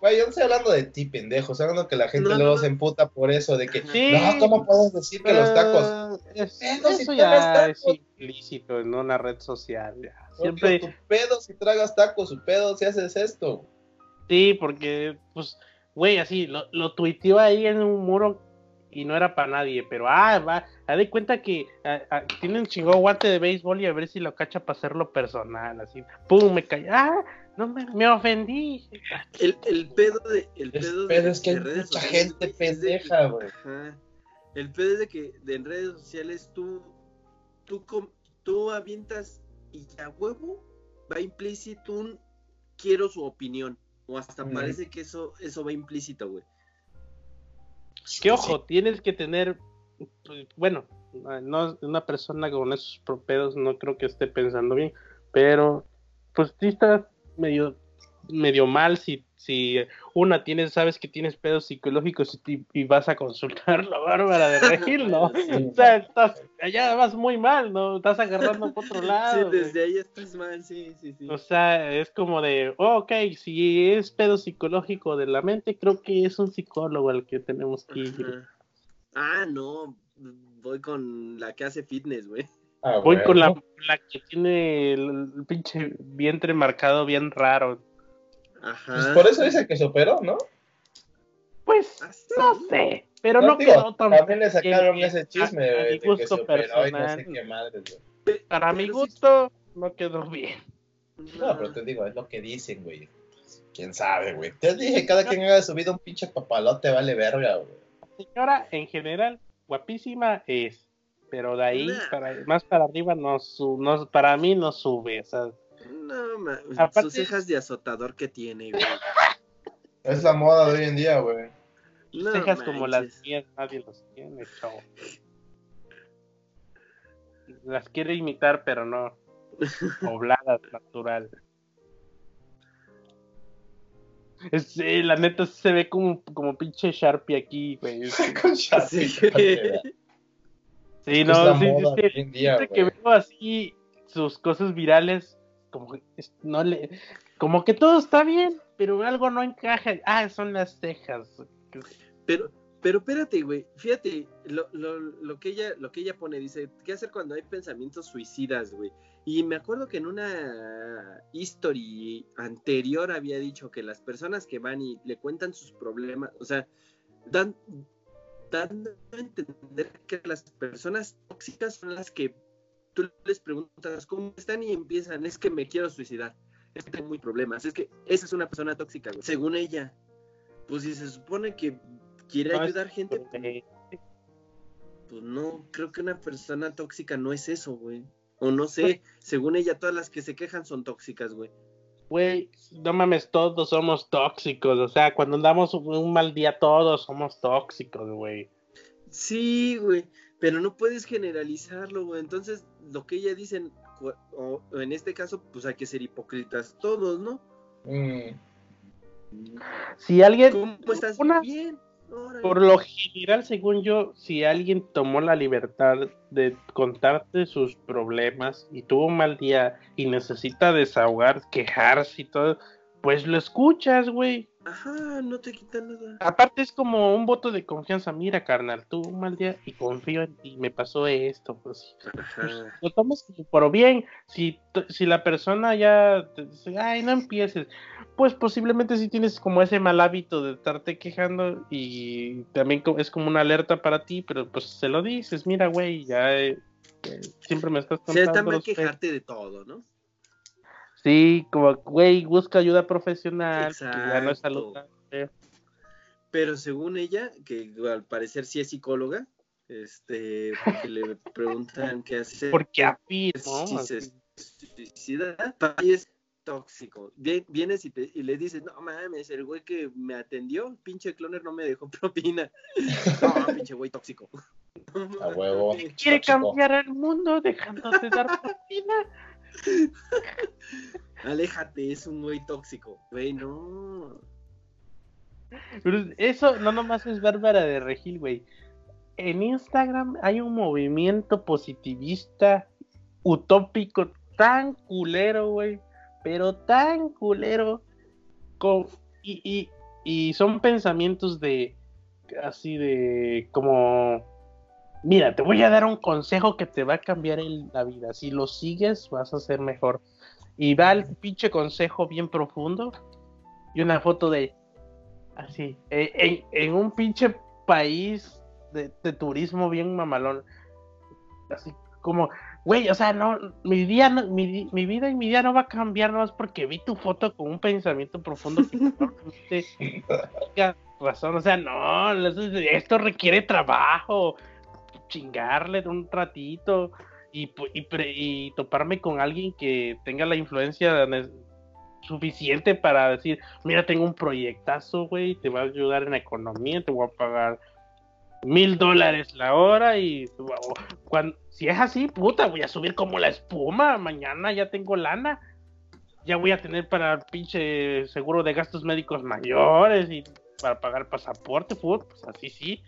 Güey, yo no estoy hablando de ti, pendejo. Estoy hablando que la gente No, luego no. se emputa por eso, de que, Sí. no, ¿cómo puedes decir que los tacos? Eh, es- Pedo si eso tragas ya es tacos. implícito en una red social. ya. Siempre... Siempre, Tu pedo si tragas tacos, su pedo si haces esto. sí, porque, pues, güey, así, lo, lo tuiteó ahí en un muro y no era para nadie, pero, ah, va, haz de cuenta que ah, ah, tiene un chingón guante de béisbol y a ver si lo cacha para hacerlo personal, así, pum, me cayó, ah, no me, me ofendí. El, el pedo de. El El pedo, pedo de- es que de hay redes mucha sociales, gente pendeja, güey. El pedo es de que de en redes sociales tú. Tú, com- tú avientas y a huevo va implícito un quiero su opinión. O hasta parece que eso, eso va implícito, güey. Que ojo, tienes que tener, pues, bueno, no una persona con esos pedos no creo que esté pensando bien, pero pues sí está medio medio mal si si una tienes sabes que tienes pedos psicológicos y, y vas a consultar la Bárbara de Regil, ¿no? Sí. O sea, estás allá vas muy mal, ¿no? Estás agarrando por otro Sí, lado. güey. desde ahí estás mal, sí, sí, sí. O sea, es como de, oh, ok, si es pedo psicológico de la mente, creo que es un psicólogo al que tenemos que ir. Ajá. Ah, no. Voy con la que hace fitness, güey. Ah, Voy con la, la que tiene el, el pinche vientre marcado bien raro. Pues por eso dice que se operó, ¿no? Pues, no sé. Pero no, digo, quedó tan También le sacaron ese chisme, a- a güey, mi de que y no sé personal. qué madre, güey. Para mi gusto, no quedó bien. No, pero te digo, es lo que dicen, güey. Quién sabe, güey. Te dije, cada quien haga su vida un pinche papalote, vale verga, güey. Señora, en general, guapísima es. Pero de ahí, Nah. para, más para arriba, no, su, no para mí no sube. O sea, No, ma- Aparte- sus cejas de azotador que tiene, güey. Es la moda de hoy en día, güey. No cejas como las mías, nadie los tiene, chavo. Las quiere imitar, pero no. Pobladas, natural. Es, eh, la neta se ve como, como pinche Sharpie aquí, güey. Sí, Con Sharpie, Sí. no, sí, sí, moda día, que veo así sus cosas virales, como que no le, como que todo está bien, pero algo no encaja. Ah, son las cejas. Pero, pero espérate, güey. Fíjate, lo, lo, lo que ella, lo que ella pone, dice, ¿qué hacer cuando hay pensamientos suicidas, güey? Y me acuerdo que en una history anterior había dicho que las personas que van y le cuentan sus problemas, o sea, dan, dando a entender que las personas tóxicas son las que tú les preguntas cómo están y empiezan, es que me quiero suicidar, es que tengo muy problemas, es que esa es una persona tóxica, güey. según ella. Pues si se supone que quiere ayudar gente, pues, pues no, creo que una persona tóxica no es eso, güey. O no sé, según ella, todas las que se quejan son tóxicas, güey. Güey, no mames, todos somos tóxicos. O sea, cuando andamos un mal día, todos somos tóxicos, güey. Sí, güey, pero no puedes generalizarlo, güey. Entonces, lo que ella dice, cu- o, o en este caso, pues hay que ser hipócritas todos, ¿no? Mm, Si alguien. ¿Cómo estás? una- Bien. órale. Por lo general, según yo, si alguien tomó la libertad de contarte sus problemas y tuvo un mal día y necesita desahogar, quejarse y todo, pues lo escuchas, güey. Ajá, no te quita nada. Aparte es como un voto de confianza. Mira, carnal, tuve un mal día y confío en ti. Me pasó esto, pues. pues, lo tomas por bien. Si, si la persona ya te dice, ay, no empieces, pues posiblemente si tienes como ese mal hábito de estarte quejando y también es como una alerta para ti, pero pues se lo dices, mira, güey, ya eh, eh, siempre me estás O sea, está contando mal los pe-". quejarte de todo, ¿no? Sí, como, güey, busca ayuda profesional, que ya no es Exacto. saludable. Pero según ella, que al parecer sí es psicóloga, este, porque le preguntan qué hacer. Porque afirmo, si se suicida, para mí es tóxico. Vie- Vienes y, te- y le dices, no mames, el güey que me atendió, pinche cloner no me dejó propina. No, pinche güey tóxico. a huevo. quiere tóxico. cambiar al mundo dejándote dar propina. Aléjate, es un güey tóxico. Güey, no. Pero eso no nomás es Bárbara de Regil, güey. En Instagram hay un movimiento positivista utópico tan culero, güey. Pero tan culero. y, y, y son pensamientos de. Así de. Como. Mira, te voy a dar un consejo que te va a cambiar el- la vida. Si lo sigues, vas a ser mejor. Y va el pinche consejo bien profundo. Y una foto de. Así. eh, En, en un pinche país de, de turismo bien mamalón. Así como. Güey, o sea, no, mi día, no- mi, mi vida y mi día no va a cambiar nomás porque vi tu foto con un pensamiento profundo que tenga razón. O sea, no, esto requiere trabajo, chingarle un ratito y, y, y toparme con alguien que tenga la influencia suficiente para decir, mira, tengo un proyectazo, güey, te va a ayudar en la economía, te voy a pagar mil dólares la hora y cuando, si es así, puta, voy a subir como la espuma, mañana ya tengo lana, ya voy a tener para pinche seguro de gastos médicos mayores y para pagar pasaporte, pues así sí.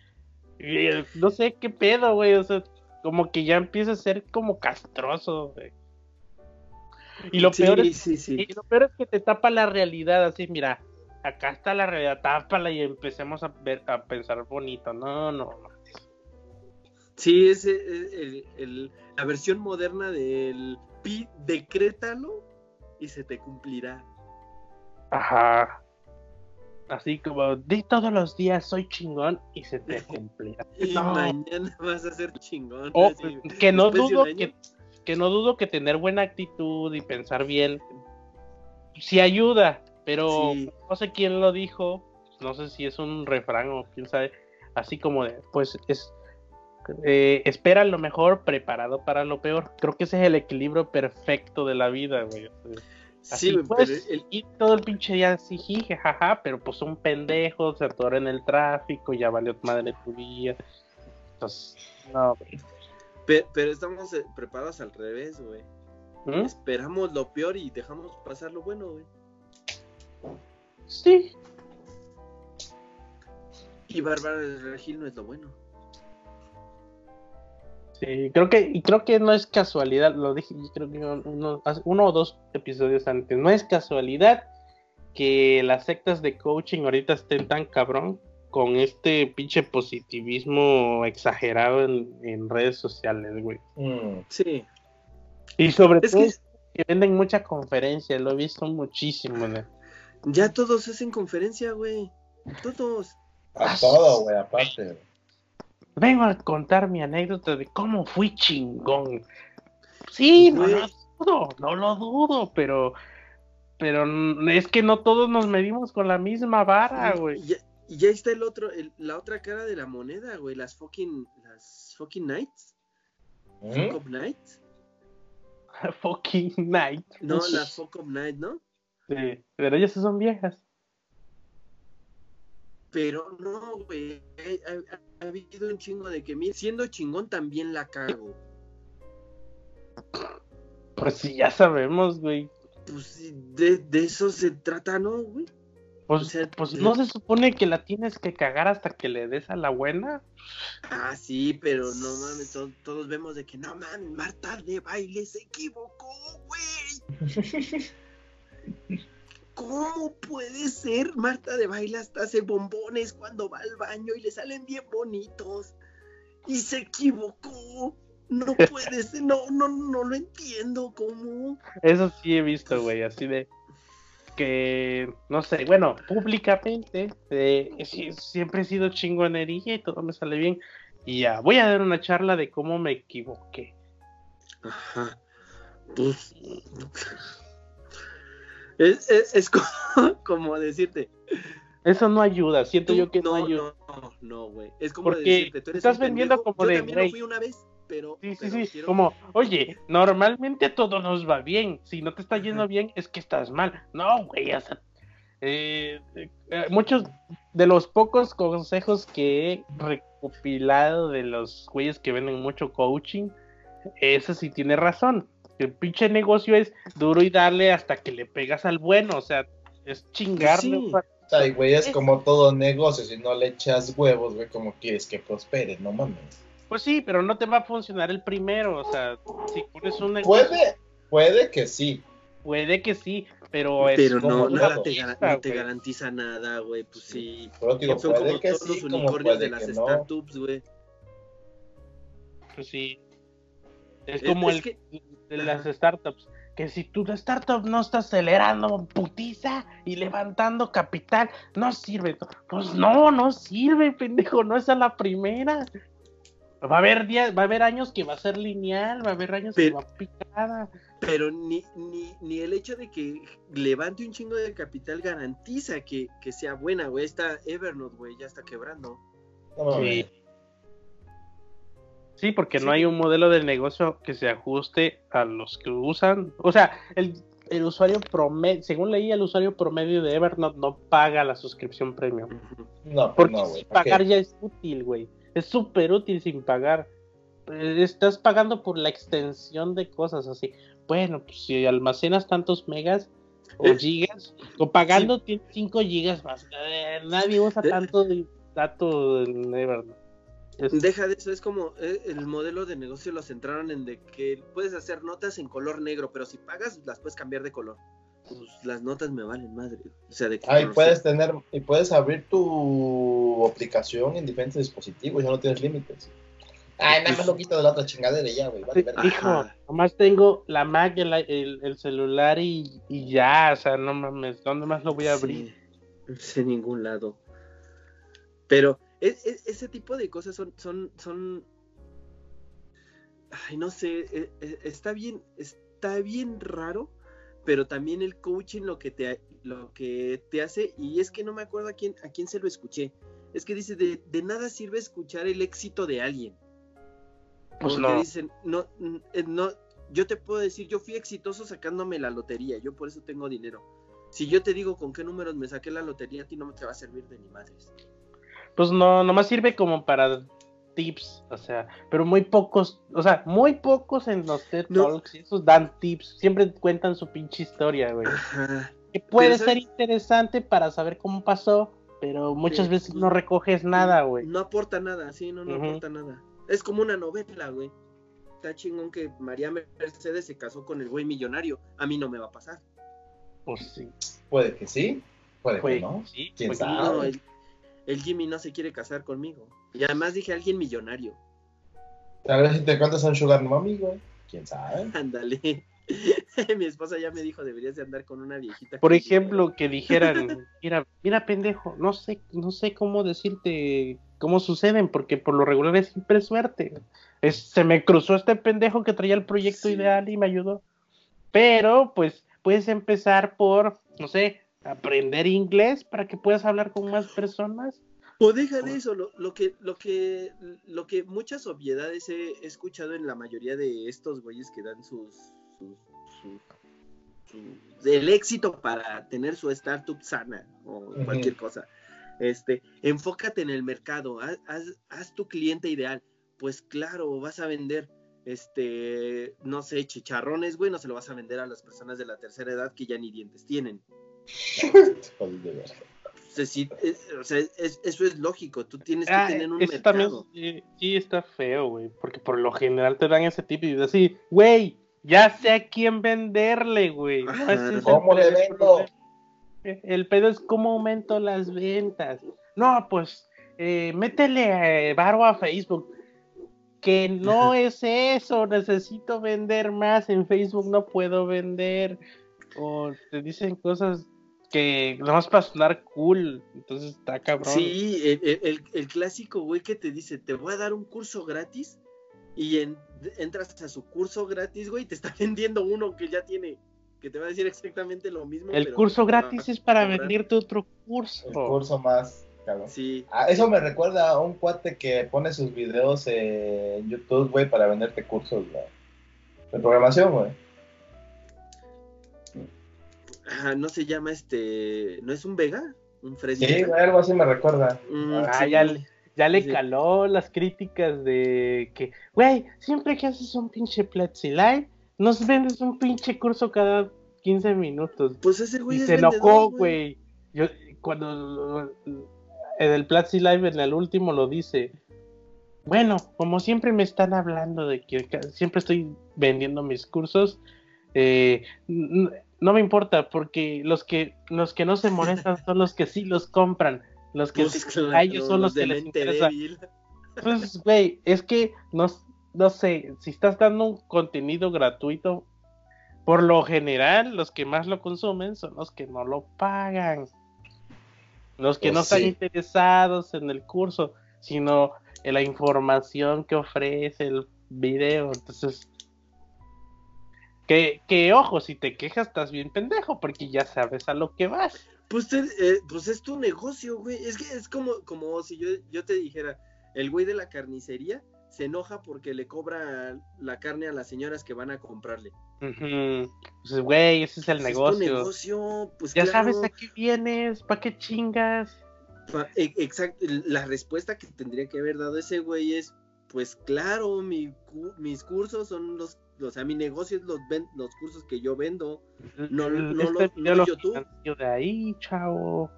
Eh, no sé qué pedo, güey, o sea, como que ya empieza a ser como castroso, güey. Y lo Sí, peor es sí, sí. y lo peor es que te tapa la realidad, así, mira, acá está la realidad, tápala y empecemos a ver, a pensar bonito. No, no, no. Sí, es el- el- el- la versión moderna del pi, decrétalo y se te cumplirá. Ajá. Así como, di todos los días soy chingón y se te. Y No. mañana vas a ser chingón. Que no dudo que, que no dudo que tener buena actitud y pensar bien sí ayuda, pero Sí. no sé quién lo dijo, no sé si es un refrán o quién sabe, así como de, pues es eh, espera lo mejor preparado para lo peor. Creo que ese es el equilibrio perfecto de la vida, güey. Así, Sí, pues, pero el- y todo el pinche día así, jije, jaja, pero pues un pendejo, se atora en el tráfico, ya valió madre tu día. Entonces, no, pero estamos eh, preparados al revés, güey. ¿Mm? Esperamos lo peor y dejamos pasar lo bueno, güey. Sí, Y Bárbara del Regil no es lo bueno. Sí, creo que, y creo que no es casualidad, lo dije, yo creo que uno, o dos episodios antes, no es casualidad que las sectas de coaching ahorita estén tan cabrón con este pinche positivismo exagerado en, en redes sociales, güey. Mm. Sí. Y sobre Es todo que que venden mucha conferencia, lo he visto muchísimo, ya todos hacen conferencia, güey. Todos. A todo, güey, aparte. Vengo a contar mi anécdota de cómo fui chingón. Sí, no lo dudo, no lo dudo, pero, pero es que no todos nos medimos con la misma vara, güey. Y ya, y ya está el otro, el- la otra cara de la moneda, güey. Las fucking, las fucking nights. ¿Mm? Fuck. Fucking night. No, las fuck up nights, ¿no? Sí, pero ellas son viejas. Pero no, güey. Ha, ha- ha habido un chingo de que mira, siendo chingón también la cago. Pues sí, ya sabemos, güey. Pues sí, de, de eso se trata, ¿no, güey? Pues, O sea, pues no se supone que la tienes que cagar hasta que le des a la buena. Ah, sí, pero no mames, to- todos vemos de que no mames, Marta de baile se equivocó, güey. ¿Cómo puede ser? Marta de baile hasta hace bombones cuando va al baño y le salen bien bonitos. Y se equivocó. No puede ser, no, no, no lo entiendo, ¿cómo? Eso sí he visto, güey, así de que, no sé, bueno, públicamente eh, siempre he sido chingonería y todo me sale bien. Y ya, voy a dar una charla de cómo me equivoqué. Ajá. Pues. Es, es, es como, como decirte. Eso no ayuda, siento tú- yo que no, no, ayuda. no, no, güey. Es como Porque decirte, tú eres estás vendiendo pendejo. como Yo de también lo fui una vez, pero. Sí, sí, pero sí, quiero- como, oye, normalmente a todos nos va bien, si no te está yendo bien es que estás mal. No, güey, o sea, eh, eh, muchos de los pocos consejos que he recopilado de los güeyes que venden mucho coaching, eso sí tiene razón. El pinche negocio es duro y darle hasta que le pegas al bueno, o sea, es chingarle. Sí. Ay, güey, es como todo negocio. Si no le echas huevos, güey, como quieres que prospere, no mames. Pues sí, pero no te va a funcionar el primero, o sea, si pones un negocio, Puede, puede que sí. puede que sí, pero es Pero no, como nada te, gar- no te güey. garantiza nada, güey. Pues sí. Pero digo, Son puede como que todos sí, los unicornios de las no. startups, güey. Pues sí. Es Es- como es el que- de las startups. Que si tu startup no está acelerando putiza y levantando capital, no sirve. Pues no, no sirve, pendejo. No es a la primera. Va a haber días, va a haber años que va a ser lineal, va a haber años que Pero- va picada. Pero ni, ni, ni el hecho de que levante un chingo de capital garantiza que, que sea buena, güey. Está Evernote, güey, ya está quebrando. Sí. Sí, porque Sí. no hay un modelo de negocio que se ajuste a los que usan. O sea, el, el usuario promedio, según leí, el usuario promedio de Evernote no paga la suscripción premium. No, Porque no, pagar ya es útil, güey. Es súper útil sin pagar. Eh, Estás pagando por la extensión de cosas así. Bueno, pues si almacenas tantos megas o Eh, gigas, o pagando 5 gigas más. Eh, nadie usa Eh. tanto de- dato en Evernote. Es- Deja de eso, es como eh, el modelo de negocio lo centraron en de que puedes hacer notas en color negro, pero si pagas las puedes cambiar de color. Pues las notas me valen madre. O sea, de Ah, y puedes sea. tener, y puedes abrir tu aplicación en diferentes dispositivos, ya no tienes límites. Ay, nada más lo quito de la otra chingadera y ya, güey. Vale. Hijo, nomás tengo la Mac, el, el- el celular y, y ya, o sea, no mames, ¿dónde más lo voy a abrir? Sí. No sé ningún lado. Pero es- es- ese tipo de cosas son, son, son. Ay, no sé, e- e- está bien, está bien raro, pero también el coaching lo que te, lo que te hace, y es que no me acuerdo a quién, a quién se lo escuché. Es que dice, de, de nada sirve escuchar el éxito de alguien. Pues Porque no. dicen, no, no, yo te puedo decir, yo fui exitoso sacándome la lotería, yo por eso tengo dinero. Si yo te digo con qué números me saqué la lotería, a ti no te va a servir de ni madres. Pues no, nomás sirve como para tips, o sea, pero muy pocos, o sea, muy pocos en los TED No. Talks, y esos dan tips, siempre cuentan su pinche historia, güey. Ajá. Que puede Pero, ser interesante para saber cómo pasó, pero muchas Sí, veces no recoges nada, güey. No aporta nada, sí, no, no Ujú. aporta nada. Es como una novela, güey. Está chingón que María Mercedes se casó con el güey millonario. A mí no me va a pasar. Pues sí, Puede que sí, puede que no. sí, ¿Quién sabe? No, el, el Jimmy no se quiere casar conmigo. Y además dije alguien millonario. Tal vez si te cuentas a un sugar mommy, güey. ¿Quién sabe? Ándale. Mi esposa ya me dijo, deberías de andar con una viejita. Por ejemplo, que dijeran, mira, mira pendejo, no sé, no sé cómo decirte cómo suceden, porque por lo regular es siempre suerte. Es, se me cruzó este pendejo que traía el proyecto Sí. ideal y me ayudó. Pero, pues, puedes empezar por, no sé, aprender inglés para que puedas hablar con más personas. O deja de eso, lo, lo que, lo que, lo que muchas obviedades he, he escuchado en la mayoría de estos güeyes que dan sus, sus, sus- su- el éxito para tener su startup sana o cualquier cosa. Este, enfócate en el mercado, haz, haz- haz tu cliente ideal. Pues claro, vas a vender, este, no sé, chicharrones, güey, no se lo vas a vender a las personas de la tercera edad que ya ni dientes tienen. Sí, es- o sea, es- eso es lógico, tú tienes que Ah, tener un mercado. también sí, sí está feo, güey, porque por lo general te dan ese tipo y así, güey, ya sé a quién venderle, güey. No, Ajá. ese es el ¿Cómo le vendo? problema. El pedo es cómo aumento las ventas. No, pues, eh, métele eh, varo a Facebook. Que no es eso, necesito vender más. En Facebook no puedo vender. O te dicen cosas que nomás para sonar cool. Entonces está cabrón. Sí, el, el- clásico güey que te dice, te voy a dar un curso gratis y en- entras a su curso gratis, güey, y te está vendiendo uno que ya tiene, que te va a decir exactamente lo mismo. El pero curso gratis es para venderte otro curso. El curso más cabrón. Sí, Ah, eso me recuerda a un cuate que pone sus videos en YouTube, güey, para venderte cursos güey, de programación, güey. Ajá, no se llama este, ¿no es un Vega? ¿Un Freddy? Sí, algo así me recuerda. Mm, Ah, sí, ya, le- ya le Sí. caló las críticas de que, güey, siempre que haces un pinche Platzi Live, nos vendes un pinche curso cada 15 minutos. Pues ese güey Y es se enojó, güey. Yo, cuando en el Platzi Live, en el último, lo dice. Bueno, como siempre me están hablando de que siempre estoy vendiendo mis cursos, eh, no me importa, porque los que los que no se molestan son los que sí los compran. Los que Pues, sí- a ellos son los que les interesa. débil. Pues, güey, es que no, no sé, si estás dando un contenido gratuito, por lo general, los que más lo consumen son los que no lo pagan. Los que Pues no están interesados en el curso, sino en la información que ofrece el video. Entonces, que, que ojo, si te quejas, estás bien pendejo, porque ya sabes a lo que vas. Pues, te- eh, pues es tu negocio, güey. Es que es como, como si yo, yo te dijera, el güey de la carnicería se enoja porque le cobra la carne a las señoras que van a comprarle. Ujú. Pues, güey, ese es el Pues Es tu negocio. pues Ya claro. sabes a qué vienes, ¿para qué chingas? Pa- e- Exacto, la respuesta que tendría que haber dado ese güey es, pues claro, mi cu- mis cursos son los, o sea, mi negocio es los, ven- los cursos que yo vendo. No, no este lo- video no lo YouTube. de ahí, chavo.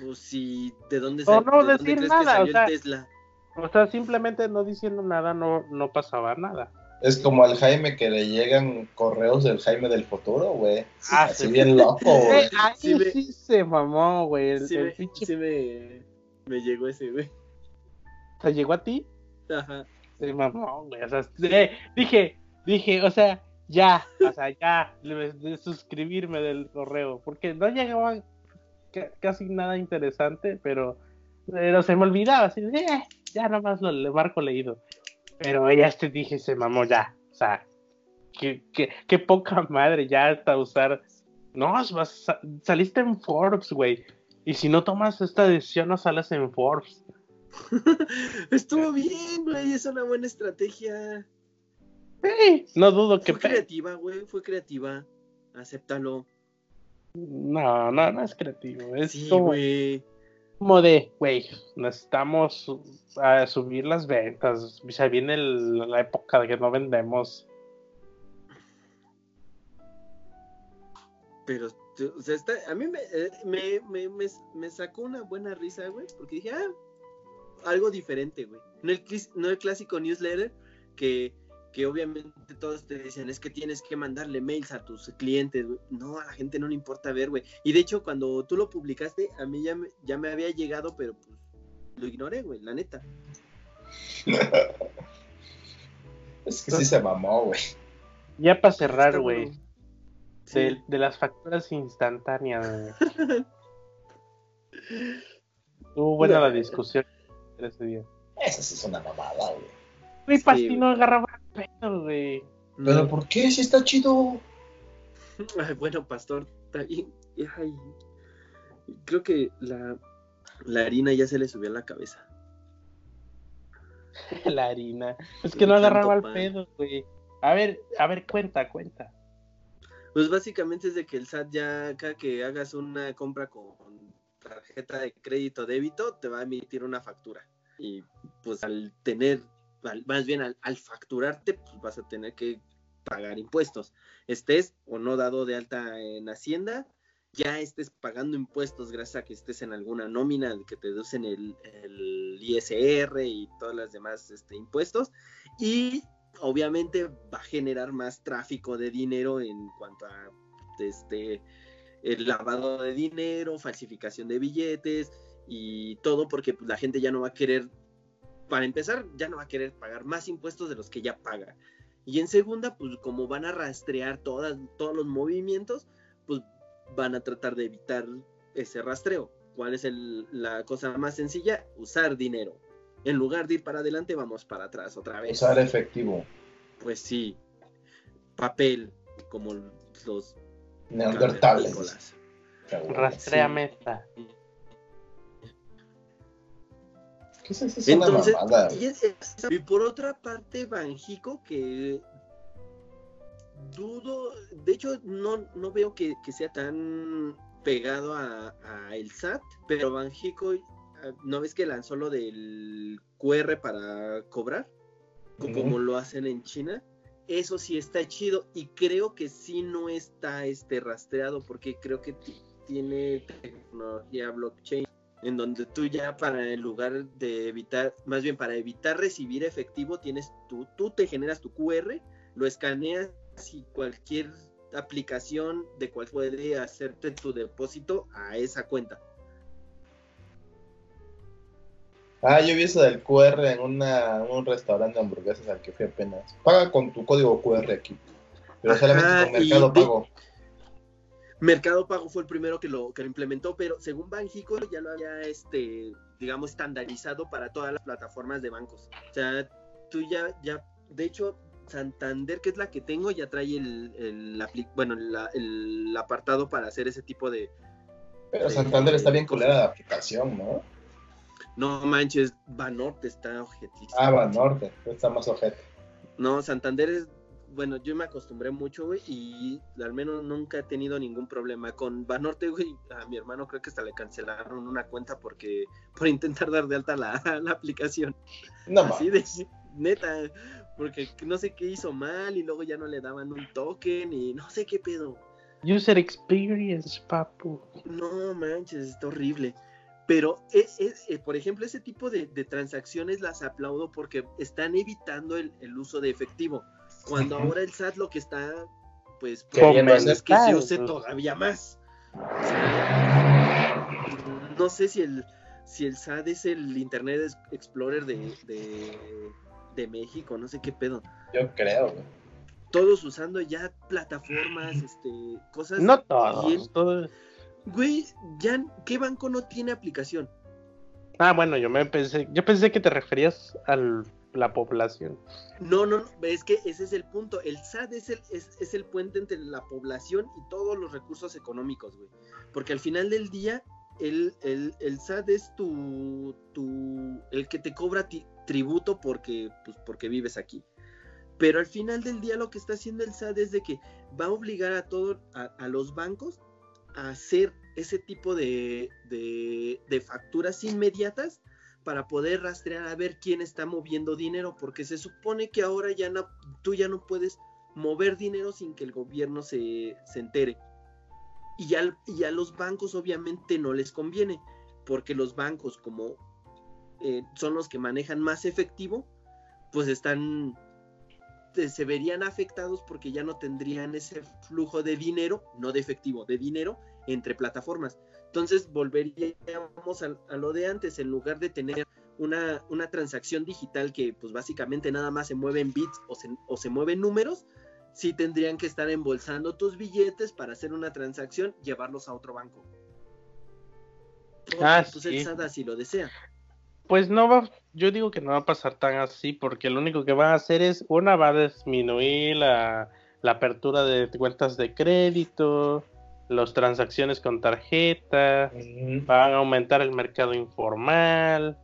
Pues sí, ¿de dónde, O sa- no de dónde decir crees nada, salió o sea, Tesla? O sea, simplemente no diciendo nada no, no pasaba nada. Es como al Jaime que le llegan correos del Jaime del futuro, güey. Ah, Así sí. bien loco, güey. Ahí sí sí, me- se mamó, güey. El, Sí, el me, pinche- sí me, me llegó ese güey. ¿Se llegó a ti? Ajá. Se mamó, güey. O sea, eh, dije, dije, o sea, ya, o sea, ya, de suscribirme del correo. Porque no llegaba ca- casi nada interesante, pero, pero se me olvidaba, así, "Eh, ya nomás lo marco leído. Pero ya te dije, se mamó ya, o sea, qué, qué, qué poca madre ya hasta usar. No, vas, sa- saliste en Forbes, güey. Y si no tomas esta decisión, no sales en Forbes. Estuvo bien, güey, es una buena estrategia. No dudo que... Fue creativa, güey, fue creativa. Acéptalo. No, no, no es creativo. Es Sí, como, de, güey, necesitamos subir las ventas. Se viene el- la época de que no vendemos. Pero, tú- o sea, está, a mí me, eh, me, me, me, me sacó una buena risa, güey, porque dije, ah, algo diferente, güey. No el, no el clásico newsletter que, que obviamente todos te dicen, es que tienes que mandarle mails a tus clientes, güey. No, a la gente no le importa ver, güey. Y de hecho, cuando tú lo publicaste, a mí ya me, ya me había llegado, pero pues lo ignoré, güey, la neta. Es que sí se mamó, güey. Ya para cerrar, güey. Sí. de, de las facturas instantáneas. güey. Estuvo buena la discusión ese día. Esa sí es una mamada, güey. Güey, Sí, Pasti güey. no agarraba pedo, güey. ¿Pero por qué? Si está chido. Ay, bueno, pastor, está bien. Ay, creo que la, la harina ya se le subió a la cabeza. La harina. Es que no agarraba el pedo, güey. A ver, a ver, cuenta, cuenta. Pues básicamente es de que el SAT ya, cada que hagas una compra con tarjeta de crédito o débito, te va a emitir una factura. Y pues al tener, al- más bien al, facturarte, pues vas a tener que pagar impuestos. Estés o no dado de alta en Hacienda, ya estés pagando impuestos gracias a que estés en alguna nómina que te deducen el, el ISR y todas las demás este, impuestos. Y obviamente va a generar más tráfico de dinero en cuanto a este el lavado de dinero, falsificación de billetes y todo porque pues, la gente ya no va a querer, para empezar, ya no va a querer pagar más impuestos de los que ya paga. Y en segunda, pues como van a rastrear todas, todos los movimientos, pues van a tratar de evitar ese rastreo. ¿Cuál es el- la cosa más sencilla? Usar dinero. En lugar de ir para adelante, vamos para atrás otra vez. Usar efectivo. Pues sí, papel, como los Neandertales. Rastrea Sí. meta. ¿Qué es eso? Es una Entonces, y, es- es- y por otra parte, Banjico, que dudo, de hecho, no, no veo que, que sea tan pegado a, a el SAT, pero Banjico, ¿no ves que lanzó lo del QR para cobrar? Co- Ujú. Como lo hacen en China. Eso sí está chido y creo que sí no está este rastreado porque creo que ti- tiene tecnología blockchain en donde tú ya para el lugar de evitar, más bien para evitar recibir efectivo, tienes tú, tú te generas tu QR, lo escaneas y cualquier aplicación de cual puede hacerte tu depósito a esa cuenta. Ah, yo vi eso del QR en una, un restaurante de hamburguesas al que fui apenas. Paga con tu código QR aquí. Pero Ajá, solamente con Mercado de- Pago. Mercado Pago fue el primero que lo, que lo implementó, pero según Banjico ya lo había, este, digamos, estandarizado para todas las plataformas de bancos. O sea, tú ya, ya, de hecho, Santander, que es la que tengo, ya trae el, el bueno, la- el apartado para hacer ese tipo de... Pero Santander está bien culera la aplicación, ¿no? No manches, Banorte está objetísimo. Ah, Banorte. Está más ojete. No, Santander es, bueno, yo me acostumbré mucho, güey, y al menos nunca he tenido ningún problema. Con Banorte, güey, a mi hermano creo que hasta le cancelaron una cuenta porque, por intentar dar de alta la, la aplicación. No Así de, neta, porque no sé qué hizo mal y luego ya no le daban un token y no sé qué pedo. User experience, papu. No manches, está horrible. Pero, es, es, eh, por ejemplo, ese tipo de, de transacciones las aplaudo porque están evitando el, el uso de efectivo. Cuando ahora el SAT lo que está, pues, Queriendo es que se use Pues. todavía más. O sea, no sé si el, si el SAT es el Internet Ex- Explorer de, de, de México, no sé qué pedo. Yo creo, güey. Todos usando ya plataformas, este, cosas No bien todos. todos. Güey, ya, ¿qué banco no tiene aplicación? Ah, bueno, yo me pensé, yo pensé que te referías a la población. No, no, no, es que ese es el punto. El SAT es el, es, es el puente entre la población y todos los recursos económicos, güey. Porque al final del día, el, el, el SAT es tu, tu, el que te cobra tributo porque, pues, porque vives aquí. Pero al final del día lo que está haciendo el SAT es de que va a obligar a todos, a, a los bancos a hacer ese tipo de, de, de facturas inmediatas para poder rastrear a ver quién está moviendo dinero, porque se supone que ahora ya no, tú ya no puedes mover dinero sin que el gobierno se, se entere. Y ya, y a los bancos obviamente no les conviene, porque los bancos como eh, son los que manejan más efectivo, pues están se verían afectados porque ya no tendrían ese flujo de dinero, no de efectivo, de dinero entre plataformas. Entonces volveríamos a, a lo de antes, en lugar de tener una, una, transacción digital que pues básicamente nada más se mueve en bits o se, o se mueve en números, sí tendrían que estar embolsando tus billetes para hacer una transacción, llevarlos a otro banco. Ah, pues sí. el así lo desea. Pues no va, yo digo que no va a pasar tan así, porque lo único que va a hacer es, una va a disminuir la, la apertura de cuentas de crédito, las transacciones con tarjeta, van a aumentar el mercado informal.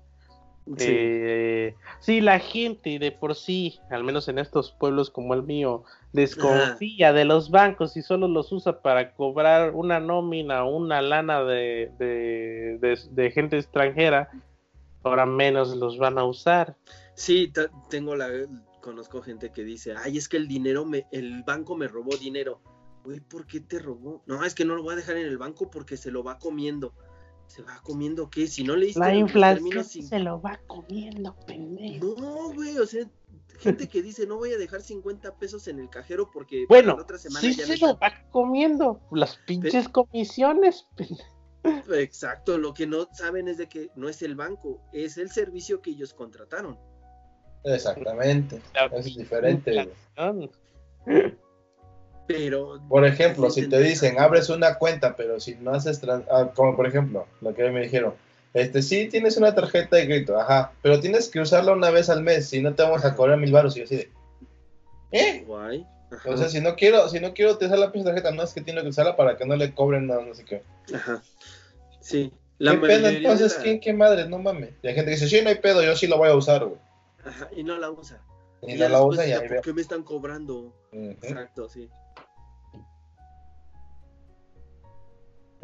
Sí. Eh, sí, la gente de por sí, al menos en estos pueblos como el mío, desconfía de los bancos y solo los usa para cobrar una nómina o una lana de, de, de- de gente extranjera. Ahora menos los van a usar. Sí, tengo la conozco gente que dice, "Ay, es que el dinero me el banco me robó dinero." Güey, ¿por qué te robó? No, es que no lo voy a dejar en el banco porque se lo va comiendo. ¿Se va comiendo qué? Si no La los inflación términos sin- se lo va comiendo, pendejo. No, güey, o sea, gente que dice, "No voy a dejar 50 pesos en el cajero porque Bueno, la otra semana sí ya se no lo está". va comiendo. Las pinches comisiones. pendejo. Exacto, lo que no saben es de que no es el banco, es el servicio que ellos contrataron. Exactamente. La es diferente. Pero Por ejemplo, si te dicen abres una cuenta, pero si no haces, tran- ah, como por ejemplo, lo que me dijeron, este sí tienes una tarjeta de crédito, ajá, pero tienes que usarla una vez al mes, si no te vamos a cobrar mil baros y yo así de, ¿eh? guay. Ajá, O sea, si no quiero, si no quiero utilizar la pinche tarjeta, no es que tiene que usarla para que no le cobren nada, no sé qué. ajá. Sí. ¿Qué pedo entonces? la- ¿Quién qué madre? No mames. Y hay gente que dice, sí, no hay pedo, yo sí lo voy a usar, güey. Ajá, y no la usa. Y no la usa y ahí ¿Por ve. qué me están cobrando? Exacto, sí.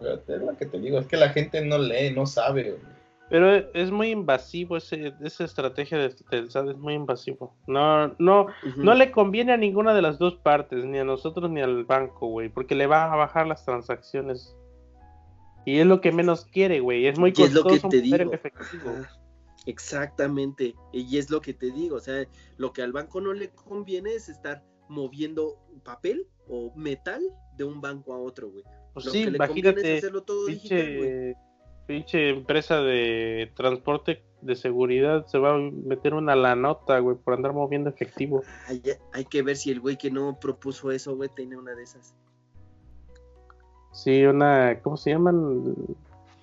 Pero es lo que te digo, es que la gente no lee, no sabe, güey. Pero es muy invasivo ese, esa estrategia de- del SAT, es muy invasivo. No, no, Ujú. no le conviene a ninguna de las dos partes, ni a nosotros ni al banco, güey, porque le va a bajar las transacciones. Y es lo que menos quiere, güey. Es muy Y es lo que costoso te digo. efectivo. Exactamente. Y es lo que te digo. O sea, lo que al banco no le conviene es estar moviendo papel o metal de un banco a otro, güey. Pues Lo sí, que le imagínate, hacerlo todo digital, güey. pinche, pinche empresa de transporte de seguridad se va a meter una la nota, güey, por andar moviendo efectivo. Hay, hay que ver si el güey que no propuso eso, güey, tiene una de esas. Sí, una, ¿cómo se llaman? Una de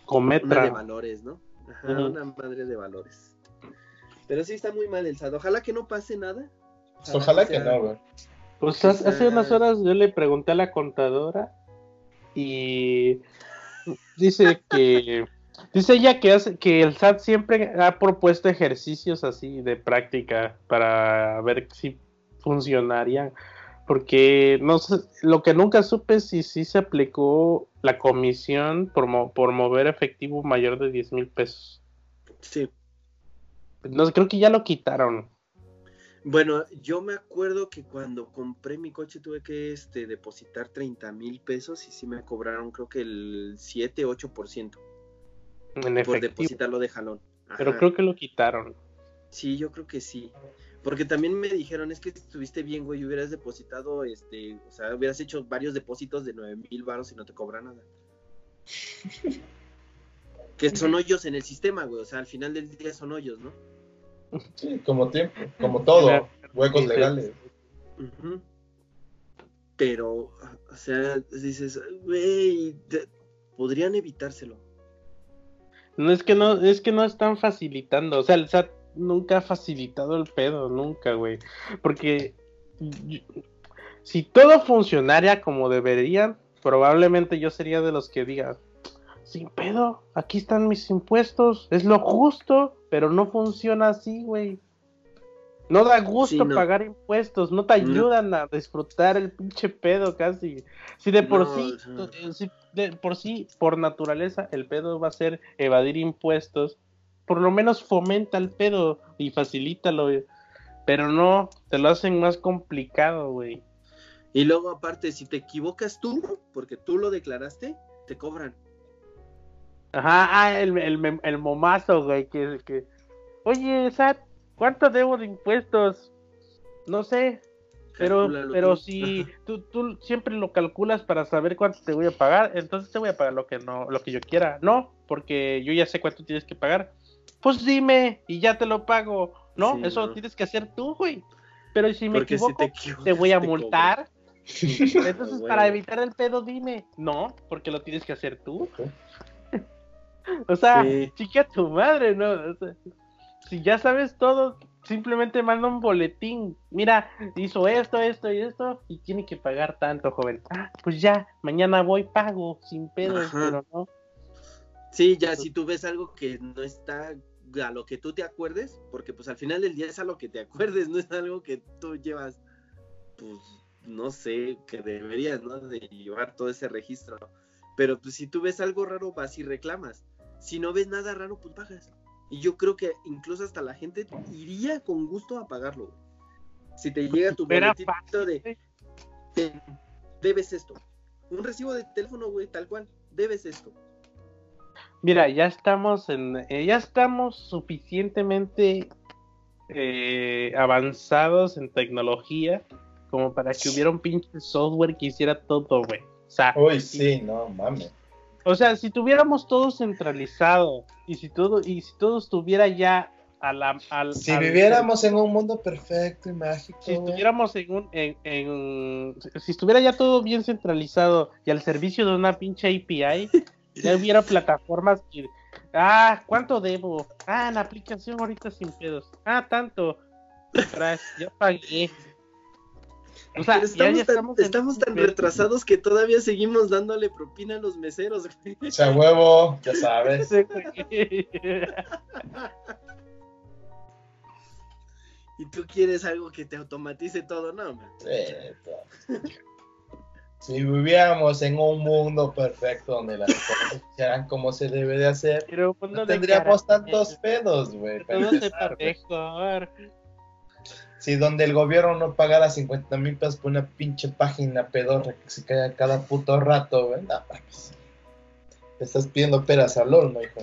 Cometra. valores, ¿no? Ajá, una madre de valores. Pero sí está muy mal el SAT. Ojalá que no pase nada. Ojalá que sea- no, güey. Pues hace unas horas yo le pregunté a la contadora y dice que dice ella que hace que el SAT siempre ha propuesto ejercicios así de práctica para ver si funcionarían porque no sé, lo que nunca supe es si sí se aplicó la comisión por, mo- por mover efectivo mayor de 10 mil pesos. Sí. No, creo que ya lo quitaron. Bueno, yo me acuerdo que cuando compré mi coche tuve que este, depositar 30 mil pesos y sí me cobraron creo que el 7, 8% En por efectivo. depositarlo de jalón. Pero creo que lo quitaron. Sí, yo creo que sí. Porque también me dijeron, es que estuviste bien, güey, y hubieras depositado, este, o sea, hubieras hecho varios depósitos de 9 mil baros y no te cobra nada. que son hoyos en el sistema, güey, o sea, al final del día son hoyos, ¿no? Sí, como tiempo, como todo, huecos legales. Pero, o sea, dices, güey, podrían evitárselo. No es que no, es que no están facilitando. O sea, el SAT nunca ha facilitado el pedo, nunca, güey. Porque si todo funcionaría como deberían, probablemente yo sería de los que digan, sin pedo, aquí están mis impuestos, es lo justo, pero no funciona así, güey. No da gusto Sí, no. pagar impuestos, no te ayudan a disfrutar el pinche pedo casi. Si de por No, sí, eh, si de por sí, por naturaleza, el pedo va a ser evadir impuestos, por lo menos fomenta el pedo y facilítalo. Pero no, te lo hacen más complicado, güey. Y luego, aparte, si te equivocas tú, porque tú lo declaraste, te cobran. Ajá, ah, el, el, el momazo, güey, que, que... Oye, Sat, ¿cuánto debo de impuestos? No sé, pero, pero tú. si tú, tú siempre lo calculas para saber cuánto te voy a pagar, entonces te voy a pagar lo que no, lo que yo quiera. No, porque yo ya sé cuánto tienes que pagar. Pues dime y ya te lo pago. No, Sí, eso no. lo tienes que hacer tú, güey. Pero si me Porque si equivoco, te voy a te multar. Entonces, para evitar el pedo, dime. No, porque lo tienes que hacer tú. O sea, Sí. chica tu madre, ¿no? O sea, si ya sabes todo, simplemente manda un boletín. Mira, hizo esto, esto y esto, y tiene que pagar tanto, joven. Ah, pues ya, mañana voy, pago, sin pedos, Ajá. pero no. Sí, ya si tú ves algo que no está a lo que tú te acuerdes, porque pues al final del día es a lo que te acuerdes, no es algo que tú llevas, pues no sé, que deberías, ¿no? De llevar todo ese registro. Pero pues si tú ves algo raro, vas y reclamas. Si no ves nada raro, pues pagas. Y yo creo que incluso hasta la gente iría con gusto a pagarlo. Si te llega tu boletito de, te- debes esto. Un recibo de teléfono, güey, tal cual, debes esto. Mira, ya estamos en, eh, ya estamos suficientemente eh, avanzados en tecnología como para que hubiera un pinche software que hiciera todo, güey. O sea, Uy, sí, no mames. O sea, si tuviéramos todo centralizado y si todo y si todo estuviera ya a la al, Si al- viviéramos en un mundo perfecto y mágico, si estuviéramos en un en, en- si estuviera ya todo bien centralizado y al servicio de una pinche API ya hubiera plataformas que ah cuánto debo ah la aplicación ahorita sin pedos. Ah tanto. Ya pagué o sea, estamos, ya tan, estamos estamos retrasados que todavía seguimos dándole propina a los meseros, güey. O sea, huevo, ya sabes. Y tú quieres algo que te automatice todo, no, man. Sí. Si viviéramos en un mundo perfecto donde las cosas se hicieran como se debe de hacer, Pero pues, no tendríamos tantos pedos, güey. todo se. Si donde el gobierno no pagara 50 mil pesos por una pinche página pedorra que se cae a cada puto rato, güey. No, mames. Te estás pidiendo peras al horno, hijo.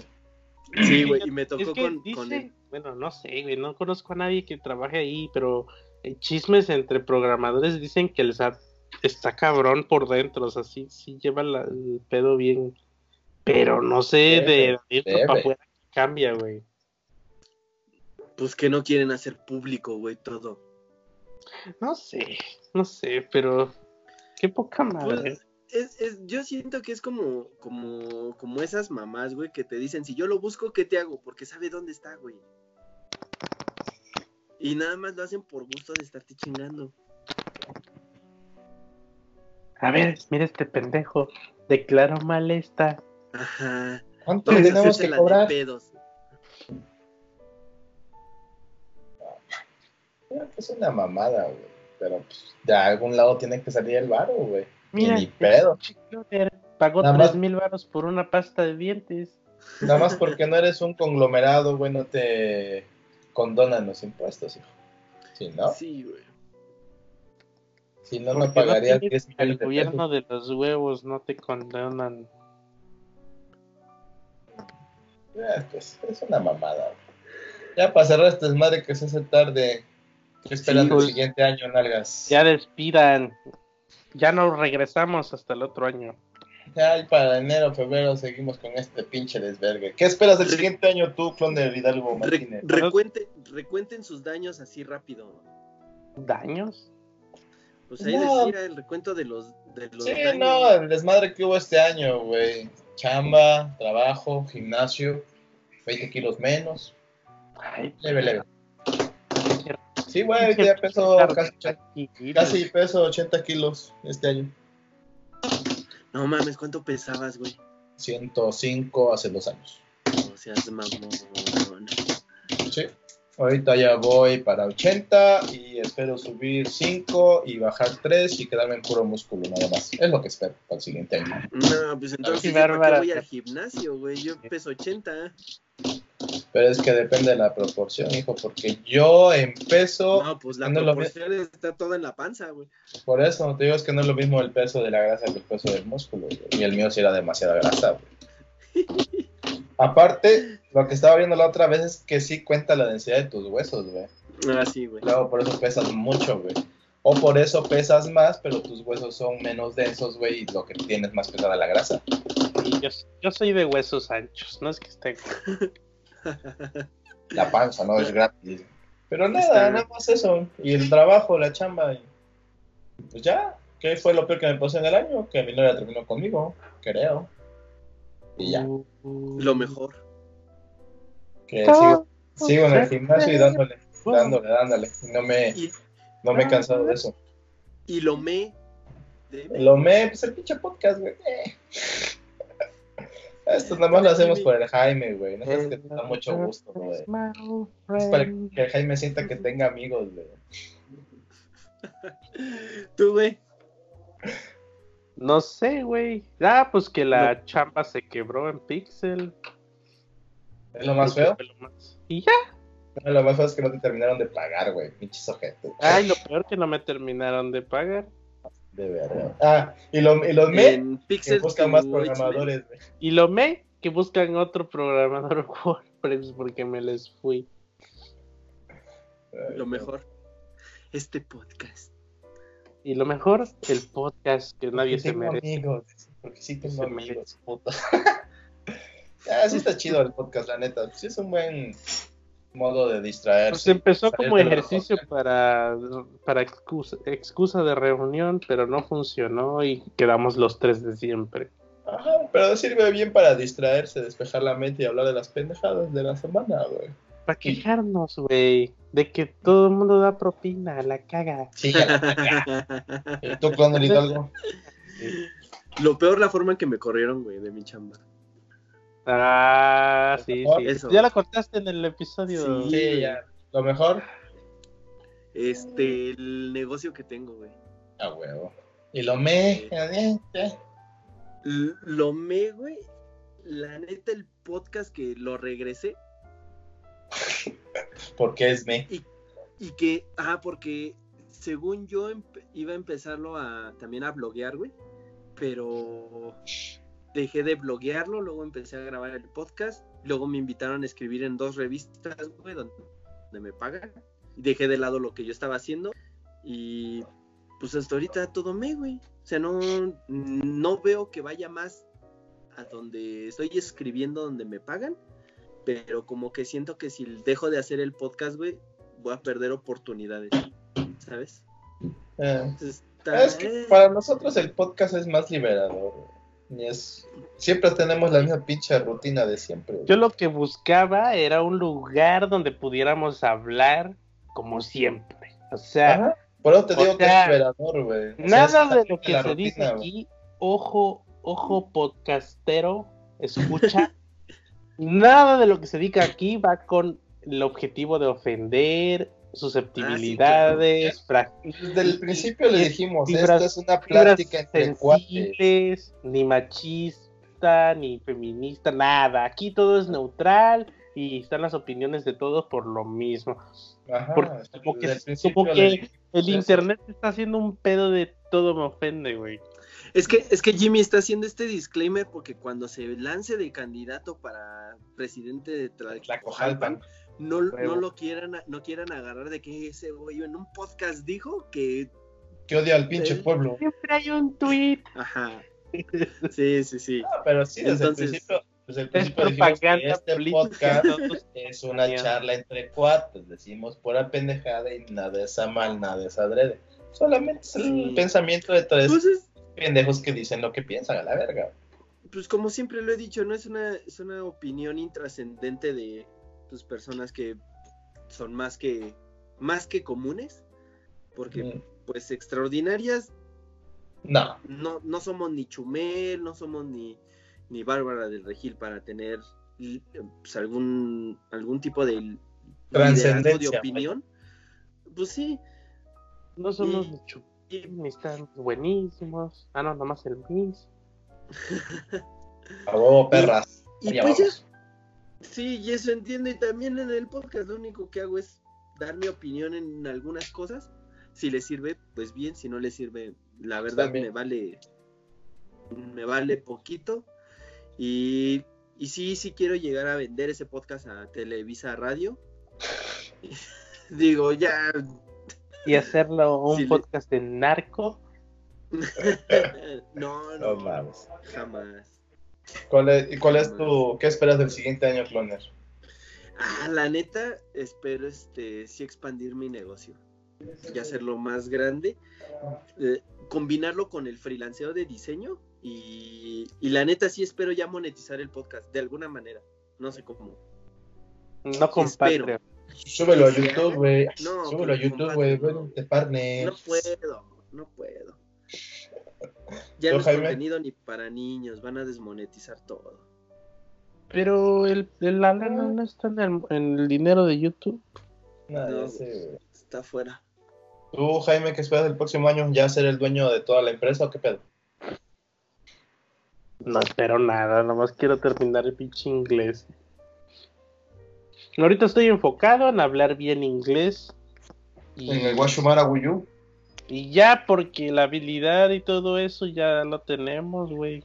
Sí, güey, y me tocó Es que con, dice, con el- bueno, no sé, güey, no conozco a nadie que trabaje ahí, pero eh, chismes entre programadores dicen que el SAT está cabrón por dentro, o sea, sí, sí lleva la- el pedo bien, pero no sé Debe, de para afuera que cambia, güey. Pues que no quieren hacer público, güey, todo. No sé, no sé, pero qué poca madre. Pues, es, es, yo siento que es como, como, como esas mamás, güey, que te dicen, si yo lo busco, ¿qué te hago? Porque sabe dónde está, güey. Y nada más lo hacen por gusto de estarte chingando. A ver, mira este pendejo, declaro mal esta. Ajá. ¿Cuánto tenemos que cobrar? Es una mamada, güey. Pero pues, de algún lado tiene que salir el varo, güey. Mira, ni pedo. Pagó Nada tres más- mil varos por una pasta de dientes. Nada más porque no eres un conglomerado, güey, no te condonan los impuestos, hijo. Si no, Sí, güey. si no, no Porque pagarías tienes 10 millones El de gobierno pesos. de los huevos no te condenan. Ya, pues, es una mamada. güey. Ya para cerrar este desmadre que se hace tarde. ¿Qué esperan Sí, del siguiente año, nalgas? Ya despidan. Ya no regresamos hasta el otro año. Ya y para enero, febrero seguimos con este pinche desvergue. ¿Qué esperas del siguiente año tú, clon de Hidalgo Re- Martínez? recuente- recuenten sus daños así rápido. ¿Daños? Pues ahí No. decía el recuento de los, de los Sí, daños. no, el desmadre que hubo este año, güey. chamba, trabajo, gimnasio, 20 kilos menos. Ay, Leve, leve. Sí, güey, ya peso casi, casi peso 80 kilos este año. No mames, ¿cuánto pesabas, güey? 105 hace dos años. No seas mamón. Sí. Ahorita ya voy para 80 y espero subir 5 y bajar 3 y quedarme en puro músculo nada más. Es lo que espero para el siguiente año. No, pues entonces ¿yo ¿para qué bárbara. voy al gimnasio, güey? Yo peso 80. Pero es que depende de la proporción, hijo, porque yo en peso, No, pues la no es lo proporción está toda en la panza, güey. por eso te digo es que no es lo mismo el peso de la grasa que el peso del músculo. güey. Y el mío sí era demasiada grasa, güey. Aparte, lo que estaba viendo la otra vez es que sí cuenta la densidad de tus huesos, güey. Ah, sí, güey. Luego por eso pesas mucho, güey. O por eso pesas más, pero tus huesos son menos densos, güey, y lo que tienes es más pesada la grasa. Y yo, yo soy de huesos anchos, no es que esté. La panza, ¿no? Es gratis. Pero nada, Está- nada más eso. Y el trabajo, la chamba. y- Pues ya. ¿Qué fue lo peor que me pasó en el año? Que mi novia terminó conmigo, creo. Y ya. Lo mejor. Que sigo, sigo en el gimnasio y dándole, dándole, dándole. Y no me, Y, no me he cansado de eso. y lo me. Lo me, pues el pinche podcast, güey. Eh. Esto nada más lo hacemos por el Jaime, güey. No es que te da mucho gusto, güey. Es para que el Jaime sienta que tenga amigos, güey. Tú, güey. No sé, güey. Ah, pues que la chamba se quebró en Pixel. Es lo más feo. Fue lo más- Y ya. Lo más feo es que no te terminaron de pagar, güey. Pinches ojetes. Ay, lo peor que no me terminaron de pagar. De verdad. Ah, y, lo, y los me que buscan más programadores, güey. Y lo me que buscan otro programador WordPress porque me les fui. Lo mejor. Este podcast. Y lo mejor, el podcast que nadie Porque se tengo merece. amigos, porque sí tengo Se amigos, puta. ah, sí está chido el podcast, la neta. Sí es un buen modo de Pues distraerse. empezó salir como ejercicio para, para excusa, excusa de reunión, pero no funcionó y quedamos los tres de siempre. Ajá, pero sirve bien para distraerse, despejar la mente y hablar de las pendejadas de la semana, güey. Para quejarnos, güey, de que todo el mundo da propina, la caga. Sí, ya. la- ¿Y tú, Conor, algo? Lo peor la forma en que me corrieron, güey, de mi chamba. Ah, sí, sí. Eso. Ya la contaste en el episodio. Sí. Sí, ya. Lo mejor. Este, el negocio que tengo, güey. A huevo. Y lo me. L- Lo me, güey. La neta, el podcast que lo regresé Porque es me. y que, ah, porque según yo iba a empezarlo a también a bloguear, güey. Pero dejé de bloguearlo, luego empecé a grabar el podcast, luego me invitaron a escribir en dos revistas, güey, donde, me pagan. Y dejé de lado lo que yo estaba haciendo y pues hasta ahorita todo me, güey. O sea, no, no veo que vaya más a donde estoy escribiendo, donde me pagan, pero como que siento que si dejo de hacer el podcast, güey, voy a perder oportunidades, ¿sabes? Eh, Entonces, está- Es que eh, para nosotros el podcast es más liberador. Es. Siempre tenemos la misma pinche rutina de siempre. Yo lo que buscaba era un lugar donde pudiéramos hablar como siempre. O sea, Ajá. Por eso te digo que sea, es liberador, güey. Sea, nada de lo que se rutina, dice aquí, ojo, ojo podcastero, escucha. nada de lo que se diga aquí va con el objetivo de ofender, susceptibilidades, fra- Desde el principio le dijimos, Fibras- esto es una plática entre cuates. sensibles, ni machista, ni feminista, nada. Aquí todo es neutral y están las opiniones de todos por lo mismo. Ajá, Porque como que- desde el principio como le que dijimos El eso. internet está haciendo un pedo de todo me ofende, güey. Es que, es que Jimmy está haciendo este disclaimer porque cuando se lance de candidato para presidente de Tlacojalpan, Tlacojalpan. No, no lo quieran, no quieran agarrar de que ese güey en un podcast dijo que, Que odia al pinche Sí. pueblo. Siempre hay un tweet. ajá, sí, sí, sí. Ah, pero sí, desde Entonces, el principio, desde el Es principio dijimos que propaganda este política. podcast es una charla entre cuates. Decimos pura pendejada y nada es a mal, nada es adrede. Solamente es el Sí. pensamiento de tres Pues es- pendejos que dicen lo que piensan a la verga. pues como siempre lo he dicho, no es una, es una opinión intrascendente de tus personas que son más que más que comunes, porque Mm. pues extraordinarias No. no, no somos ni Chumel, no somos ni, ni Bárbara del Regil para tener pues, algún, algún tipo de de opinión. Pues sí, No somos Y- ni chup- ni están buenísimos. Ah, no, nomás el Miss. A huevo, perras. y Allá pues ya. Sí, y eso entiendo. Y también en el podcast lo único que hago es dar mi opinión en algunas cosas. Si le sirve, pues bien, si no le sirve, la verdad También. me vale, me vale poquito. Y, y sí, sí quiero llegar a vender ese podcast a Televisa Radio. Digo, ya. Y hacerlo un le- podcast de narco. no, No no, mames. jamás. ¿Cuál es, ¿Y cuál es tu. ¿Qué esperas del siguiente año, Cloner? Ah, la neta, espero este sí expandir mi negocio. Y hacerlo más grande. eh, combinarlo con el freelanceo de diseño. Y, y la neta sí espero ya monetizar el podcast de alguna manera. No sé cómo. No. Patreon. Súbelo a YouTube, güey. No, Súbelo a YouTube, güey. Bueno, partner. No puedo, no puedo. Ya ¿Tú, no es Jaime? contenido ni para niños, van a desmonetizar todo. Pero el, el- la lana no está en el, en el dinero de YouTube. Nada, No, sé. Está fuera. ¿Tú, Jaime, qué esperas del próximo año? ¿Ya ser el dueño de toda la empresa o qué pedo? No espero nada, nomás quiero terminar el pinche inglés. Ahorita estoy enfocado en hablar bien inglés. Y, En el Washumara Wuyu. Y ya, porque la habilidad y todo eso ya lo tenemos, güey.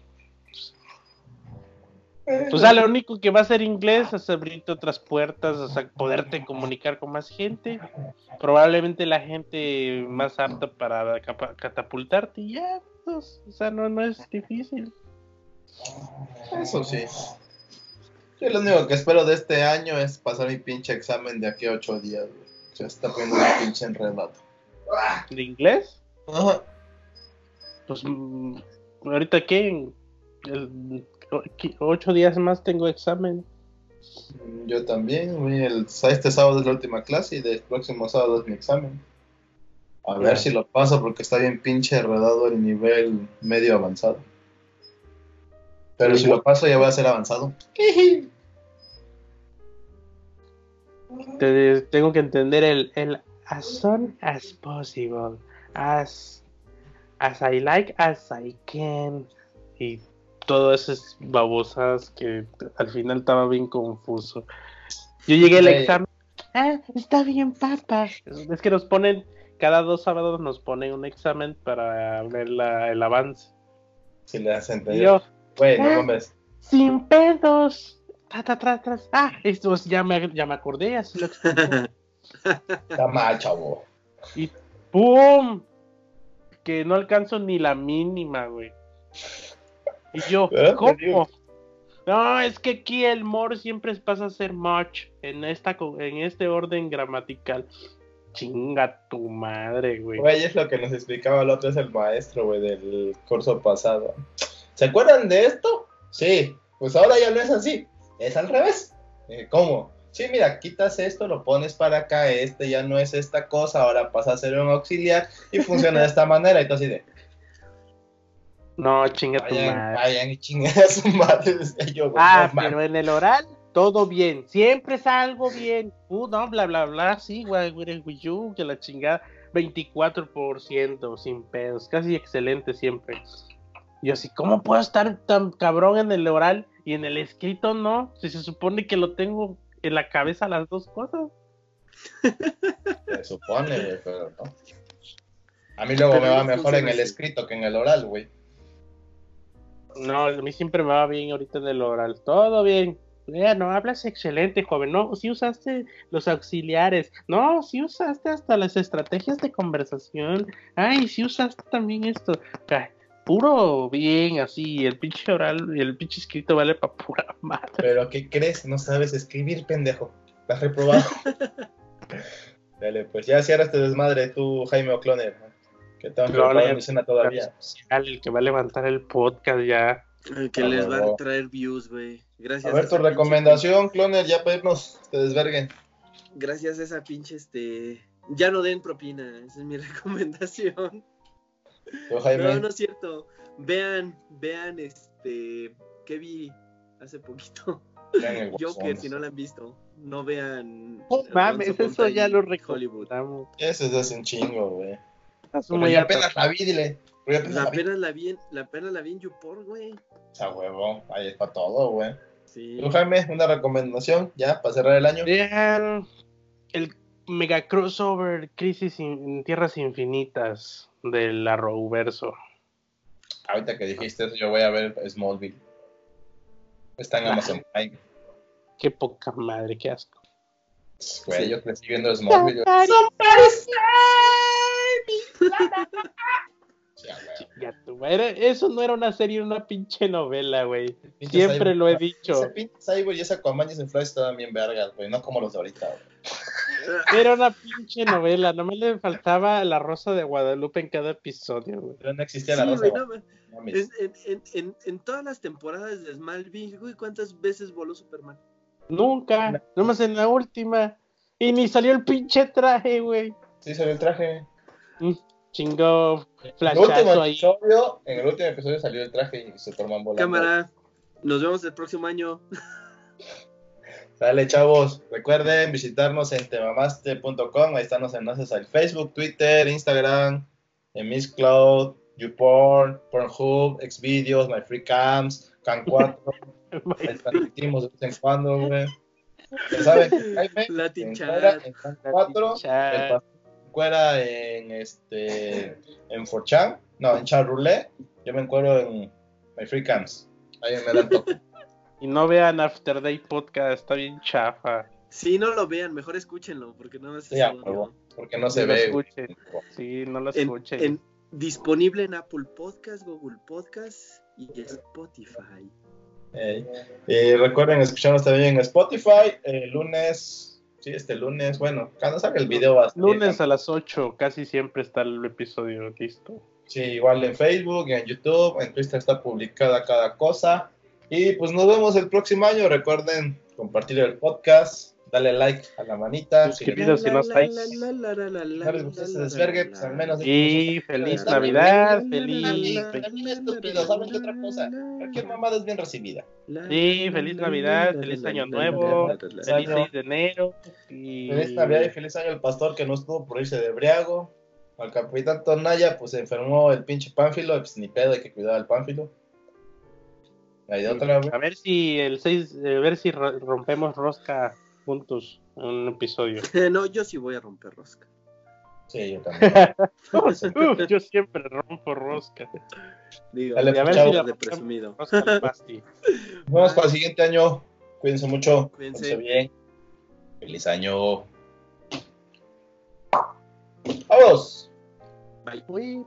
O sea, lo único que va a ser inglés es abrirte otras puertas, o sea, poderte comunicar con más gente. Probablemente la gente más apta para catapultarte y ya, pues, o sea, no, no es difícil. Eso sí. Yo lo único que espero de este año es pasar mi pinche examen de aquí a ocho días, güey. Se está poniendo un pinche enredado. ¿De inglés? Ajá. Pues mm, ahorita qué, El- o- qui- ocho días más tengo examen. Yo también. El, este sábado es la última clase y el próximo sábado es mi examen. A ver si lo paso porque está bien pinche enredado el nivel medio avanzado. Pero Sí, si lo paso ya voy a ser avanzado. Te- tengo que entender el, el as soon as possible, as, as I like, as I can, y todas esas babosas que al final estaba bien confuso. Yo llegué al examen, ah, está bien, papá. Es que nos ponen, cada dos sábados nos ponen un examen para ver la- el avance. Si le hacen yo, Güey, no Ah. sin pedos. Ta, ta, tras. Ah, esto es- ya me, ya me acordé, así lo explico. Está mal, chavo. Y ¡pum! Que no alcanzo ni la mínima, güey. Y yo. ¿cómo? No, es que aquí el more siempre pasa a ser much en esta en este orden gramatical. Chinga tu madre, güey. Güey, es lo que nos explicaba el otro, es el maestro, güey, del curso pasado. ¿Se acuerdan de esto? Sí, pues ahora ya no es así, es al revés. Eh, ¿Cómo? Sí, mira, quitas esto, lo pones para acá, este ya no es esta cosa, ahora pasa a ser un auxiliar y funciona de esta manera. Y tú así de, No, chinga tu vayan, madre. vayan y chinguen a su madre. yo, Ah, no pero en el oral, todo bien. Siempre salgo bien. Uh, no, bla, bla, bla. Sí, güey, güey, que la chingada. 24% sin pedos. Casi excelente siempre. Yo así, ¿cómo puedo estar tan cabrón en el oral y en el escrito no? Si se supone que lo tengo en la cabeza las dos cosas. Se supone, güey, pero no. A mí luego Pero me va mejor en el escrito que en el oral, güey. No, a mí siempre me va bien ahorita en el oral. Todo bien. No, hablas excelente, joven. No, si usaste los auxiliares. No, si usaste hasta las estrategias de conversación. Ay, si usaste también esto. Ay, puro bien, así. El pinche oral y el pinche escrito vale para pura madre. Pero ¿qué crees? No sabes escribir, pendejo. Estás reprobado. Dale, pues ya cierra este desmadre tú, Jaime O'Cloner. Que tengo que Cloner. preparar mi cena todavía. El que va a levantar el podcast ya. Eh, Que Ah, les va a traer views, güey. Gracias A ver, tu esa pinche- recomendación, Cloner, ya irnos, te desverguen. Gracias a esa pinche, este... Ya no den propina, esa es mi recomendación. Jaime. No, no es cierto. Vean, vean, este... ¿Qué vi hace poquito? Vean el Joker, si no la han visto. No vean... No mames, eso ya lo recomendamos. Ese es hace un chingo, güey. Ya harto. apenas la vi, dile. Apenas La la vi. pena la vi en, la pena la vi en YouPorn, güey. O sea, huevo, ahí es para todo, güey. Sí. Tú, Jaime, una recomendación ya para cerrar el año. Vean el mega crossover Crisis in- en Tierras Infinitas del Arrowverso. Ahorita que dijiste eso, yo voy a ver Smallville. Está en Amazon Prime. Qué poca madre, qué asco. Güey, Sí. yo crecí viendo Smallville. Eso no era una serie, era una pinche novela, güey. Siempre Cyborg. lo he dicho. Ese pinche Cyborg y ese Aquaman y ese Flash estaban bien vergas, güey. No como los de ahorita, güey. Era una pinche novela, no me le faltaba la rosa de Guadalupe en cada episodio, güey. Pero no existía Sí, la rosa. güey, no, No en, en- en- en- en todas las temporadas de Smallville, güey, ¿cuántas veces voló Superman? Nunca, nomás en la última. Y ni salió el pinche traje, güey. Sí, salió el traje. El último flashazo ahí. episodio, en el último episodio salió el traje y Superman volando. Cámara, nos vemos el próximo año. Dale, chavos. Recuerden visitarnos en temamaste.com. Ahí están los enlaces al Facebook, Twitter, Instagram, en Miss Cloud, YouPorn, Pornhub, Xvideos, MyFreeCams, Can4. Ahí transmitimos de vez en cuando, güey. Ya saben, Jaime, Latin en Chat. Cuera, en Can4, Chat. el pastor Cuera en este en Forchan, no, en Charroulette, yo me encuentro en MyFreeCams. Ahí me dan toque. Y no vean After Day Podcast, está bien chafa. Sí, no lo vean, mejor escúchenlo, porque no Sí, huevo, porque no se No lo ve. escuchen. Sí, no lo en, escuchen. en- disponible en Apple Podcast, Google Podcast y Spotify. Y recuerden escucharnos también en Spotify el lunes, sí, este lunes, bueno, cuando salga el video va a salir Lunes a las 8, casi siempre está el episodio listo. Sí, igual en Facebook, en YouTube, en Twitter está publicada cada cosa. Y pues nos vemos el próximo año. Recuerden compartir el podcast, darle like a la manita. Suscribiros. si no estáis. no les gusta ese desvergue, pues al menos Y feliz Está Navidad, feliz. está bien, está bien estúpido, ¿saben qué otra cosa? Cualquier mamada es bien recibida. Sí, feliz Navidad, feliz Año Nuevo, Feliz año. 6 de enero. Feliz Navidad y feliz año al pastor que no estuvo por irse de briago. Al capitán Tonaya, pues se enfermó el pinche Pánfilo, pues ni pedo, hay que cuidar al Pánfilo. Otra. A ver si el 6, a ver si ro- rompemos rosca juntos en un episodio. no, yo sí voy a romper rosca. Sí, yo también. Yo siempre rompo rosca. Digo, Dale, a ver si la de presumido. rosca vemos para el siguiente año. Cuídense mucho. Cuídense. Cuídense bien. Feliz año. ¡Vamos! Bye. Uy.